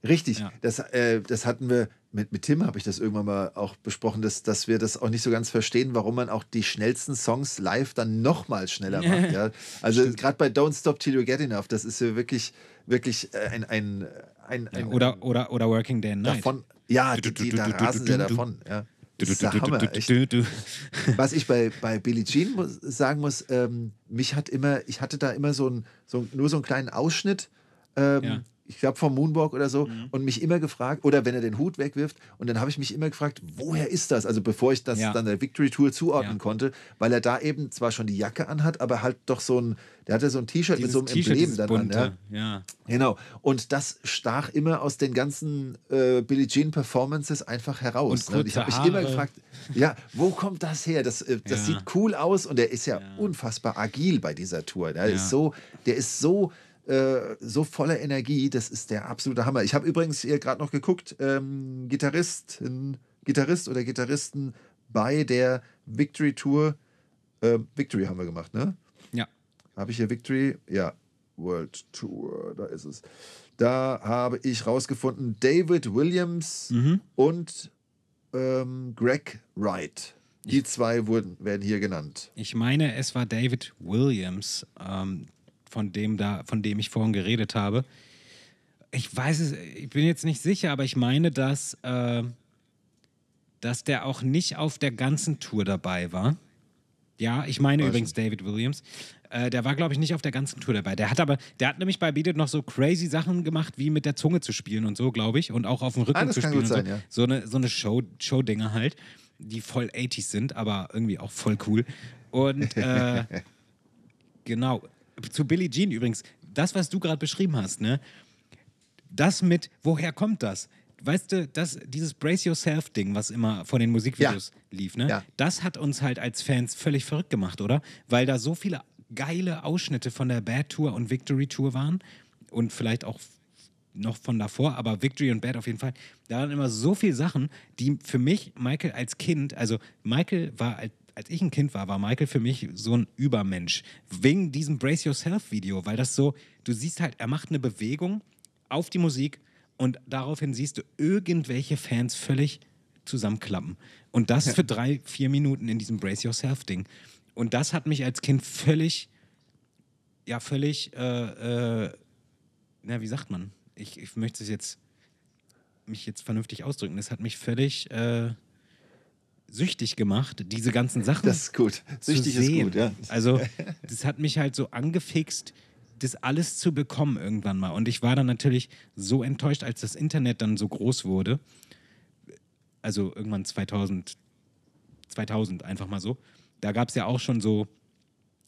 Speaker 3: Richtig,
Speaker 2: Ja.
Speaker 3: das, äh, das hatten wir mit, mit Tim, habe ich das irgendwann mal auch besprochen, dass, dass wir das auch nicht so ganz verstehen, warum man auch die schnellsten Songs live dann nochmal schneller macht. ja. Also gerade bei Don't Stop Till You Get Enough, das ist ja wirklich, wirklich äh, ein, ein, ein,
Speaker 2: Ja,
Speaker 3: ein
Speaker 2: oder, oder, oder Working Day and Night.
Speaker 3: davon. Ja, die, die, da rasen sie davon. Ja. Das ist der Hammer, echt. Was ich bei, bei Billie Jean muss, sagen muss, ähm, mich hat immer, ich hatte da immer so, ein, so nur so einen kleinen Ausschnitt, ähm,
Speaker 2: Ja.
Speaker 3: Ich glaube vom Moonwalk oder so, und mich immer gefragt, oder wenn er den Hut wegwirft, und dann habe ich mich immer gefragt, woher ist das? Also bevor ich das
Speaker 2: Ja.
Speaker 3: dann der Victory Tour zuordnen
Speaker 2: Ja.
Speaker 3: konnte, weil er da eben zwar schon die Jacke anhat, aber halt doch so ein, der hatte so ein T-Shirt mit so einem Emblem dann an. Ja.
Speaker 2: Ja.
Speaker 3: Genau. Und das stach immer aus den ganzen äh, Billie Jean Performances einfach heraus.
Speaker 2: Und
Speaker 3: ne? Und ich habe mich immer gefragt, ja, wo kommt das her? Das, äh, das sieht cool aus und er ist ja, unfassbar agil bei dieser Tour. Der
Speaker 2: Ja.
Speaker 3: ist so, der ist so äh, so voller Energie, das ist der absolute Hammer. Ich habe übrigens hier gerade noch geguckt, ähm, Gitarrist, Gitarrist oder Gitarristen bei der Victory Tour. Äh, Victory haben wir gemacht, ne?
Speaker 2: ja.
Speaker 3: Habe ich hier Victory? Ja, World Tour, da ist es. Da habe ich rausgefunden David Williams
Speaker 2: Mhm.
Speaker 3: und ähm, Greg Wright. Die zwei wurden, werden hier genannt.
Speaker 2: Ich meine, es war David Williams, ähm, von, dem da, von dem ich vorhin geredet habe. Ich weiß es, ich bin jetzt nicht sicher, aber ich meine, dass, äh, dass der auch nicht auf der ganzen Tour dabei war. Ja, ich meine
Speaker 3: Weiß
Speaker 2: übrigens David Williams. Äh, der war, glaube ich, nicht auf der ganzen Tour dabei. Der hat aber, der hat nämlich bei Beat It noch so crazy Sachen gemacht, wie mit der Zunge zu spielen und so, glaube ich. Und auch auf dem Rücken
Speaker 3: Ah,
Speaker 2: zu spielen. und
Speaker 3: sein,
Speaker 2: so.
Speaker 3: ja.
Speaker 2: so eine, so eine Show, Show-Dinger halt, die voll 80s sind, aber irgendwie auch voll cool. Und äh, genau, zu Billie Jean übrigens, das, was du gerade beschrieben hast, ne? Das mit, woher kommt das? Weißt du, das, dieses Brace Yourself-Ding, was immer vor den Musikvideos lief, ne?
Speaker 3: Ja.
Speaker 2: Das hat uns halt als Fans völlig verrückt gemacht, oder? Weil da so viele geile Ausschnitte von der Bad Tour und Victory Tour waren und vielleicht auch noch von davor, aber Victory und Bad auf jeden Fall. Da waren immer so viele Sachen, die für mich, Michael als Kind, also Michael war, als- ich ein Kind war, war Michael für mich so ein Übermensch. Wegen diesem Brace Yourself Video, weil das so, du siehst halt, er macht eine Bewegung auf die Musik und daraufhin siehst du irgendwelche Fans völlig zusammenklappen. Und das für drei, vier Minuten in diesem Brace Yourself Ding. Und das hat mich als Kind völlig, ja, völlig, äh, äh, na, wie sagt man? Ich, ich möchte es jetzt, mich jetzt vernünftig ausdrücken. Das hat mich völlig äh, süchtig gemacht, diese ganzen Sachen
Speaker 3: Das ist gut. Süchtig ist gut, ja.
Speaker 2: Also, das hat mich halt so angefixt, das alles zu bekommen irgendwann mal. Und ich war dann natürlich so enttäuscht, als das Internet dann so groß wurde. Also irgendwann 2000, 2000 einfach mal so. Da gab es ja auch schon so,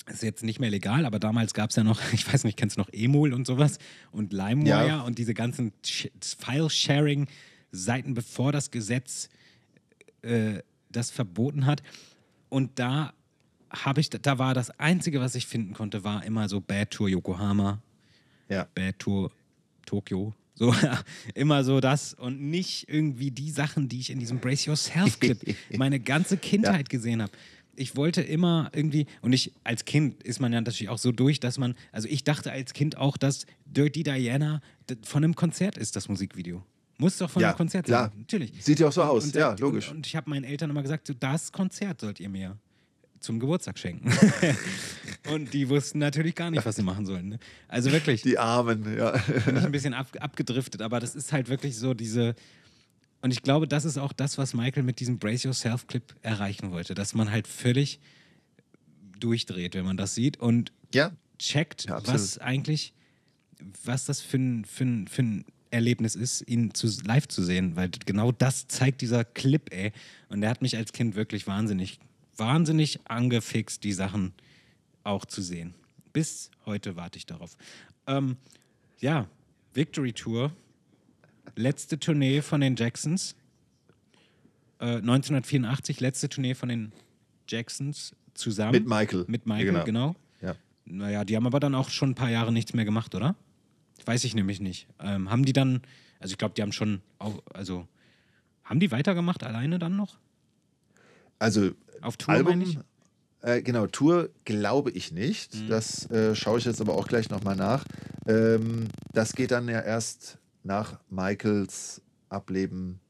Speaker 2: ist jetzt nicht mehr legal, aber damals gab es ja noch, ich weiß nicht, kennst du noch Emul und sowas und LimeWire
Speaker 3: Ja.
Speaker 2: und diese ganzen Sh- File-Sharing-Seiten, bevor das Gesetz äh, das verboten hat. Und da habe ich, da war das Einzige, was ich finden konnte, war immer so Bad Tour Yokohama,
Speaker 3: Ja.
Speaker 2: Bad Tour Tokio. So, immer so das und nicht irgendwie die Sachen, die ich in diesem Brace Yourself Clip meine ganze Kindheit gesehen habe. Ich wollte immer irgendwie, und ich, als Kind ist man ja natürlich auch so durch, dass man, also ich dachte als Kind auch, dass Dirty Diana von einem Konzert ist, das Musikvideo. Muss doch von
Speaker 3: Ja,
Speaker 2: einem Konzert sein. Natürlich.
Speaker 3: Sieht ja auch so aus.
Speaker 2: Und,
Speaker 3: Ja,
Speaker 2: und,
Speaker 3: logisch.
Speaker 2: Und, und ich habe meinen Eltern immer gesagt, so, das Konzert sollt ihr mir zum Geburtstag schenken. und die wussten natürlich gar nicht, was sie machen sollen. Ne? Also wirklich
Speaker 3: Die Armen, ja.
Speaker 2: bin ich ein bisschen ab, abgedriftet, aber das ist halt wirklich so diese. Und ich glaube, das ist auch das, was Michael mit diesem Brace Yourself Clip erreichen wollte, dass man halt völlig durchdreht, wenn man das sieht und
Speaker 3: Ja,
Speaker 2: checkt,
Speaker 3: Ja,
Speaker 2: was eigentlich, was das für ein, für ein, für ein Erlebnis ist, ihn zu, live zu sehen, weil genau das zeigt dieser Clip, ey. Und der hat mich als Kind wirklich wahnsinnig, wahnsinnig angefixt, die Sachen auch zu sehen. Bis heute warte ich darauf. Ähm, ja, Victory Tour letzte Tournee von den Jacksons. Äh, 1984, letzte Tournee von den Jacksons zusammen.
Speaker 3: Mit Michael.
Speaker 2: Mit Michael,
Speaker 3: Genau.
Speaker 2: genau.
Speaker 3: Ja.
Speaker 2: Naja, die haben aber dann auch schon ein paar Jahre nichts mehr gemacht, oder? Weiß ich nämlich nicht. Ähm, haben die dann, also ich glaube, die haben schon, auch, also haben die weitergemacht alleine dann noch?
Speaker 3: Also
Speaker 2: Auf Tour, meine ich?
Speaker 3: Album, äh, genau, Tour glaube ich nicht.
Speaker 2: Mhm.
Speaker 3: Das äh, schaue ich jetzt aber auch gleich nochmal nach. Ähm, das geht dann ja erst nach Michaels Ableben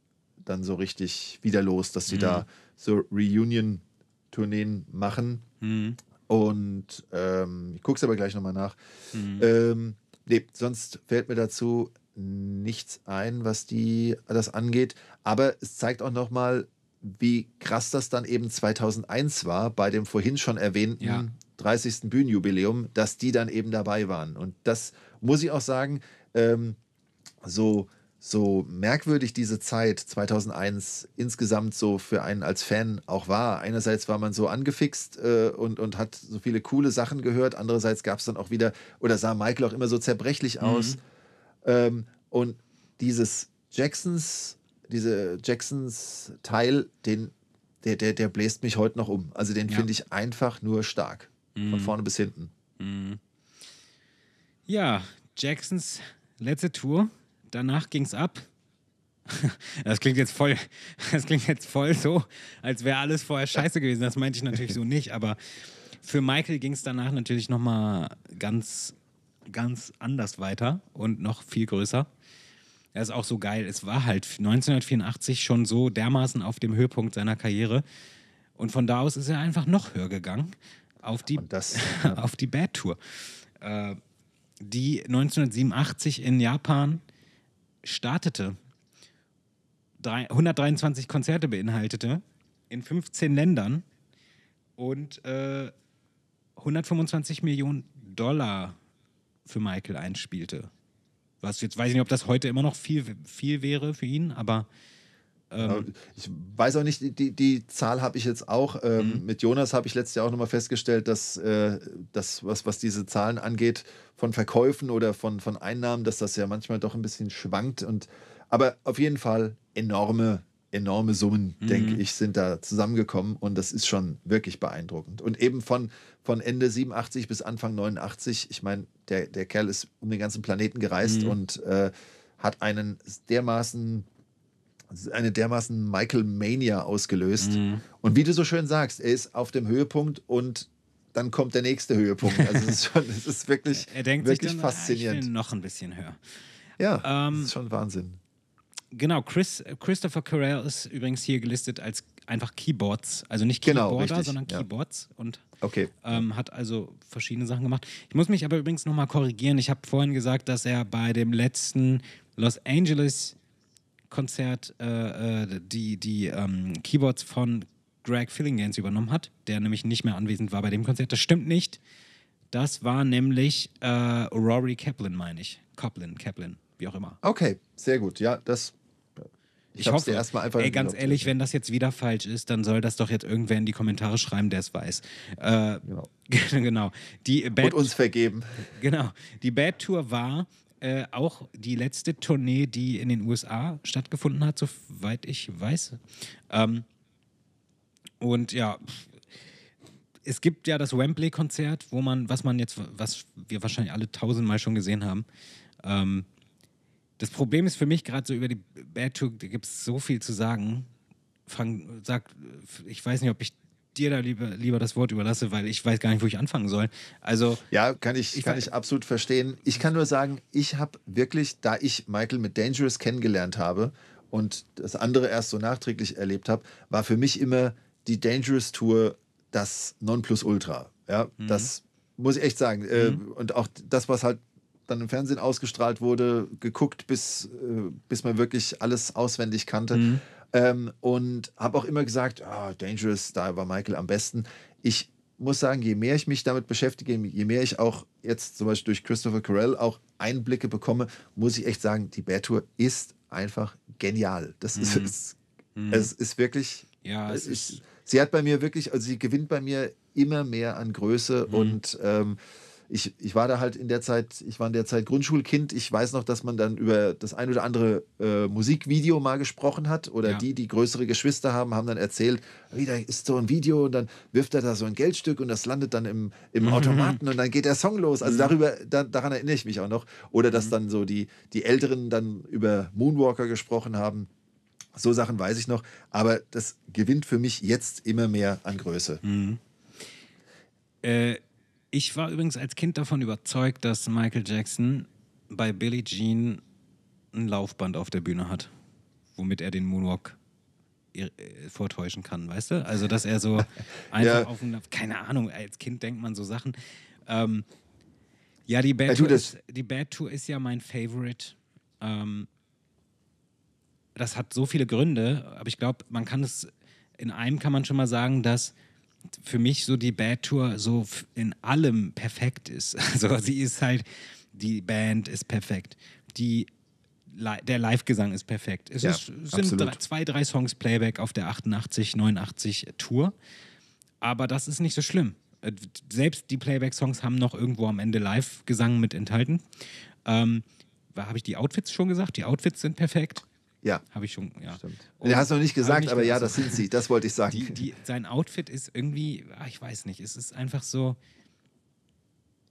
Speaker 3: dann so richtig wieder los, dass sie da so Reunion-Tourneen machen.
Speaker 2: Mhm.
Speaker 3: Und ähm, ich gucke es aber gleich nochmal nach. Ähm, nee, sonst fällt mir dazu nichts ein, was die das angeht. Aber es zeigt auch nochmal, wie krass das dann eben 2001 war, bei dem vorhin schon erwähnten
Speaker 2: Ja.
Speaker 3: 30. Bühnenjubiläum, dass die dann eben dabei waren. Und das muss ich auch sagen, ähm, so, so merkwürdig diese Zeit 2001 insgesamt so für einen als Fan auch war. Einerseits war man so angefixt äh, und, und hat so viele coole Sachen gehört. Andererseits gab es dann auch wieder, oder sah Michael auch immer so zerbrechlich aus. Ähm, und dieses Jacksons, diese Jacksons Teil, den, der, der, der bläst mich heute noch um. Also den
Speaker 2: Ja.
Speaker 3: finde ich einfach nur stark. Von vorne bis hinten.
Speaker 2: Ja, Jacksons letzte Tour. Danach ging's ab. Das klingt jetzt voll, das klingt jetzt voll so, als wäre alles vorher scheiße gewesen. Das meinte ich natürlich so nicht, aber für Michael ging es danach natürlich nochmal ganz, ganz anders weiter und noch viel größer. Das ist auch so geil. Es war halt 1984 schon so dermaßen auf dem Höhepunkt seiner Karriere. Und von da aus ist er einfach noch höher gegangen auf die,
Speaker 3: das-
Speaker 2: auf die Bad Tour, äh, die 1987 in Japan startete. Drei, 123 Konzerte beinhaltete in 15 Ländern und äh, 125 Millionen Dollar für Michael einspielte. Was jetzt weiß ich nicht, ob das heute immer noch viel, viel wäre für ihn, aber ähm,
Speaker 3: Ich weiß auch nicht, die, die, Zahl habe ich jetzt auch. Ähm, Mit Jonas habe ich letztes Jahr auch nochmal festgestellt, dass äh, das, was, was diese Zahlen angeht, von Verkäufen oder von, von Einnahmen, dass das ja manchmal doch ein bisschen schwankt. Und, aber auf jeden Fall enorme, enorme Summen, denke ich, sind da zusammengekommen. Und das ist schon wirklich beeindruckend. Und eben von, von Ende 87 bis Anfang 89, ich meine, der, der Kerl ist um den ganzen Planeten gereist und äh, hat einen dermaßen eine dermaßen Michael Mania ausgelöst.
Speaker 2: Mhm.
Speaker 3: Und wie du so schön sagst, er ist auf dem Höhepunkt und dann kommt der nächste Höhepunkt. Also es ist schon, es ist wirklich,
Speaker 2: er denkt
Speaker 3: wirklich
Speaker 2: sich dann, ah,
Speaker 3: faszinierend.
Speaker 2: ich will noch ein bisschen höher.
Speaker 3: ja,
Speaker 2: Ähm,
Speaker 3: das ist schon Wahnsinn.
Speaker 2: Genau, Chris, Christopher Carell ist übrigens hier gelistet als einfach Keyboards, also nicht
Speaker 3: Genau,
Speaker 2: Keyboarder,
Speaker 3: richtig,
Speaker 2: sondern
Speaker 3: ja.
Speaker 2: Keyboards und
Speaker 3: Okay.
Speaker 2: ähm, hat also verschiedene Sachen gemacht. Ich muss mich aber übrigens nochmal korrigieren. Ich habe vorhin gesagt, dass er bei dem letzten Los Angeles Konzert äh, äh, die, die ähm, Keyboards von Greg Fillinghans übernommen hat, der nämlich nicht mehr anwesend war bei dem Konzert. Das stimmt nicht. Das war nämlich äh, Rory Kaplan, meine ich. Kaplan, Kaplan, wie auch immer.
Speaker 3: Okay, sehr gut. Ja, das. Ich,
Speaker 2: Ich hoffe,
Speaker 3: erstmal einfach.
Speaker 2: ey, ganz ehrlich, wenn das jetzt wieder falsch ist, dann soll das doch jetzt irgendwer in die Kommentare schreiben, der es weiß. Äh,
Speaker 3: Genau.
Speaker 2: genau. Die Bad,
Speaker 3: Und uns vergeben.
Speaker 2: genau. Die Bad Tour war äh, auch die letzte Tournee, die in den USA stattgefunden hat, soweit ich weiß. Ähm, und ja, es gibt ja das Wembley-Konzert, wo man, was man jetzt, was wir wahrscheinlich alle tausendmal schon gesehen haben. Ähm, das Problem ist für mich gerade so über die Bad Tour, da gibt es so viel zu sagen. Frank, sag, ich weiß nicht, ob ich dir da lieber, lieber das Wort überlasse, weil ich weiß gar nicht, wo ich anfangen soll. Also,
Speaker 3: Ja, kann ich,
Speaker 2: Ich
Speaker 3: kann ich absolut verstehen. Ich kann nur sagen, ich habe wirklich, da ich Michael mit Dangerous kennengelernt habe und das andere erst so nachträglich erlebt habe, war für mich immer die Dangerous Tour das Nonplusultra. Ja,
Speaker 2: Mhm.
Speaker 3: das muss ich echt sagen. Äh, und auch das, was halt dann im Fernsehen ausgestrahlt wurde, geguckt, bis, äh, bis man wirklich alles auswendig kannte.
Speaker 2: Mhm.
Speaker 3: Ähm, und habe auch immer gesagt, ah, Dangerous, da war Michael am besten. Ich muss sagen, je mehr ich mich damit beschäftige, je mehr ich auch jetzt zum Beispiel durch Christopher Carell auch Einblicke bekomme, muss ich echt sagen, die Bad Tour ist einfach genial. Das ist, es, es ist wirklich,
Speaker 2: Mhm. Ja, es
Speaker 3: es
Speaker 2: ist-
Speaker 3: ist, sie hat bei mir wirklich, also sie gewinnt bei mir immer mehr an Größe
Speaker 2: Mhm.
Speaker 3: und ähm, ich, ich war da halt in der Zeit, ich war in der Zeit Grundschulkind. Ich weiß noch, dass man dann über das ein oder andere äh, Musikvideo mal gesprochen hat. Oder
Speaker 2: Ja.
Speaker 3: die, die größere Geschwister haben, haben dann erzählt, wie da ist so ein Video und dann wirft er da so ein Geldstück und das landet dann im, im Automaten und dann geht der Song los. Also darüber, da, daran erinnere ich mich auch noch. Oder dass dann so die, die Älteren dann über Moonwalker gesprochen haben. So Sachen weiß ich noch. Aber das gewinnt für mich jetzt immer mehr an Größe.
Speaker 2: Äh, ich war übrigens als Kind davon überzeugt, dass Michael Jackson bei Billie Jean ein Laufband auf der Bühne hat, womit er den Moonwalk äh, vortäuschen kann, weißt du? Also, dass er so einfach
Speaker 3: Ja.
Speaker 2: auf dem, keine Ahnung, als Kind denkt man so Sachen. Ähm, ja, die Bad, Tour ist, die Bad Tour ist ja mein Favorite. Ähm, das hat so viele Gründe, aber ich glaube, man kann es, in einem kann man schon mal sagen, dass für mich so die Bad Tour so in allem perfekt ist. Also sie ist halt, die Band ist perfekt. Die, der Live-Gesang ist perfekt. Es
Speaker 3: Ja,
Speaker 2: ist, sind drei, zwei, drei Songs Playback auf der 88, 89 Tour. Aber das ist nicht so schlimm. Äh, Selbst die Playback-Songs haben noch irgendwo am Ende Live-Gesang mit enthalten. Ähm, Habe ich die Outfits schon gesagt? Die Outfits sind perfekt.
Speaker 3: Ja.
Speaker 2: Habe ich schon, ja.
Speaker 3: Stimmt.
Speaker 2: Und-
Speaker 3: Du hast noch nicht gesagt,
Speaker 2: nicht
Speaker 3: aber ja,
Speaker 2: gesagt.
Speaker 3: das sind sie. Das wollte ich sagen.
Speaker 2: Die, die, sein Outfit ist irgendwie, ah, ich weiß nicht, es ist einfach so,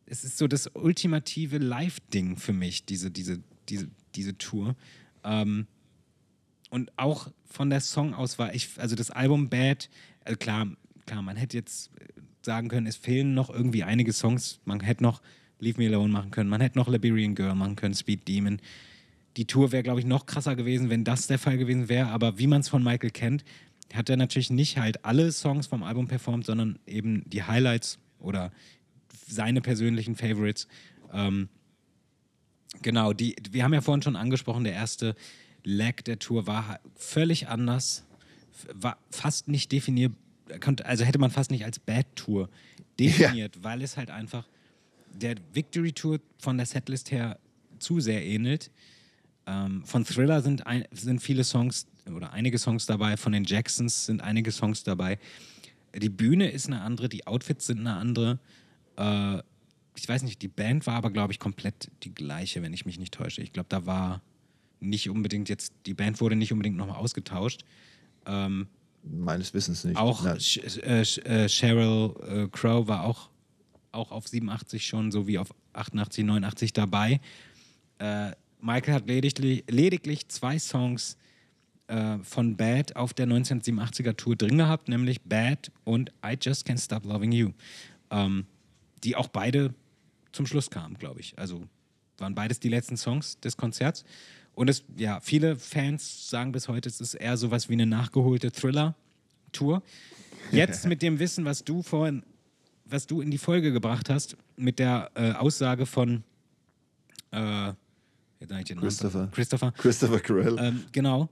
Speaker 2: es ist so das ultimative Live-Ding für mich, diese, diese, diese, diese Tour. Ähm, und auch von der Songauswahl, ich, also das Album Bad, also klar, klar, man hätte jetzt sagen können, es fehlen noch irgendwie einige Songs, man hätte noch Leave Me Alone machen können, man hätte noch Liberian Girl machen können, Speed Demon. Die Tour wäre, glaube ich, noch krasser gewesen, wenn das der Fall gewesen wäre. Aber wie man es von Michael kennt, hat er natürlich nicht halt alle Songs vom Album performt, sondern eben die Highlights oder seine persönlichen Favorites. Ähm, genau, die, wir haben ja vorhin schon angesprochen, der erste Leg der Tour war völlig anders, war fast nicht definiert, also hätte man fast nicht als Bad Tour definiert, weil es halt einfach der Victory Tour von der Setlist her zu sehr ähnelt. Ähm, von Thriller sind, ein, sind viele Songs oder einige Songs dabei, von den Jacksons sind einige Songs dabei. Die Bühne ist eine andere, die Outfits sind eine andere. Äh, ich weiß nicht, die Band war aber, glaube ich, komplett die gleiche, wenn ich mich nicht täusche. Ich glaube, da war nicht unbedingt jetzt, die Band wurde nicht unbedingt nochmal ausgetauscht. Ähm,
Speaker 3: Meines Wissens nicht.
Speaker 2: auch. Sh äh, äh, Sheryl äh, Crow war auch, auch auf 87 schon, so wie auf 88, 89 dabei. Michael hat lediglich, lediglich zwei Songs äh, von Bad auf der 1987er Tour drin gehabt, nämlich Bad und I Just Can't Stop Loving You. Ähm, die auch beide zum Schluss kamen, glaube ich. Also waren beides die letzten Songs des Konzerts. Und es, ja, viele Fans sagen bis heute, es ist eher sowas wie eine nachgeholte Thriller-Tour. Jetzt mit dem Wissen, was du vorhin, was du in die Folge gebracht hast, mit der äh, Aussage von äh, jetzt sag ich den Namen.
Speaker 3: Christopher.
Speaker 2: Christopher.
Speaker 3: Christopher Carell.
Speaker 2: Ähm, genau,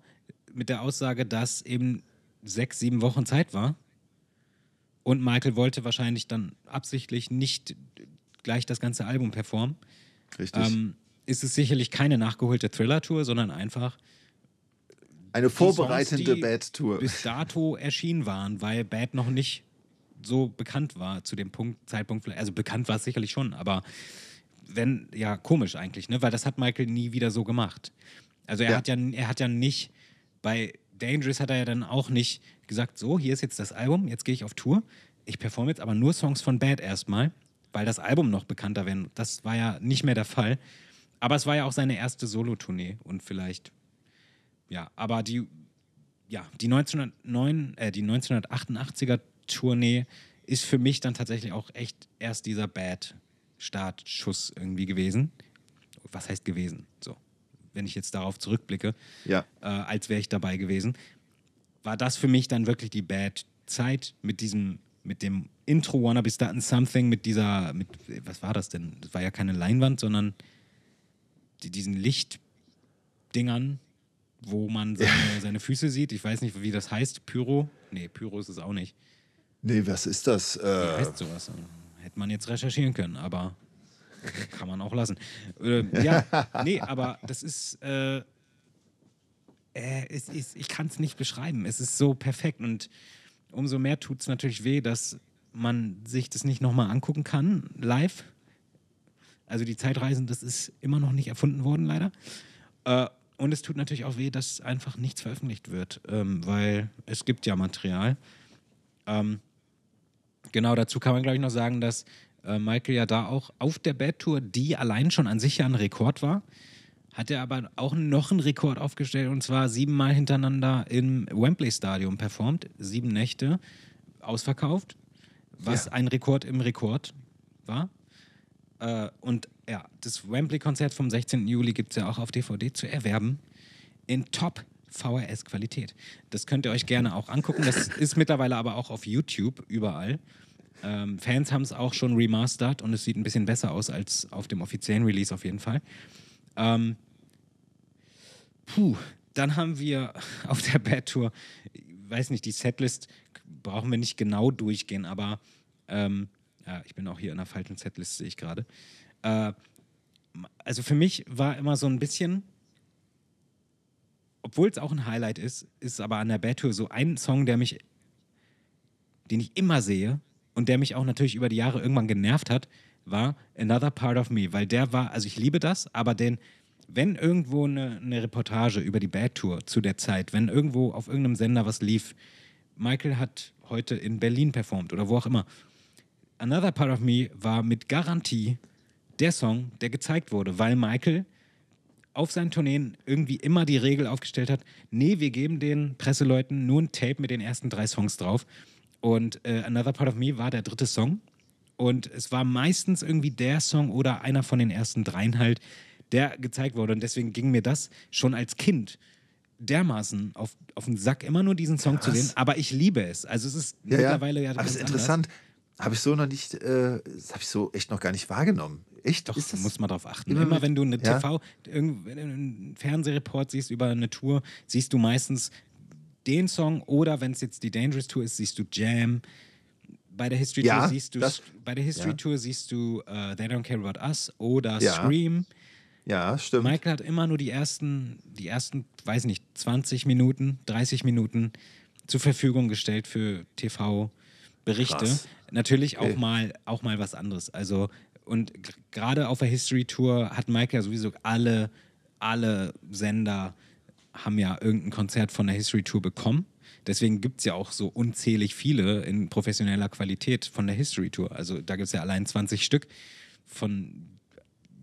Speaker 2: mit der Aussage, dass eben sechs, sieben Wochen Zeit war. Und Michael wollte wahrscheinlich dann absichtlich nicht gleich das ganze Album performen.
Speaker 3: Richtig.
Speaker 2: Ähm, ist es sicherlich keine nachgeholte Thriller-Tour, sondern einfach
Speaker 3: Eine
Speaker 2: Songs,
Speaker 3: vorbereitende Bad-Tour.
Speaker 2: bis dato erschienen waren, weil Bad noch nicht so bekannt war zu dem Punkt, Zeitpunkt. Also bekannt war es sicherlich schon, aber wenn, ja, komisch eigentlich, ne? Weil das hat Michael nie wieder so gemacht. Also er
Speaker 3: Ja.
Speaker 2: hat ja, er hat ja nicht, bei Dangerous hat er ja dann auch nicht gesagt, so, hier ist jetzt das Album, jetzt gehe ich auf Tour. Ich performe jetzt aber nur Songs von Bad erstmal, weil das Album noch bekannter werden. Das war ja nicht mehr der Fall. Aber es war ja auch seine erste Solo-Tournee und vielleicht, ja, aber die, ja, die, 1909, äh, die 1988er Tournee ist für mich dann tatsächlich auch echt erst dieser Bad-Startschuss irgendwie gewesen. Was heißt gewesen? So, wenn ich jetzt darauf zurückblicke,
Speaker 3: Ja.
Speaker 2: äh, als wäre ich dabei gewesen, war das für mich dann wirklich die Bad-Zeit mit diesem, mit dem Intro Wanna Be Starting Something, mit dieser, mit, was war das denn? Das war ja keine Leinwand, sondern die, diesen Lichtdingern, wo man seine, seine Füße sieht. Ich weiß nicht, wie das heißt. Pyro? Nee, Pyro ist es auch nicht.
Speaker 3: Nee, was ist das?
Speaker 2: Wie
Speaker 3: Äh,
Speaker 2: heißt sowas? Hätte man jetzt recherchieren können, aber kann man auch lassen. Äh, ja, nee, aber das ist, äh, äh, es ist ich kann es nicht beschreiben. Es ist so perfekt und umso mehr tut es natürlich weh, dass man sich das nicht nochmal angucken kann, live. Also die Zeitreisen, das ist immer noch nicht erfunden worden, leider. Äh, und es tut natürlich auch weh, dass einfach nichts veröffentlicht wird, ähm, weil es gibt ja Material. Ähm, genau, dazu kann man, glaube ich, noch sagen, dass äh, Michael ja da auch auf der Bad Tour, die allein schon an sich ja ein Rekord war, hat er aber auch noch einen Rekord aufgestellt und zwar siebenmal hintereinander im Wembley Stadium performt, sieben Nächte ausverkauft, was
Speaker 3: Ja.
Speaker 2: ein Rekord im Rekord war. Äh, und ja, das Wembley-Konzert vom 16. Juli gibt es ja auch auf DVD zu erwerben in Top VHS-Qualität. Das könnt ihr euch gerne auch angucken. Das ist mittlerweile aber auch auf YouTube überall. Ähm, Fans haben es auch schon remastert und es sieht ein bisschen besser aus als auf dem offiziellen Release auf jeden Fall. Ähm, puh, dann haben wir auf der Bad Tour, ich weiß nicht, die Setlist brauchen wir nicht genau durchgehen, aber ähm, ja, ich bin auch hier in der falschen Setlist, sehe ich gerade. Äh, also für mich war immer so ein bisschen, obwohl es auch ein Highlight ist, ist aber an der Bad Tour so ein Song, der mich, den ich immer sehe und der mich auch natürlich über die Jahre irgendwann genervt hat, war Another Part of Me, weil der war, also ich liebe das, aber den, wenn irgendwo eine, eine Reportage über die Bad Tour zu der Zeit, wenn irgendwo auf irgendeinem Sender was lief, Michael hat heute in Berlin performt oder wo auch immer. Another Part of Me war mit Garantie der Song, der gezeigt wurde, weil Michael auf seinen Tourneen irgendwie immer die Regel aufgestellt hat, nee, wir geben den Presseleuten nur ein Tape mit den ersten drei Songs drauf. Und äh, Another Part of Me war der dritte Song. Und es war meistens irgendwie der Song oder einer von den ersten dreien halt, der gezeigt wurde. Und deswegen ging mir das schon als Kind dermaßen auf, auf den Sack, immer nur diesen Song zu
Speaker 5: Krass.
Speaker 2: sehen. Aber ich liebe es. Also es ist
Speaker 5: Ja,
Speaker 2: mittlerweile ja,
Speaker 5: ja. Aber das ist interessant. Habe ich so noch nicht, äh, habe ich so echt noch gar nicht wahrgenommen. Echt?
Speaker 2: Doch,
Speaker 5: das,
Speaker 2: muss man drauf achten.
Speaker 5: immer
Speaker 2: Immer, wenn du eine
Speaker 5: Ja?
Speaker 2: TV, einen Fernsehreport siehst über eine Tour, siehst du meistens den Song oder wenn es jetzt die Dangerous Tour ist, siehst du Jam. Bei der History
Speaker 5: Ja,
Speaker 2: Tour siehst du
Speaker 5: das-
Speaker 2: bei der History
Speaker 5: ja.
Speaker 2: Tour siehst du äh, They Don't Care About Us oder. Scream.
Speaker 5: Ja, stimmt.
Speaker 2: Michael hat immer nur die ersten, die ersten, weiß nicht, 20 Minuten, 30 Minuten zur Verfügung gestellt für TV-Berichte. Natürlich
Speaker 5: Okay.
Speaker 2: auch mal, auch mal was anderes. Also, und gerade auf der History Tour hat Michael ja sowieso alle, alle Sender haben ja irgendein Konzert von der History Tour bekommen. Deswegen gibt es ja auch so unzählig viele in professioneller Qualität von der History Tour. Also da gibt es ja allein 20 Stück von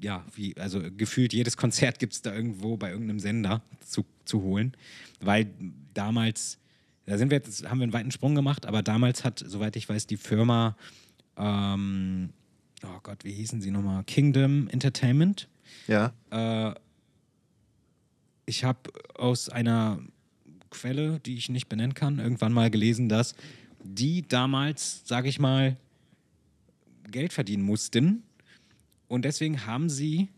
Speaker 2: ja, wie, also gefühlt jedes Konzert gibt es da irgendwo bei irgendeinem Sender zu, zu holen. Weil damals, da sind wir jetzt, haben wir einen weiten Sprung gemacht, aber damals hat, soweit ich weiß, die Firma, ähm, oh Gott, wie hießen sie nochmal? Kingdom Entertainment.
Speaker 5: Ja.
Speaker 2: Äh, ich habe aus einer Quelle, die ich nicht benennen kann, irgendwann mal gelesen, dass die damals, sage ich mal, Geld verdienen mussten. Und deswegen haben sie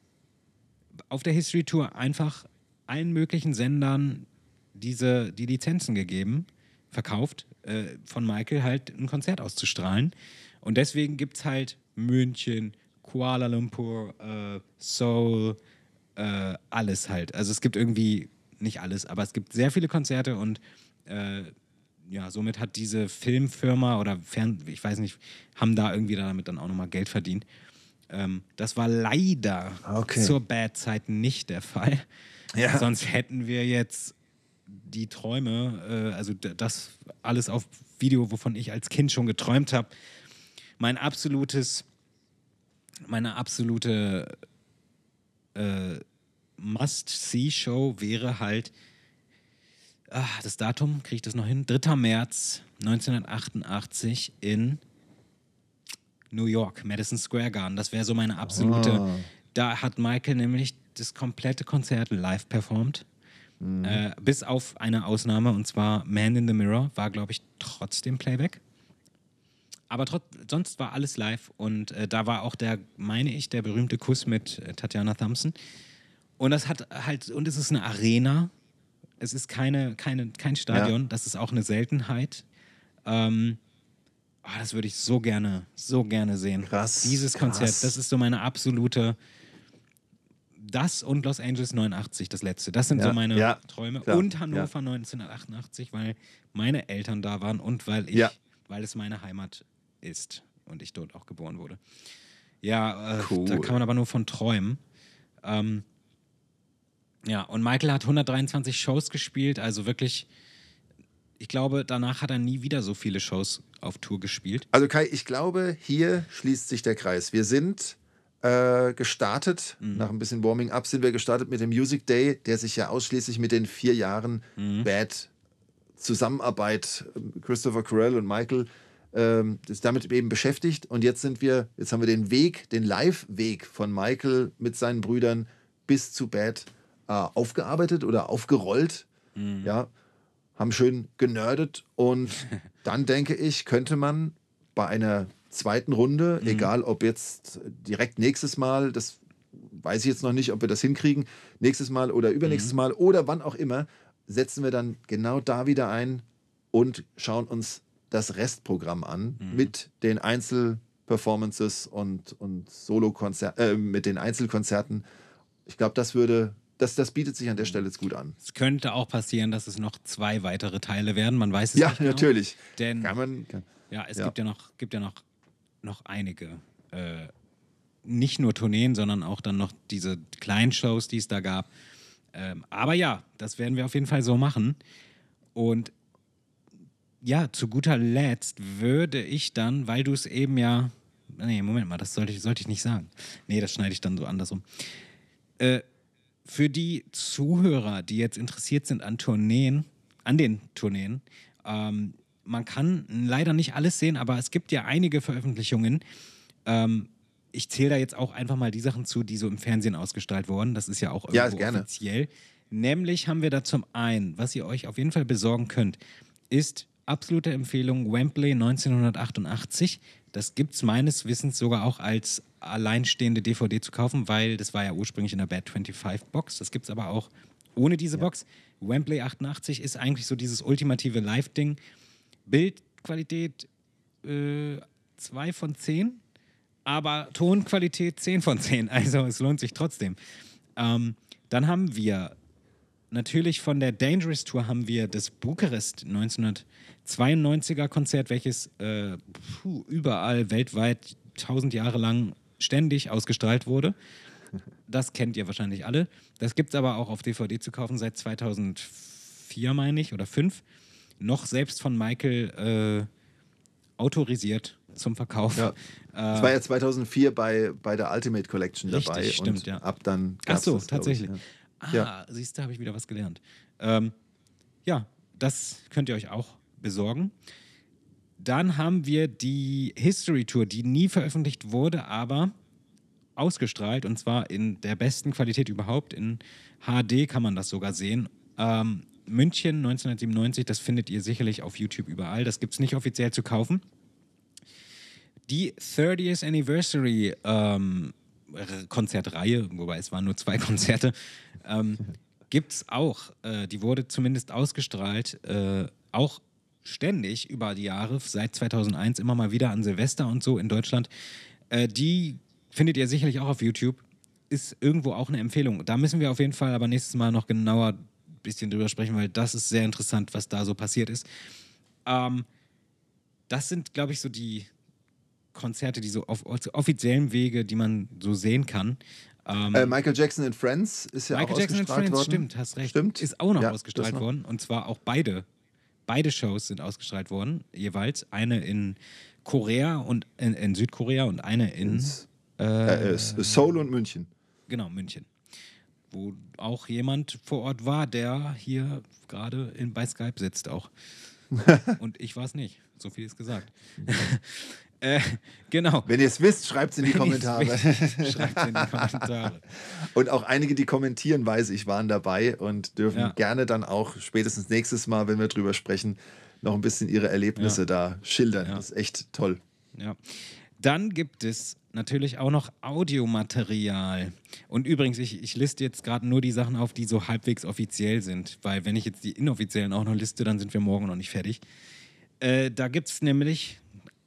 Speaker 2: auf der History Tour einfach allen möglichen Sendern diese, die Lizenzen gegeben, verkauft, äh, von Michael halt ein Konzert auszustrahlen. Und deswegen gibt es halt München, Kuala Lumpur, äh, Seoul, äh, alles halt. Also es gibt irgendwie, nicht alles, aber es gibt sehr viele Konzerte und äh, ja, somit hat diese Filmfirma oder Fern, ich weiß nicht, haben da irgendwie damit dann auch nochmal Geld verdient. Ähm, das war leider
Speaker 5: Okay.
Speaker 2: zur Bad-Zeit nicht der Fall.
Speaker 5: Ja.
Speaker 2: Sonst hätten wir jetzt die Träume, äh, also das alles auf Video, wovon ich als Kind schon geträumt habe. Mein absolutes, meine absolute äh, Must-See-Show wäre halt, ah, das Datum, kriege ich das noch hin? 3. März 1988 in New York, Madison Square Garden. Das wäre so meine absolute.
Speaker 5: Ah.
Speaker 2: Da hat Michael nämlich das komplette Konzert live performt. Äh, bis auf eine Ausnahme und zwar Man in the Mirror war, glaube ich, trotzdem Playback. Aber trotz, sonst war alles live und äh, da war auch der, meine ich, der berühmte Kuss mit äh, Tatjana Thompson. Und das hat halt, und es ist eine Arena. Es ist keine, keine, kein Stadion. Das ist auch eine Seltenheit. Ähm, oh, das würde ich so gerne, so gerne sehen.
Speaker 5: Krass,
Speaker 2: Dieses
Speaker 5: krass.
Speaker 2: Konzert, das ist so meine absolute. Das und Los Angeles 89, das letzte. Das sind
Speaker 5: Ja,
Speaker 2: so meine
Speaker 5: ja,
Speaker 2: Träume.
Speaker 5: klar,
Speaker 2: und Hannover 1988, weil meine Eltern da waren und weil ich,
Speaker 5: Ja.
Speaker 2: weil es meine Heimat ist und ich dort auch geboren wurde. Ja, äh,
Speaker 3: Cool.
Speaker 2: da kann man aber nur von träumen. Ähm, ja, und Michael hat 123 Shows gespielt, also wirklich, ich glaube, danach hat er nie wieder so viele Shows auf Tour gespielt.
Speaker 3: Also Kai, ich glaube, hier schließt sich der Kreis. Wir sind äh, gestartet, nach ein bisschen Warming-up sind wir gestartet mit dem Music Day, der sich ja ausschließlich mit den vier Jahren Bad Zusammenarbeit ähm, Christopher Carell und Michael ähm, ist damit eben beschäftigt. Und jetzt sind wir, jetzt haben wir den Weg, den Live-Weg von Michael mit seinen Brüdern bis zu Bad äh, aufgearbeitet oder aufgerollt. Ja, haben schön genördet und dann denke ich, könnte man bei einer zweiten Runde, egal ob jetzt direkt nächstes Mal, das weiß ich jetzt noch nicht, ob wir das hinkriegen, nächstes Mal oder übernächstes Mal oder wann auch immer, setzen wir dann genau da wieder ein und schauen uns das Restprogramm an mit den Einzelperformances und, und Solo-Konzerten, äh, mit den Einzelkonzerten. Ich glaube, das würde, das, das bietet sich an der Stelle jetzt gut an.
Speaker 2: Es könnte auch passieren, dass es noch zwei weitere Teile werden. Man weiß es
Speaker 3: Ja,
Speaker 2: nicht genau.
Speaker 3: natürlich.
Speaker 2: Denn
Speaker 3: Kann man, kann,
Speaker 2: ja, es
Speaker 3: Ja.
Speaker 2: gibt ja noch, gibt ja noch, noch einige. Äh, nicht nur Tourneen, sondern auch dann noch diese kleinen Shows, die es da gab. Ähm, aber ja, das werden wir auf jeden Fall so machen. Und ja, zu guter Letzt würde ich dann, weil du es eben ja. Nee, Moment mal, das sollte ich, sollte ich nicht sagen. Nee, das schneide ich dann so andersrum. Äh, für die Zuhörer, die jetzt interessiert sind an Tourneen, an den Tourneen, ähm, man kann leider nicht alles sehen, aber es gibt ja einige Veröffentlichungen. Ähm, ich zähle da jetzt auch einfach mal die Sachen zu, die so im Fernsehen ausgestrahlt wurden. Das ist ja auch
Speaker 3: Ja,
Speaker 2: irgendwo
Speaker 3: gerne.
Speaker 2: offiziell. Nämlich haben wir da zum einen, was ihr euch auf jeden Fall besorgen könnt, ist absolute Empfehlung Wembley 1988. Das gibt es meines Wissens sogar auch als alleinstehende DVD zu kaufen, weil das war ja ursprünglich in der Bad 25 Box. Das gibt es aber auch ohne diese Box. Wembley 88 ist eigentlich so dieses ultimative Live-Ding. Bildqualität 2 von 10, aber Tonqualität 10 von 10. Also es lohnt sich trotzdem. Ähm, dann haben wir natürlich von der Dangerous Tour haben wir das Bukarest 1992er Konzert, welches äh, puh, überall weltweit tausend Jahre lang ständig ausgestrahlt wurde. Das kennt ihr wahrscheinlich alle. Das gibt es aber auch auf DVD zu kaufen seit 2004, meine ich, oder 5. Noch selbst von Michael äh, autorisiert zum Verkauf.
Speaker 3: Ja.
Speaker 2: Äh,
Speaker 3: Das war ja 2004 bei, bei der Ultimate Collection dabei.
Speaker 2: Richtig, stimmt,
Speaker 3: und
Speaker 2: ja.
Speaker 3: Ab dann
Speaker 2: Ach so,
Speaker 3: das, glaub ich,
Speaker 2: tatsächlich.
Speaker 3: ja.
Speaker 2: Ah,
Speaker 3: Ja.
Speaker 2: siehst du, habe ich wieder was gelernt. Ähm, ja, das könnt ihr euch auch besorgen. Dann haben wir die History Tour, die nie veröffentlicht wurde, aber ausgestrahlt und zwar in der besten Qualität überhaupt. In HD kann man das sogar sehen. Ähm, München 1997, das findet ihr sicherlich auf YouTube überall. Das gibt es nicht offiziell zu kaufen. Die 30th Anniversary ähm, Konzertreihe, wobei es waren nur zwei Konzerte, ähm, gibt es auch. Äh, die wurde zumindest ausgestrahlt, äh, auch ständig über die Jahre, seit 2001 immer mal wieder an Silvester und so in Deutschland. Äh, die findet ihr sicherlich auch auf YouTube. Ist irgendwo auch eine Empfehlung. Da müssen wir auf jeden Fall aber nächstes Mal noch genauer ein bisschen drüber sprechen, weil das ist sehr interessant, was da so passiert ist. Ähm, das sind, glaube ich, so die Konzerte, die so auf, auf offiziellen Wege, die man so sehen kann. Ähm,
Speaker 3: Äh, Michael Jackson in Friends ist ja
Speaker 2: Michael
Speaker 3: auch
Speaker 2: Jackson and
Speaker 3: ausgestrahlt
Speaker 2: Friends,
Speaker 3: worden.
Speaker 2: stimmt, hast recht.
Speaker 3: Stimmt.
Speaker 2: Ist auch noch
Speaker 3: Ja,
Speaker 2: ausgestrahlt
Speaker 3: noch.
Speaker 2: worden. Und zwar auch beide. Beide Shows sind ausgestrahlt worden, jeweils. Eine in Korea und in, in Südkorea und eine in
Speaker 3: Ins- Äh, äh, Seoul und München.
Speaker 2: genau, München. Wo auch jemand vor Ort war, der hier gerade in- bei Skype sitzt auch. und ich war es nicht. So viel ist gesagt. äh, genau.
Speaker 3: Wenn ihr es wisst, schreibt es in die Kommentare.
Speaker 2: Schreibt in die Kommentare.
Speaker 3: Und auch einige, die kommentieren, weiß ich, waren dabei und dürfen
Speaker 2: Ja.
Speaker 3: gerne dann auch spätestens nächstes Mal, wenn wir drüber sprechen, noch ein bisschen ihre Erlebnisse
Speaker 2: Ja.
Speaker 3: da schildern.
Speaker 2: Ja.
Speaker 3: Das ist echt toll.
Speaker 2: Ja. Dann gibt es natürlich auch noch Audiomaterial. Und übrigens, ich, ich liste jetzt gerade nur die Sachen auf, die so halbwegs offiziell sind, weil wenn ich jetzt die inoffiziellen auch noch liste, dann sind wir morgen noch nicht fertig. Äh, da gibt es nämlich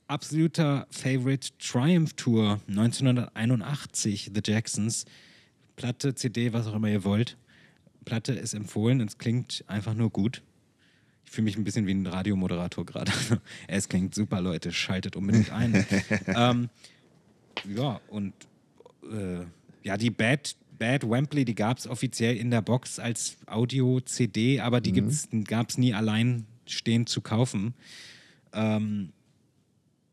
Speaker 2: absoluter Favorite Triumph Tour 1981, The Jacksons. Platte, CD, was auch immer ihr wollt. Platte ist empfohlen, es klingt einfach nur gut. Ich fühle mich ein bisschen wie ein Radiomoderator gerade. es klingt super, Leute. Schaltet unbedingt ein. ähm, ja, und äh, ja, die Bad, Bad Wembley, die gab es offiziell in der Box als Audio-CD, aber die
Speaker 3: Mhm.
Speaker 2: gab es nie alleinstehend zu kaufen. Ähm,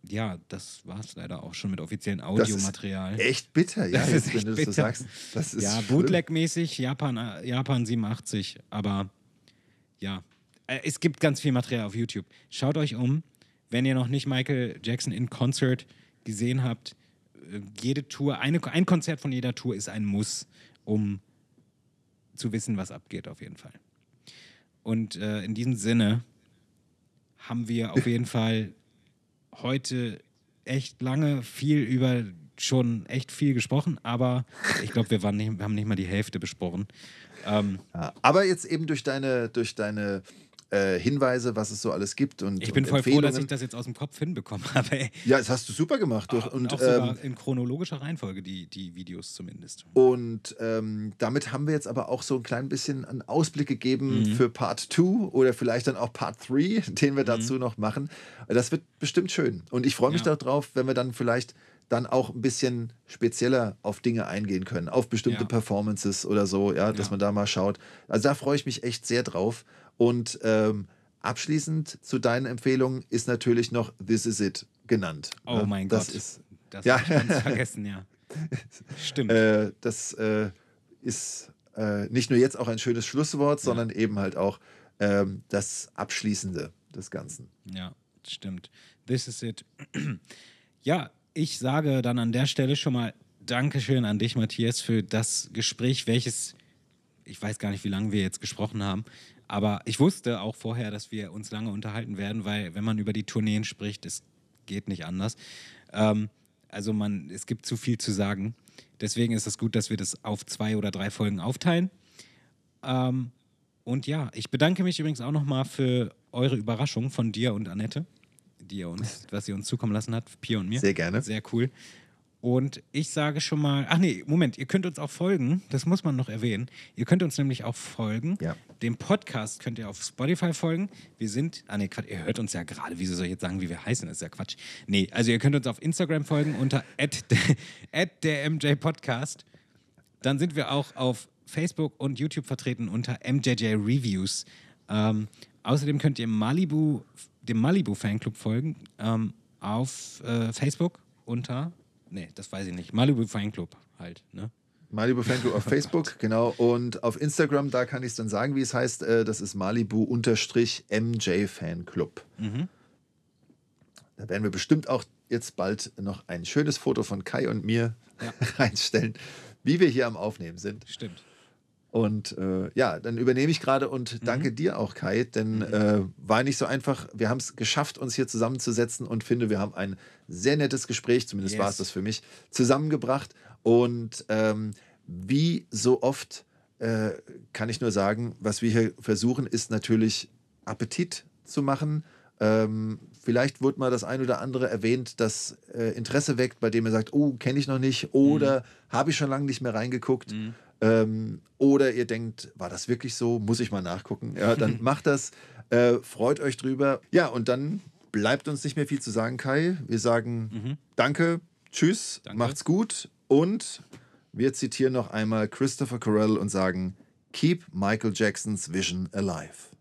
Speaker 2: ja, das war es leider auch schon mit offiziellem
Speaker 3: Das ist
Speaker 2: Audiomaterial.
Speaker 3: Echt bitter, ja,
Speaker 2: Das
Speaker 3: jetzt,
Speaker 2: ist
Speaker 3: wenn du es so
Speaker 2: bitter.
Speaker 3: sagst. Das ist
Speaker 2: ja. Bootleg-mäßig Japan, äh, Japan 87, aber ja, äh, es gibt ganz viel Material auf YouTube. Schaut euch um, wenn ihr noch nicht Michael Jackson in Concert gesehen habt. äh, Jede Tour, eine, ein Konzert von jeder Tour ist ein Muss, um zu wissen, was abgeht, auf jeden Fall. Und äh, in diesem Sinne haben wir auf jeden Fall heute echt lange viel über schon echt viel gesprochen, aber ich glaube, wir, waren haben nicht mal die Hälfte besprochen. Ähm,
Speaker 3: aber jetzt eben durch deine, durch deine äh, Hinweise, was es so alles gibt und
Speaker 2: ich bin
Speaker 3: und
Speaker 2: voll froh, dass ich das jetzt aus dem Kopf hinbekommen habe. Ey.
Speaker 3: Ja, das hast du super gemacht. Durch,
Speaker 2: Und, auch
Speaker 3: ähm,
Speaker 2: in chronologischer Reihenfolge, die, die Videos zumindest.
Speaker 3: Und ähm, damit haben wir jetzt aber auch so ein klein bisschen einen Ausblick gegeben
Speaker 2: Mhm.
Speaker 3: für Part 2 oder vielleicht dann auch Part 3, den
Speaker 2: Mhm.
Speaker 3: wir dazu noch machen. Das wird bestimmt schön. Und ich freue mich
Speaker 2: Ja.
Speaker 3: darauf, wenn wir dann vielleicht dann auch ein bisschen spezieller auf Dinge eingehen können, auf bestimmte
Speaker 2: Ja.
Speaker 3: Performances oder so, ja, dass
Speaker 2: Ja.
Speaker 3: man da mal schaut. Also da freue ich mich echt sehr drauf. Und ähm, abschließend zu deinen Empfehlungen ist natürlich noch This Is It genannt.
Speaker 2: Oh
Speaker 3: Ja,
Speaker 2: mein
Speaker 3: das
Speaker 2: Gott.
Speaker 3: Ist,
Speaker 2: Das
Speaker 3: Ja.
Speaker 2: habe ich ganz vergessen, ja. Stimmt.
Speaker 3: äh, das äh, ist äh, nicht nur jetzt auch ein schönes Schlusswort, sondern eben halt auch ähm, das Abschließende des Ganzen.
Speaker 2: Ja, stimmt. This is it. ja, ich sage dann an der Stelle schon mal Dankeschön an dich, Matthias, für das Gespräch, welches, ich weiß gar nicht, wie lange wir jetzt gesprochen haben, aber ich wusste auch vorher, dass wir uns lange unterhalten werden, weil wenn man über die Tourneen spricht, es geht nicht anders. Ähm, also man, es gibt zu viel zu sagen. Deswegen ist es gut, dass wir das auf zwei oder drei Folgen aufteilen. Ähm, und ja, ich bedanke mich übrigens auch nochmal für eure Überraschung von dir und Annette, die ihr uns, was ihr uns zukommen lassen habt, Pia und mir.
Speaker 3: Sehr gerne.
Speaker 2: Sehr cool. Und ich sage schon mal, ach nee, Moment, ihr könnt uns auch folgen, das muss man noch erwähnen. Ihr könnt uns nämlich auch folgen.
Speaker 3: Ja.
Speaker 2: Dem Podcast könnt ihr auf Spotify folgen. Wir sind, ah nee, Quatsch, ihr hört uns ja gerade, wieso soll ich jetzt sagen, wie wir heißen, das ist ja Quatsch. Nee, also ihr könnt uns auf Instagram folgen unter der MJ Podcast. Dann sind wir auch auf Facebook und YouTube vertreten unter MJJ Reviews. Ähm, außerdem könnt ihr Malibu, dem Malibu Fanclub folgen ähm, auf äh, Facebook unter, nee, das weiß ich nicht, Malibu Fanclub halt, ne?
Speaker 3: Malibu Fanclub auf Facebook, genau. Und auf Instagram, da kann ich es dann sagen, wie es heißt. Äh, das ist Malibu-MJ Fanclub. Da werden wir bestimmt auch jetzt bald noch ein schönes Foto von Kai und mir reinstellen, wie wir hier am Aufnehmen sind.
Speaker 2: Stimmt.
Speaker 3: Und äh, ja, dann übernehme ich gerade und danke dir auch, Kai, denn äh, war nicht so einfach. Wir haben es geschafft, uns hier zusammenzusetzen und finde, wir haben ein sehr nettes Gespräch, zumindest war es
Speaker 2: Yes.
Speaker 3: das für mich, zusammengebracht. Und ähm, wie so oft äh, kann ich nur sagen, was wir hier versuchen, ist natürlich Appetit zu machen. Ähm, vielleicht wurde mal das ein oder andere erwähnt, das äh, Interesse weckt, bei dem er sagt, oh, kenne ich noch nicht oder habe ich schon lange nicht mehr reingeguckt. Ähm, oder ihr denkt, war das wirklich so? Muss ich mal nachgucken? Ja, dann macht das. Äh, freut euch drüber. Ja, und dann bleibt uns nicht mehr viel zu sagen, Kai. Wir sagen Danke, tschüss,
Speaker 2: Danke.
Speaker 3: macht's gut und wir zitieren noch einmal Christopher Carell und sagen Keep Michael Jacksons Vision alive.